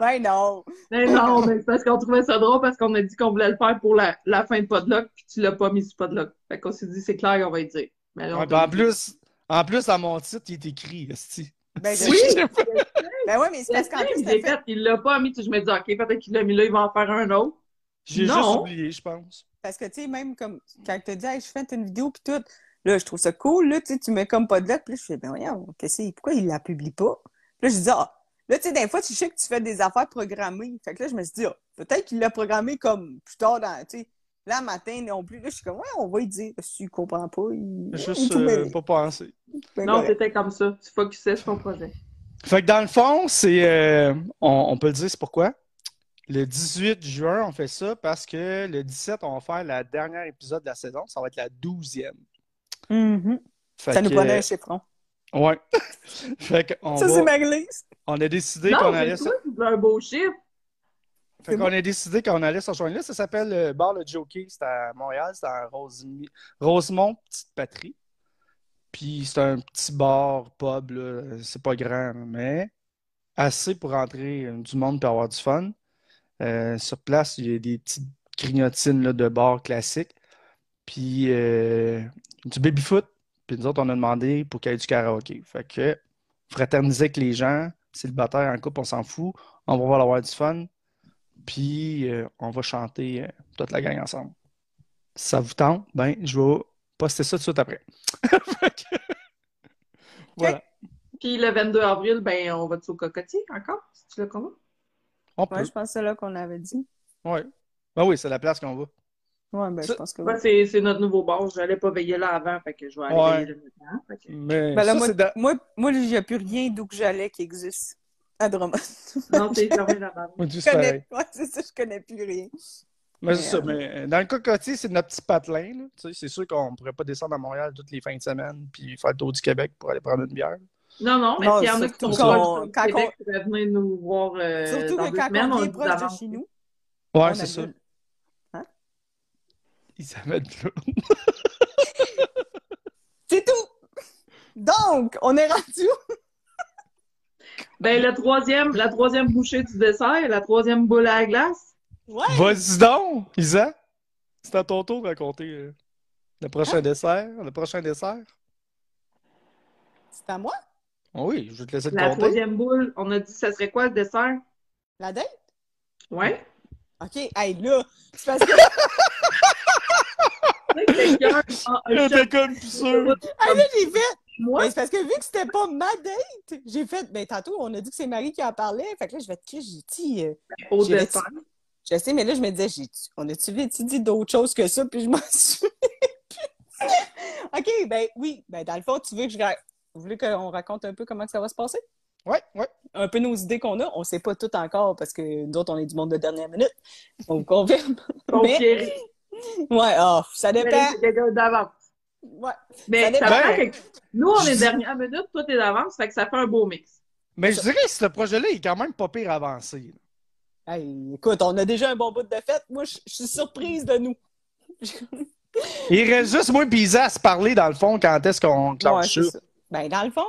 ben non Mais non, mais c'est parce qu'on trouvait ça drôle parce qu'on a dit qu'on voulait le faire pour la, la fin de Podlock, puis tu l'as pas mis sur Podlock. Fait qu'on s'est dit, c'est clair, on va y dire. Mais là, Ouais, ben, en plus, en plus, dans mon titre, il est écrit, esti. ben, Oui! ben ouais mais c'est parce qu'en plus Il fait l'a pas mis, je me dis, OK, peut-être qu'il l'a mis là, il va en faire un autre. J'ai juste oublié, je pense. parce que tu sais même comme quand t'as dit hey, je fais une vidéo puis tout là je trouve ça cool là tu sais tu mets comme pas de là puis là je fais ben voyons qu'est-ce pourquoi il la publie pas? Puis là je dis ah là tu sais des fois tu sais que tu fais des affaires programmées fait que là je me suis dit ah, peut-être qu'il l'a programmé comme plus tard dans tu sais là matin non plus là je suis comme ouais on va y dire si tu comprends pas il, Juste euh, pas pensé. Ben Non, c'était comme ça. Tu focusais sur ton projet. Fait que dans le fond, c'est. euh, on, on peut le dire, c'est pourquoi? Le 18 juin, on fait ça parce que le 17, on va faire le dernier épisode de la saison. Ça va être la 12e. Mhm. Fait ça nous prenait un chiffron Ouais. fait qu'on ça va- c'est ma glisse on a décidé qu'on allait. toi, un beau chiffre. Fait C'est qu'on a décidé qu'on allait se rejoindre là. Ça s'appelle le bar Le Jockey. C'est à Montréal. C'est à Rosemont, Petite Patrie. Puis c'est un petit bar, pub, là. C'est pas grand, mais assez pour rentrer euh, du monde et avoir du fun. Euh, sur place, il y a des petites grignotines là, de bar classiques. Puis euh, du baby-foot. Puis nous autres, on a demandé pour qu'il y ait du karaoké. Fait que fraterniser avec les gens, célibataires en couple, on s'en fout. On va pouvoir avoir du fun. Puis euh, on va chanter euh, toute la gang ensemble. Si ça vous tente, ben je vais poster ça tout de suite après. Voilà. Puis le 22 avril, ben, on va-tu au cocotier encore? Si tu le comprends? On peut. ouais je pense que c'est là qu'on avait dit Ouais. Ben oui, c'est la place qu'on va. Ouais ben je Ça- pense que Ouais, oui. c'est c'est notre nouveau bar. J'allais pas veiller là avant, fait que je vais aller Ouais. veiller là maintenant. Fait que- Mais Ben là, ça, moi, dans- moi, moi, il n'y a plus rien d'où que j'allais qui existe à Drummond. Non, t'es fermé là-bas. Je connais, ouais, c'est ça, je connais plus rien. Mais c'est ça. Mais, Mais euh, dans le cocotier, c'est notre petit patelin. là. Tu sais, C'est sûr qu'on ne pourrait pas descendre à Montréal toutes les fins de semaine puis faire le tour du Québec pour aller prendre une bière. Non, non, mais s'il y en a qui surtout sont qu'on- proches du quand Québec, qui venir nous voir euh, Surtout dans que deux quand semaines, on est proche de chez nous, Ouais, c'est ça. Hein? Isabelle. C'est tout! Donc, on est rendu? Ben, le troisième, la troisième bouchée du dessert, la troisième boule à la glace. Ouais! Vas-y donc, Isa. C'est à ton tour de raconter euh, le Hein? prochain dessert. Le prochain dessert. C'est à moi? Oh oui, je vais te laisser le La compter. troisième boule, on a dit, ça serait quoi le dessert? La date? Ouais. OK, hey, là, c'est parce que... Chef comme sûr. Ah, là, j'ai fait... moi. Ben, c'est parce que vu que c'était pas ma date, j'ai fait... Ben, tantôt, on a dit que c'est Marie qui en parlait. Fait que là, je vais te crier, j'ai dit... euh, Au J'ai dessert. Je sais, mais là, je me disais, j'ai on a-tu tu dit d'autres choses que ça, puis je m'en plus. OK, ben oui. Ben, dans le fond, tu veux que je... ra- Vous voulez qu'on raconte un peu comment que ça va se passer? Ouais, ouais. un peu nos idées qu'on a. On sait pas tout encore parce que d'autres, on est du monde de dernière minute. On vous confirme. Mais- Ouais, ah, ça dépend. d'avance. Ouais. Mais Ça ça que nous, on est dis- dernière minute, toi, t'es d'avance, fait que ça fait un beau mix. Mais je dirais que ce projet-là est quand même pas pire avancé. Hey, écoute, on a déjà un bon bout de fête. Moi, je suis surprise de nous. Il reste juste moi et Isa à se parler, dans le fond, quand est-ce qu'on Ouais, clenche c'est ça. Ben, dans le fond,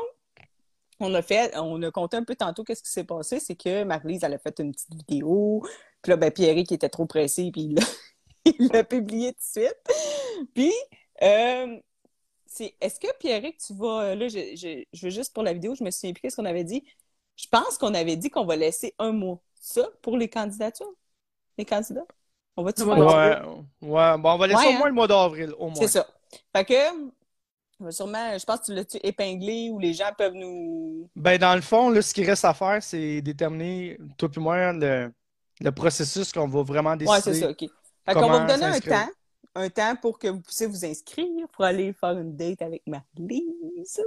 on a fait, on a compté un peu tantôt qu'est-ce qui s'est passé. C'est que Marie-Lise, elle a fait une petite vidéo. Puis là, ben, Pierre qui était trop pressé, puis il l'a- il l'a publié tout de suite. Puis, euh, c'est, est-ce que Pierre, tu vas, euh, là, je, je, je veux juste pour la vidéo, je me souviens plus qu'est-ce qu'on avait dit. Je pense qu'on avait dit qu'on va laisser un mois. Ça, pour les candidatures? Les candidats? On va-tu ça? Ouais, ouais. Bon, on va laisser Ouais, au hein. moins le mois d'avril, au moins. C'est ça. Fait que, sûrement, je pense que tu l'as-tu épinglé où les gens peuvent nous. Ben, dans le fond, là, ce qui reste à faire, c'est déterminer, toi puis moi, le, le processus qu'on va vraiment décider. Ouais, c'est ça, OK. Fait qu'on va vous donner un temps, un temps pour que vous puissiez vous inscrire pour aller faire une date avec Marie-Lise.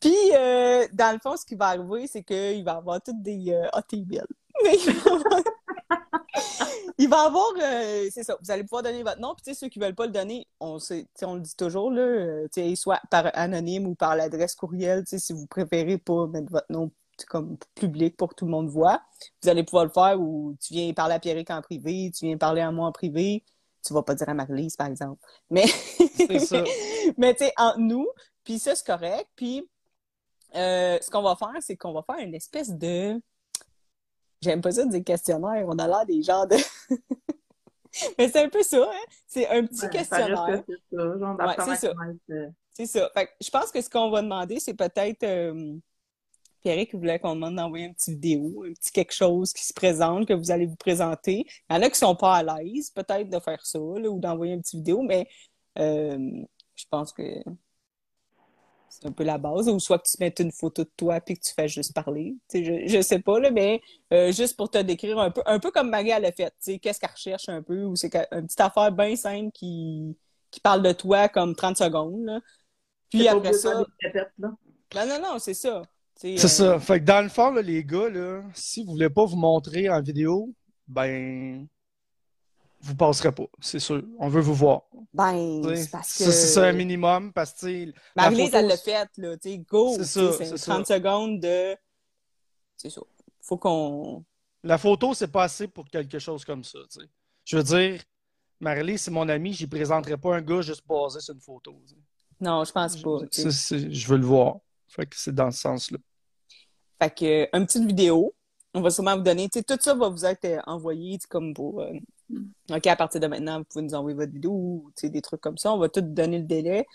Puis, euh, dans le fond, ce qui va arriver, c'est qu'il va y avoir toutes des euh, belle. Mais il va y avoir, euh, c'est ça, vous allez pouvoir donner votre nom. Puis, ceux qui veulent pas le donner, on, sait, le dit toujours, là, euh, soit par anonyme ou par l'adresse courriel, si vous préférez pas mettre votre nom comme public pour que tout le monde voit vous allez pouvoir le faire ou tu viens parler à Pierrick en privé, tu viens parler à moi en privé, tu vas pas dire à Marie-Lise, par exemple. Mais, ça. mais tu sais, entre nous, puis ça, c'est correct. Puis, euh, ce qu'on va faire, c'est qu'on va faire une espèce de... J'aime pas ça dire questionnaire, on a l'air des gens de... mais c'est un peu ça, hein? C'est un petit questionnaire. que c'est ça, genre Ouais, euh, C'est ça. Fait que je pense que ce qu'on va demander, c'est peut-être euh, Pierre qui voulait qu'on demande d'envoyer une petite vidéo, un petit quelque chose qui se présente, que vous allez vous présenter. Il y en a qui sont pas à l'aise, peut-être de faire ça, là, ou d'envoyer une petite vidéo, mais euh, je pense que c'est un peu la base. Ou soit que tu mettes une photo de toi puis que tu fais juste parler. Je, je sais pas, là, mais euh, juste pour te décrire un peu, un peu comme Marie elle a fait. Qu'est-ce qu'elle recherche un peu, ou c'est une petite affaire bien simple qui, qui parle de toi comme 30 secondes. là. Puis après ça, non, non, non, c'est ça. C'est euh, ça. Fait que dans le fond, là, les gars, là, si vous voulez pas vous montrer en vidéo, ben, vous passerez pas, c'est sûr. On veut vous voir. Ben, c'est parce que. Ça, c'est ça un minimum parce que, la Marie-Lise, photo, elle l'a fait, là. Tu sais, go! C'est ça, c'est C'est 30 secondes de. C'est ça. Faut qu'on. La photo, c'est pas assez pour quelque chose comme ça, tu sais. Je veux dire, Marie-Lise, c'est mon ami, j'y présenterai pas un gars juste basé sur une photo. Non, je pense pas. Ça, je veux le voir. Fait que c'est dans ce sens-là. Fait que, euh, une petite vidéo. On va sûrement vous donner. Tout ça va vous être euh, envoyé, comme pour. euh, OK, à partir de maintenant, vous pouvez nous envoyer votre vidéo, ou, des trucs comme ça. On va tout donner le délai.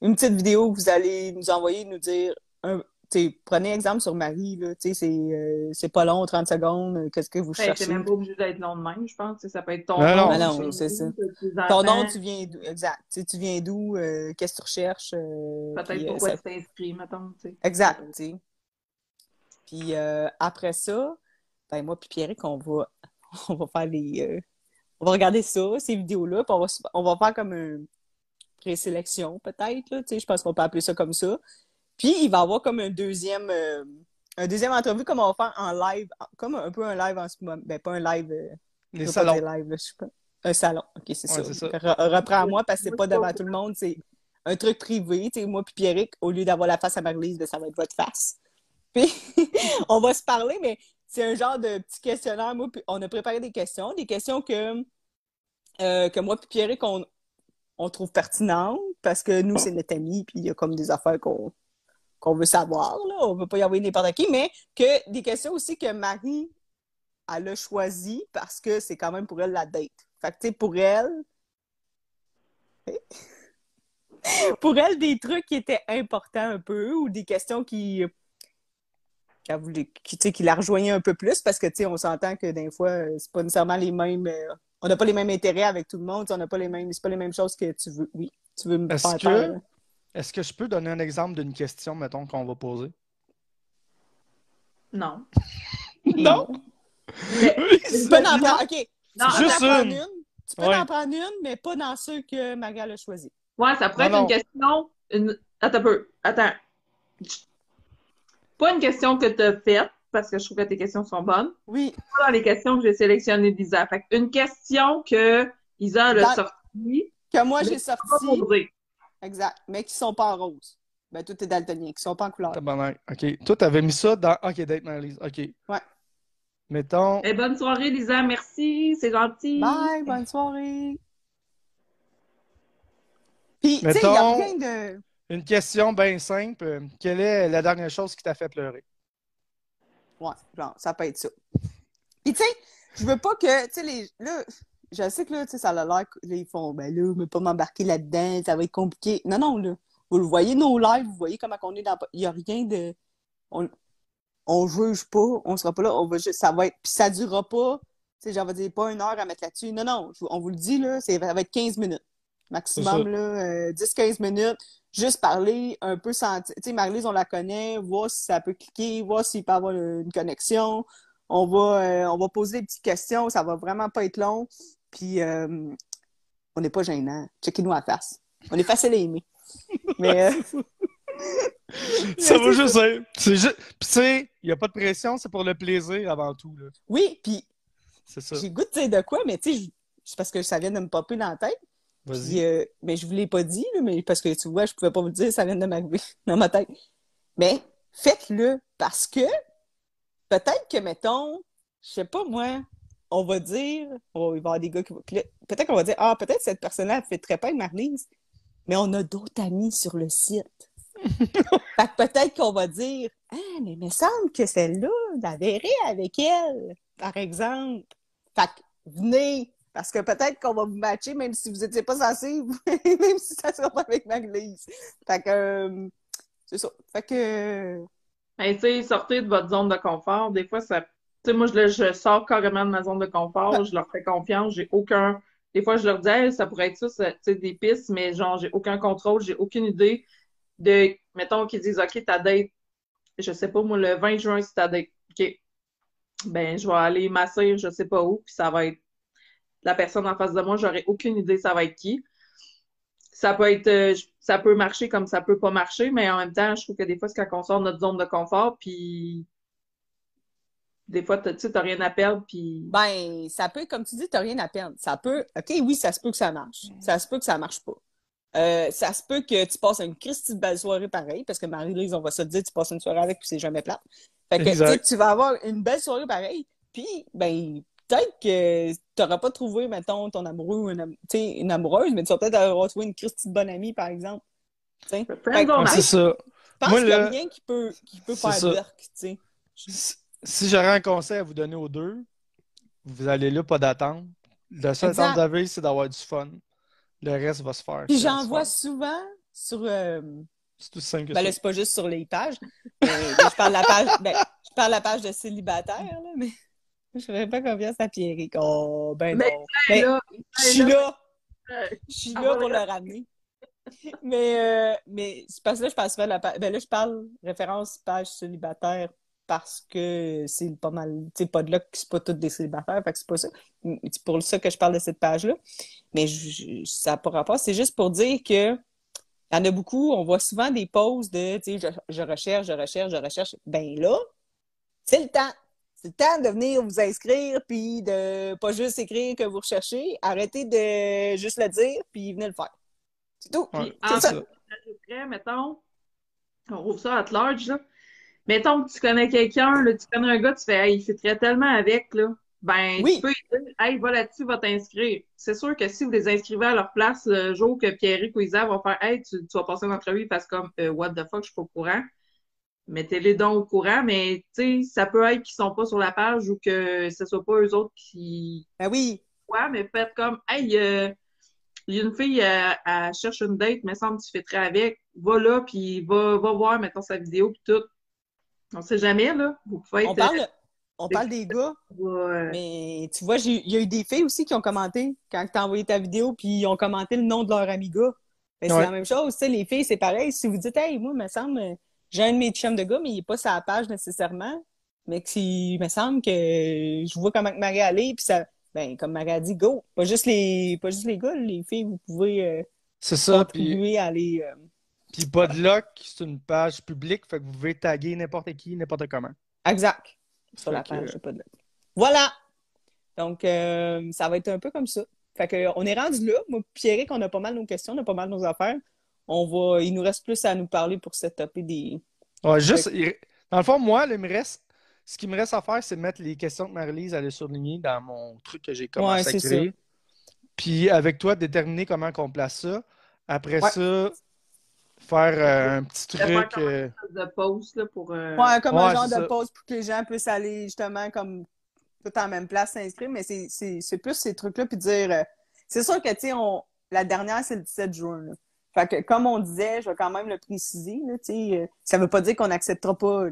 Une petite vidéo que vous allez nous envoyer, nous dire. Un, tu sais, prenez exemple sur Marie, là. C'est euh, c'est pas long, 30 secondes. euh, Qu'est-ce que vous Ben, cherchez? c'est même pas obligé d'être long de même, je pense. Ça peut être ton Non, nom. non, non, ton c'est ça. nom, Ton tu viens d'où? Exact. Tu viens d'où? euh, Qu'est-ce que tu recherches? euh, Peut-être puis, euh, pourquoi ça- tu t'inscris, mettons. Exact, tu sais. Puis euh, après ça, ben moi puis Pierrick, on va, on va faire les... euh, on va regarder ça, ces vidéos-là, puis on va, on va faire comme une présélection, peut-être, je pense qu'on peut appeler ça comme ça. Puis il va y avoir comme un deuxième... euh, un deuxième entrevue comme on va faire en live, comme un peu un live en ce moment. Ben, pas un live... euh, Les salons. dire live, là, je sais pas. Un salon, ok, c'est Ouais, ça. c'est ça. Re- Reprends-moi parce que c'est pas devant tout le monde, c'est un truc privé. Tu sais, moi puis Pierrick, au lieu d'avoir la face à Marie-Lise, ben, ça va être votre face. Puis on va se parler, mais c'est un genre de petit questionnaire. Moi, puis on a préparé des questions, des questions que, euh, que moi puis Pierrick, on, on trouve pertinentes parce que nous, c'est notre ami, puis il y a comme des affaires qu'on qu'on veut savoir. Là. On veut pas y envoyer n'importe qui, mais que des questions aussi que Marie, elle a choisi parce que c'est quand même pour elle la date. Fait que, tu sais, pour elle, pour elle, des trucs qui étaient importants un peu ou des questions qui, qui, qui la rejoignaient un peu plus parce que, tu sais, on s'entend que des fois, c'est pas nécessairement les mêmes. euh, on n'a pas les mêmes intérêts avec tout le monde. On n'a pas les mêmes. C'est pas les mêmes choses que tu veux. Oui, tu veux me faire que-. Est-ce que je peux donner un exemple d'une question, mettons, qu'on va poser? Non. Non! Mais- Tu peux en prendre. OK. Non, tu peux Juste en prendre une. une. Tu peux Ouais. en prendre une, mais pas dans ceux que Magal a choisi. Ouais, ça pourrait Non, être une question. Une... Attends un peu. Attends. Pas une question que tu as faite, parce que je trouve que tes questions sont bonnes. Oui. Pas dans les questions que j'ai sélectionnées d'Isa. Fait une question que Isa a Dans- sortie. Que moi, j'ai mais sorti. pas posée. Exact. Mais qui sont pas en rose. Ben, tout est daltonien, qui sont pas en couleur. Tabarnak. OK. Toi, t'avais mis ça dans OK, Date Lisa. OK. Ouais. Mettons. Eh, bonne soirée, Lisa. Merci. C'est gentil. Bye, bonne soirée. Puis, tu sais, il n'y a Mettons- rien de. Une question bien simple. Quelle est la dernière chose qui t'a fait pleurer? Ouais, genre, ça peut être ça. Puis, tu sais, je veux pas que, tu sais, les. Là, je sais que là, tu sais, ça a l'air. Là, ils font, ben là, mais pas m'embarquer là-dedans, ça va être compliqué. Non, non, là. Vous le voyez, nos lives, vous voyez comment on est dans. Il n'y a rien de. On, on juge pas, on sera pas là, on va juste. Ça va être. Puis, ça durera pas. Tu sais, j'en vais dire pas une heure à mettre là-dessus. Non, non, on vous le dit, là, ça va être 15 minutes. Maximum, là, euh, 10-15 minutes. Juste parler, un peu sentir. Tu sais, Marie-Lise, on la connaît, voir si ça peut cliquer, voir s'il peut avoir euh, une connexion. On va, euh, on va poser des petites questions, ça va vraiment pas être long. Puis, euh, on n'est pas gênant. Checkez-nous en face. On est facile à aimer. Mais, euh, Ça va juste être. C'est juste. Puis, tu sais, il n'y a pas de pression, c'est pour le plaisir avant tout. là. oui, puis C'est ça. j'ai goût de dire de quoi, mais tu sais, c'est parce que ça vient de me popper dans la tête. Puis, Vas-y. euh, mais je vous l'ai pas dit, là, mais parce que tu vois, je pouvais pas vous le dire, ça vient de m'arriver dans ma tête. Mais faites-le parce que peut-être que, mettons, je sais pas moi, on va dire, oh, il va y avoir des gars qui vont. Peut-être qu'on va dire, ah, peut-être cette personne-là fait très pas avec Marlise, mais on a d'autres amis sur le site. fait que peut-être qu'on va dire, ah, mais il me semble que celle-là, verrait avec elle, par exemple. Fait que venez, parce que peut-être qu'on va vous matcher, même si vous n'étiez pas censé, même si ça ne sera pas avec Maglise. Fait que, euh, c'est ça. Fait que, Ben, tu sais, sortez de votre zone de confort. Des fois, ça. Moi, je, sors carrément de ma zone de confort. Je leur fais confiance. J'ai aucun. Des fois, je leur dis, ça pourrait être ça, tu sais, des pistes, mais genre, j'ai aucun contrôle, j'ai aucune idée de. Mettons qu'ils disent, OK, ta date, je sais pas, moi, le 20 juin, c'est ta date. OK. Ben, je vais aller m'asseoir, je sais pas où, puis ça va être la personne en face de moi, j'aurai aucune idée ça va être qui. Ça peut être, euh, ça peut marcher comme ça peut pas marcher, mais en même temps, je trouve que des fois, c'est quand on sort de notre zone de confort, puis des fois, tu sais, t'as rien à perdre, puis ben, ça peut, comme tu dis, t'as rien à perdre. Ça peut, OK, oui, ça se peut que ça marche. Ça se peut que ça marche pas. Euh, ça se peut que tu passes une Christie de belle soirée pareil, parce que Marie-Lise, on va se le dire, tu passes une soirée avec, puis c'est jamais plate. Fait que, tu sais, Exact. tu vas avoir une belle soirée pareil, puis, ben, peut-être que t'auras pas trouvé, mettons, ton amoureux ou une, am- une amoureuse, mais tu vas peut-être avoir trouvé une Christie de bonne amie, par exemple. C'est ça. je pense Moi, qu'il y a rien qui peut, qui peut c'est faire ça. burk, tu sais. Si, j'aurais un conseil à vous donner aux deux, vous allez là, pas d'attente. Le seul temps que vous avez, c'est d'avoir du fun. Le reste va se faire. Puis j'en vois souvent sur, euh, C'est tout simple que Ben là, c'est pas juste sur les pages. Mais là, je parle de la page, ben, je parle de la page de célibataire, là, mais je ferais pas confiance à Pierrick. Oh, ben Mais non. Là, je suis là. euh, Je suis Ah, là ouais, pour le ramener. Mais, euh, mais c'est parce que là, je parle souvent de la page. Ben là, je parle référence page célibataire parce que c'est pas mal. Tu sais, pas de là que c'est pas toutes des célibataires, fait que c'est pas ça. C'est pour ça que je parle de cette page-là. Mais je- je- ça n'a pas rapport. C'est juste pour dire que il y en a beaucoup, on voit souvent des pauses de, tu sais, je, je recherche, je recherche, je recherche. Ben là, c'est le temps. C'est le temps de venir vous inscrire, puis de pas juste écrire que vous recherchez. Arrêtez de juste le dire, puis venez le faire. C'est tout. Ouais, c'est ça. j'ajouterais, mettons, on rouvre ça à large, là. Mettons que tu connais quelqu'un, tu connais un gars, tu fais, hey, il fitterait tellement avec, là. Ben, Oui. tu peux lui dire, hey, va là-dessus, va t'inscrire. C'est sûr que si vous les inscrivez à leur place le jour que Pierrick ou Isa vont faire, hey, tu, tu vas passer une entrevue, parce comme, euh, what the fuck, je suis pas au courant. Mettez-les donc au courant, mais, tu sais, ça peut être qu'ils sont pas sur la page ou que ce soit pas eux autres qui, Ben oui. Ouais, mais faites comme, hey, euh, il y a une fille, euh, elle cherche une date, me semble que tu fêterais avec. Va là, puis va, va voir, mettons, sa vidéo, puis tout. On sait jamais, là. Vous pouvez être. On parle, on parle des gars, euh, mais tu vois, il y a eu des filles aussi qui ont commenté quand tu as envoyé ta vidéo, puis ils ont commenté le nom de leur ami gars. Ben, c'est Ouais. la même chose, tu sais, les filles, c'est pareil. Si vous dites, hey, moi, il me semble, j'ai un de mes chums de gars, mais il n'est pas sur la page nécessairement, mais qu'il me semble que je vois comment que Marie allait, puis ça, ben, comme Marie a dit, go. Pas juste les, pas juste les gars, les filles, vous pouvez euh, C'est ça. Puis, à aller. euh, puis Podlock, c'est une page publique, fait que vous pouvez taguer n'importe qui, n'importe comment. Exact. sur la Fait page. j'ai pas de- Voilà! Donc, euh, ça va être un peu comme ça. Fait que, on est rendu là. Moi, Pierrick, on a pas mal nos questions, on a pas mal nos affaires. On va, il nous reste plus à nous parler pour setuper des. Ouais, juste, dans le fond, moi, là, il me reste, ce qui me reste à faire, c'est mettre les questions que Marie-Lise allait surligner dans mon truc que j'ai commencé Ouais, à créer. Puis avec toi, déterminer comment qu'on place ça. Après Ouais. ça, faire euh, un petit faire truc. comme euh, de pause là, pour. euh, Ouais, comme un genre de pause pour que les gens puissent aller justement comme tout en même place s'inscrire, mais c'est- c'est c'est plus ces trucs-là, puis dire. euh, c'est sûr que, tu sais, on... la dernière, c'est le 17 juin. là. Fait que, comme on disait, je vais quand même le préciser, là, tu sais, euh, ça veut pas dire qu'on n'acceptera pas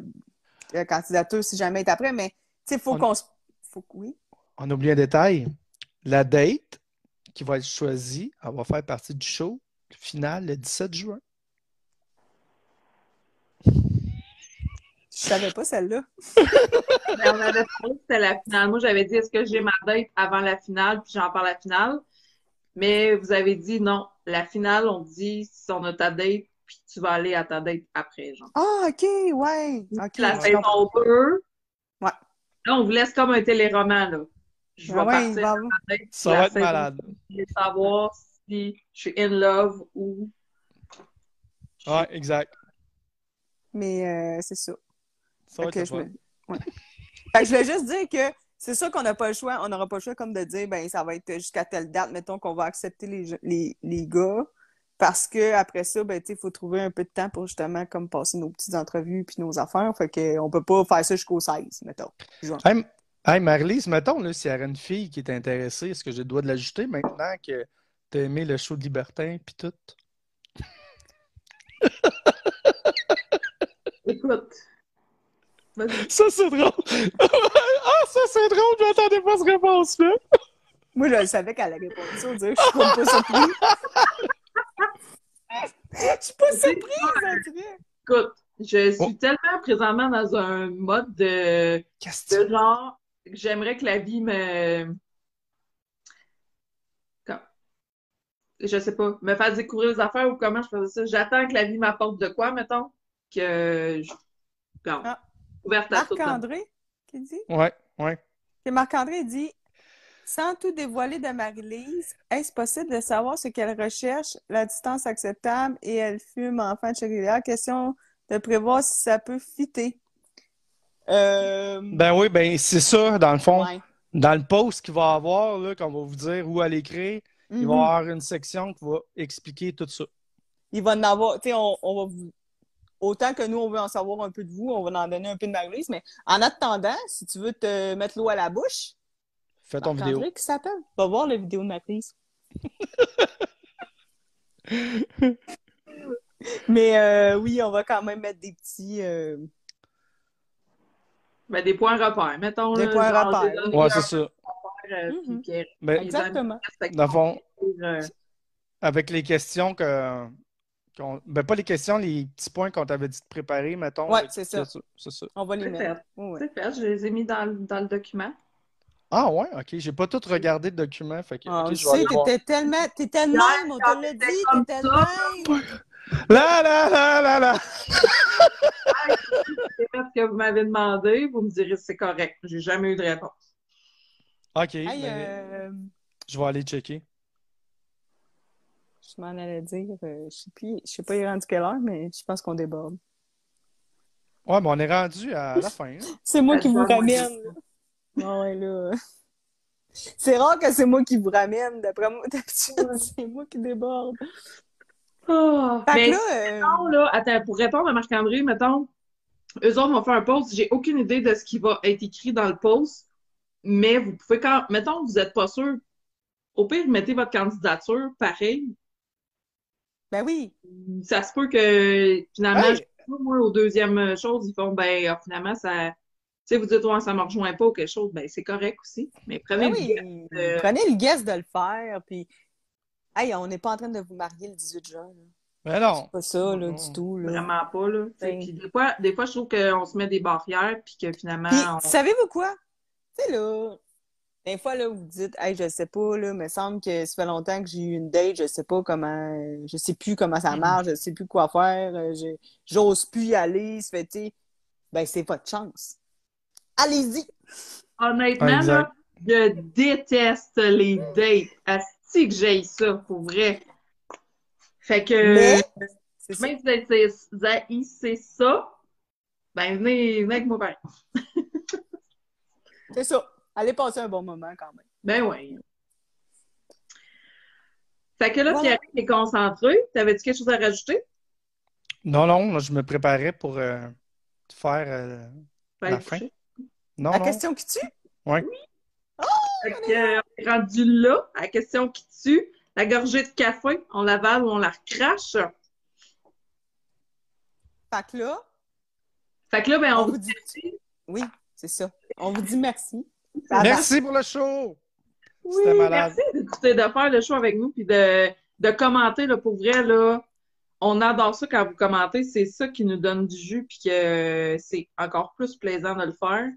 la candidature si jamais est après, mais, tu sais, il faut On- qu'on se. Faut... que- Oui. On oublie un détail. La date qui va être choisie, elle va faire partie du show final le 17 juin. Je savais pas celle-là. Mais on avait parlé que c'était la finale. Moi, j'avais dit est-ce que j'ai ma date avant la finale, puis j'en parle à la finale? Mais vous avez dit non. La finale, on dit si on a ta date, puis tu vas aller à ta date après, genre. Ah, OK, ouais. OK. la saison comprends. 2. Ouais. Là, on vous laisse comme un téléroman, là. Je vais ouais, partir va à date, Ça va être malade. et savoir si je suis in love ou. Ouais, exact. Mais euh, c'est ça. Ça va Fait que je le me- fun. ouais. Fait que je voulais juste dire que c'est sûr qu'on n'a pas le choix. On n'aura pas le choix comme de dire, ben ça va être jusqu'à telle date, mettons qu'on va accepter les, je- les, les gars. Parce que après ça, ben, tu sais, il faut trouver un peu de temps pour justement comme passer nos petites entrevues puis nos affaires. Fait que on peut pas faire ça jusqu'au 16, mettons. Hey, M- hey, Marie-Lise, mettons, là, s'il y aurait une fille qui est intéressée, est-ce que j'ai le droit de l'ajouter maintenant que t'as aimé le show de Libertin puis tout? Écoute. Ça, c'est drôle! ah, ça, c'est drôle! Je m'attendais pas à cette réponse-là! Moi, je le savais qu'elle allait répondre ça. on dirait que Je suis comme pas surprise. Je suis pas surprise. Écoute, je suis Oh. tellement présentement dans un mode de, Qu'est-ce de genre, que j'aimerais que la vie me. Comme- Je sais pas, me fasse découvrir les affaires ou comment je faisais ça. J'attends que la vie m'apporte de quoi, mettons, que je. Comme, Ah. ouverte à. Marc-André, qui dit? Ouais, ouais. Et Marc-André dit Sans tout dévoiler de Marie-Lise, est-ce possible de savoir ce qu'elle recherche, la distance acceptable et elle fume enfant de régulière? Question de prévoir si ça peut fitter. Euh, Ben oui, ben c'est ça, dans le fond. ouais. Dans le post qu'il va y avoir, là, qu'on va vous dire où aller écrire, il va y Mhm. avoir une section qui va expliquer tout ça. Il va en avoir, tu sais, on, on va vous. Autant que nous, on veut en savoir un peu de vous, on va en donner un peu de Marie-Lise, mais en attendant, si tu veux te mettre l'eau à la bouche, Fais ton vidéo. Qui s'appelle, va voir la vidéo de Marie-Lise. Mais euh, oui, on va quand même mettre des petits. euh, Ben, des points repères, mettons. Des là, points genre, repères. donné Ouais, c'est ça. euh, Mhm. que- Ben, Exactement. dans le fond, Euh, avec les questions que. Ben, pas les questions, les petits points qu'on t'avait dit de préparer, mettons. Ouais, avec- c'est ça. C'est ça. On va les mettre. C'est fait, je les ai mis dans, le- dans le document. Ah ouais, ok. J'ai pas tout regardé le document. Fait que, Ah, ok, on je voir. t'étais tellement, t'étais même, on te l'a dit, t'étais même. Là, là, là, là, là. C'est fait ce que vous m'avez demandé, vous me direz si c'est correct. J'ai jamais eu de réponse. Ok, Hey, ben, euh, je vais aller checker. Je m'en allais dire, euh, je sais plus, je sais pas il est rendu quelle heure, mais je pense qu'on déborde. Ouais, mais on est rendu à la fin. hein. C'est moi qui vous ramène. là. Ah ouais, là. C'est rare que c'est moi qui vous ramène, d'après moi. D'habitude, c'est moi qui déborde. Ah, mais là, euh, sinon, là, attends, pour répondre à Marc-André, mettons, eux autres vont faire un post. J'ai aucune idée de ce qui va être écrit dans le post, mais vous pouvez quand, mettons, vous n'êtes pas sûr. Au pire, mettez votre candidature, pareil. Ben oui. Ça se peut que finalement, Hey! je sais pas, moi, au deuxième chose, ils font, ben, ah, finalement, ça. Tu sais, vous dites, ouais, ça me rejoint pas ou quelque chose, ben, c'est correct aussi. Mais prenez Ben le oui. guess, euh, Prenez le guess de le faire, puis. Hey, on n'est pas en train de vous marier le 18 juin. là. Mais non. C'est pas ça, là, Non. du tout. Là. Vraiment pas, là. Ben. Puis des fois, des fois, je trouve qu'on se met des barrières, puis que finalement, Puis, on- savez-vous quoi? Tu sais, là, des fois, là, vous dites, hey, je sais pas, là, me semble que ça fait longtemps que j'ai eu une date, je sais pas comment, euh, je sais plus comment ça Mm. marche, je sais plus quoi faire, euh, je- j'ose plus y aller, ça fait, tu sais, ben, c'est votre chance. allez-y! Honnêtement, là, je déteste les dates. Asti que j'ai ça, pour vrai. Fait que, Mais, c'est ça. même si vous haïssez ça, ben venez, venez avec moi pareil. C'est ça. Allez passer un bon moment quand même. Ben oui. Fait que là, Voilà. Pierre est concentré. T'avais-tu quelque chose à rajouter? Non, non, là, je me préparais pour euh, faire euh, Fallait la fin. Non, La non. question qui tue? Fait que, euh, on est rendu là, à la question qui tue. La gorgée de café, on l'avale ou on la recrache? Fait que là, Fait que là, ben, on, on vous vous dit... Oui, c'est ça. On vous dit merci. Ça va. Merci pour le show! Oui, C'était malade. merci d'écouter, de faire le show avec nous, puis de, de commenter, là, pour vrai, là. On adore ça quand vous commentez. C'est ça qui nous donne du jus, puis que c'est encore plus plaisant de le faire.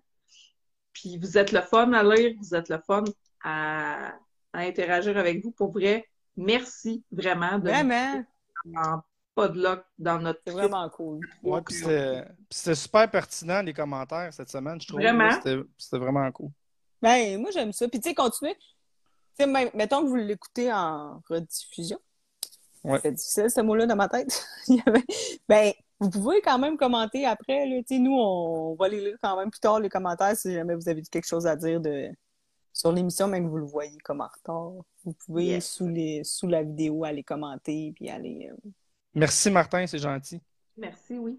Puis vous êtes le fun à lire, vous êtes le fun à, à interagir avec vous. Pour vrai, merci vraiment de Vraiment, nous en pas de luck dans notre c'est vraiment cool. Ouais, puis c'était super pertinent, les commentaires, cette semaine, je trouve. Vraiment? c'était vraiment cool. Ben, moi, j'aime ça. Puis, tu sais, continuez. Tu sais, même- mettons que vous l'écoutez en rediffusion. Ouais. C'est difficile, ce mot-là, dans ma tête. Avait- Ben, vous pouvez quand même commenter après. Là. Tu sais, nous, on va les lire quand même plus tard, les commentaires, si jamais vous avez quelque chose à dire de... sur l'émission, même que vous le voyez comme en retard. Vous pouvez, Yes. sous, les... sous la vidéo, aller commenter, puis aller... euh, Merci, Martin, c'est gentil. Merci, oui.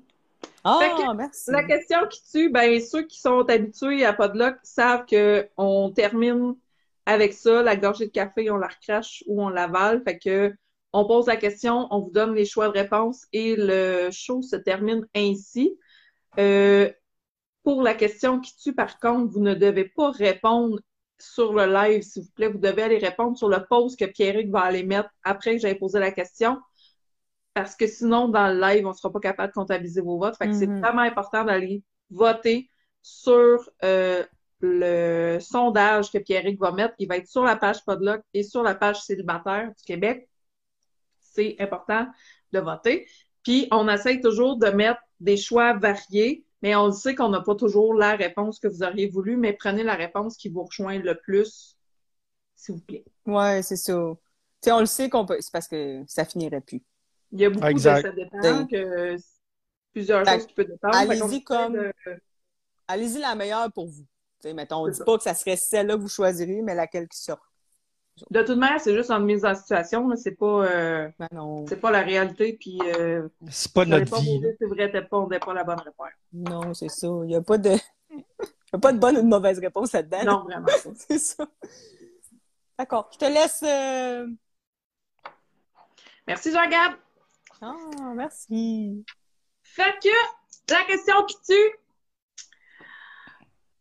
Ah, que merci! La question qui tue, ben ceux qui sont habitués à Podlock savent que on termine avec ça, la gorgée de café, on la recrache ou on l'avale. Fait que on pose la question, on vous donne les choix de réponse et le show se termine ainsi. Euh, pour la question qui tue, par contre, vous ne devez pas répondre sur le live, s'il vous plaît. Vous devez aller répondre sur le post que Pierrick va aller mettre après que j'aie posé la question. Parce que sinon, dans le live, on ne sera pas capable de comptabiliser vos votes. Fait que c'est Mhm. vraiment important d'aller voter sur euh, le sondage que Pierrick va mettre. Il va être sur la page Podlock et sur la page célibataire du Québec. C'est important de voter. Puis, on essaye toujours de mettre des choix variés, mais on le sait qu'on n'a pas toujours la réponse que vous auriez voulu, mais prenez la réponse qui vous rejoint le plus, s'il vous plaît. Ouais, c'est ça. On le sait qu'on peut... C'est parce que ça finirait plus. Il y a beaucoup Exact. de ça dépend, Ben, que plusieurs fait choses qui peuvent dépendre. allez-y comme- de- Allez-y la meilleure pour vous. Tu sais, mettons, on C'est dit ça. pas que ça serait celle-là que vous choisiriez, mais laquelle qui sort. De toute manière, c'est juste en mise en situation. C'est pas, euh, Ben c'est pas la réalité, puis euh, C'est pas notre pas vie. c'est vrai, t'es pas, on n'est pas la bonne réponse. Non, c'est ça. Il n'y a pas de. Il y a pas de bonne ou de mauvaise réponse là-dedans. Non, vraiment c'est ça. D'accord. Je te laisse. euh, Merci, Jean-Gab. Ah, merci. Fait que la question qui tue.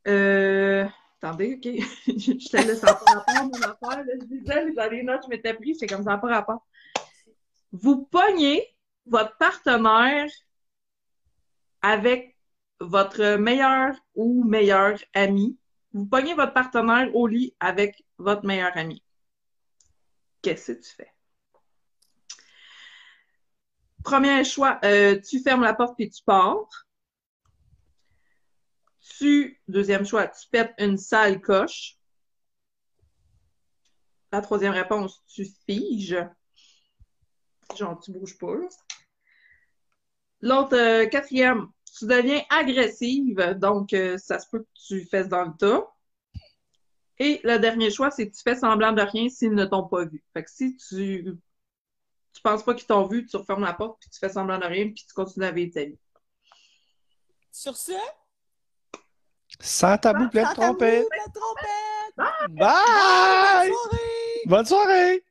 Euh... Attendez, OK. je te laisse en rapport, mon affaire. Je disais, les notes, je m'étais pris, c'est comme ça, pas rapport. Vous pognez votre partenaire avec votre meilleur ou meilleure ami. Vous pognez votre partenaire au lit avec votre meilleur ami. Qu'est-ce que tu fais? Premier choix, euh, tu fermes la porte puis tu pars. Tu, deuxième choix, tu pètes une sale coche. La troisième réponse, tu figes. Genre, tu bouges pas. L'autre, euh, quatrième, tu deviens agressive, donc euh, ça se peut que tu fasses dans le tas. Et le dernier choix, c'est que tu fais semblant de rien s'ils ne t'ont pas vu. Fait que si tu tu penses pas qu'ils t'ont vu, tu refermes la porte, puis tu fais semblant de rien, puis tu continues à vivre ta vie. Sur ce, Sans tabou, plein de sans tabou, trompette. plein de trompette. Bye! Bonne soirée! Bonne soirée!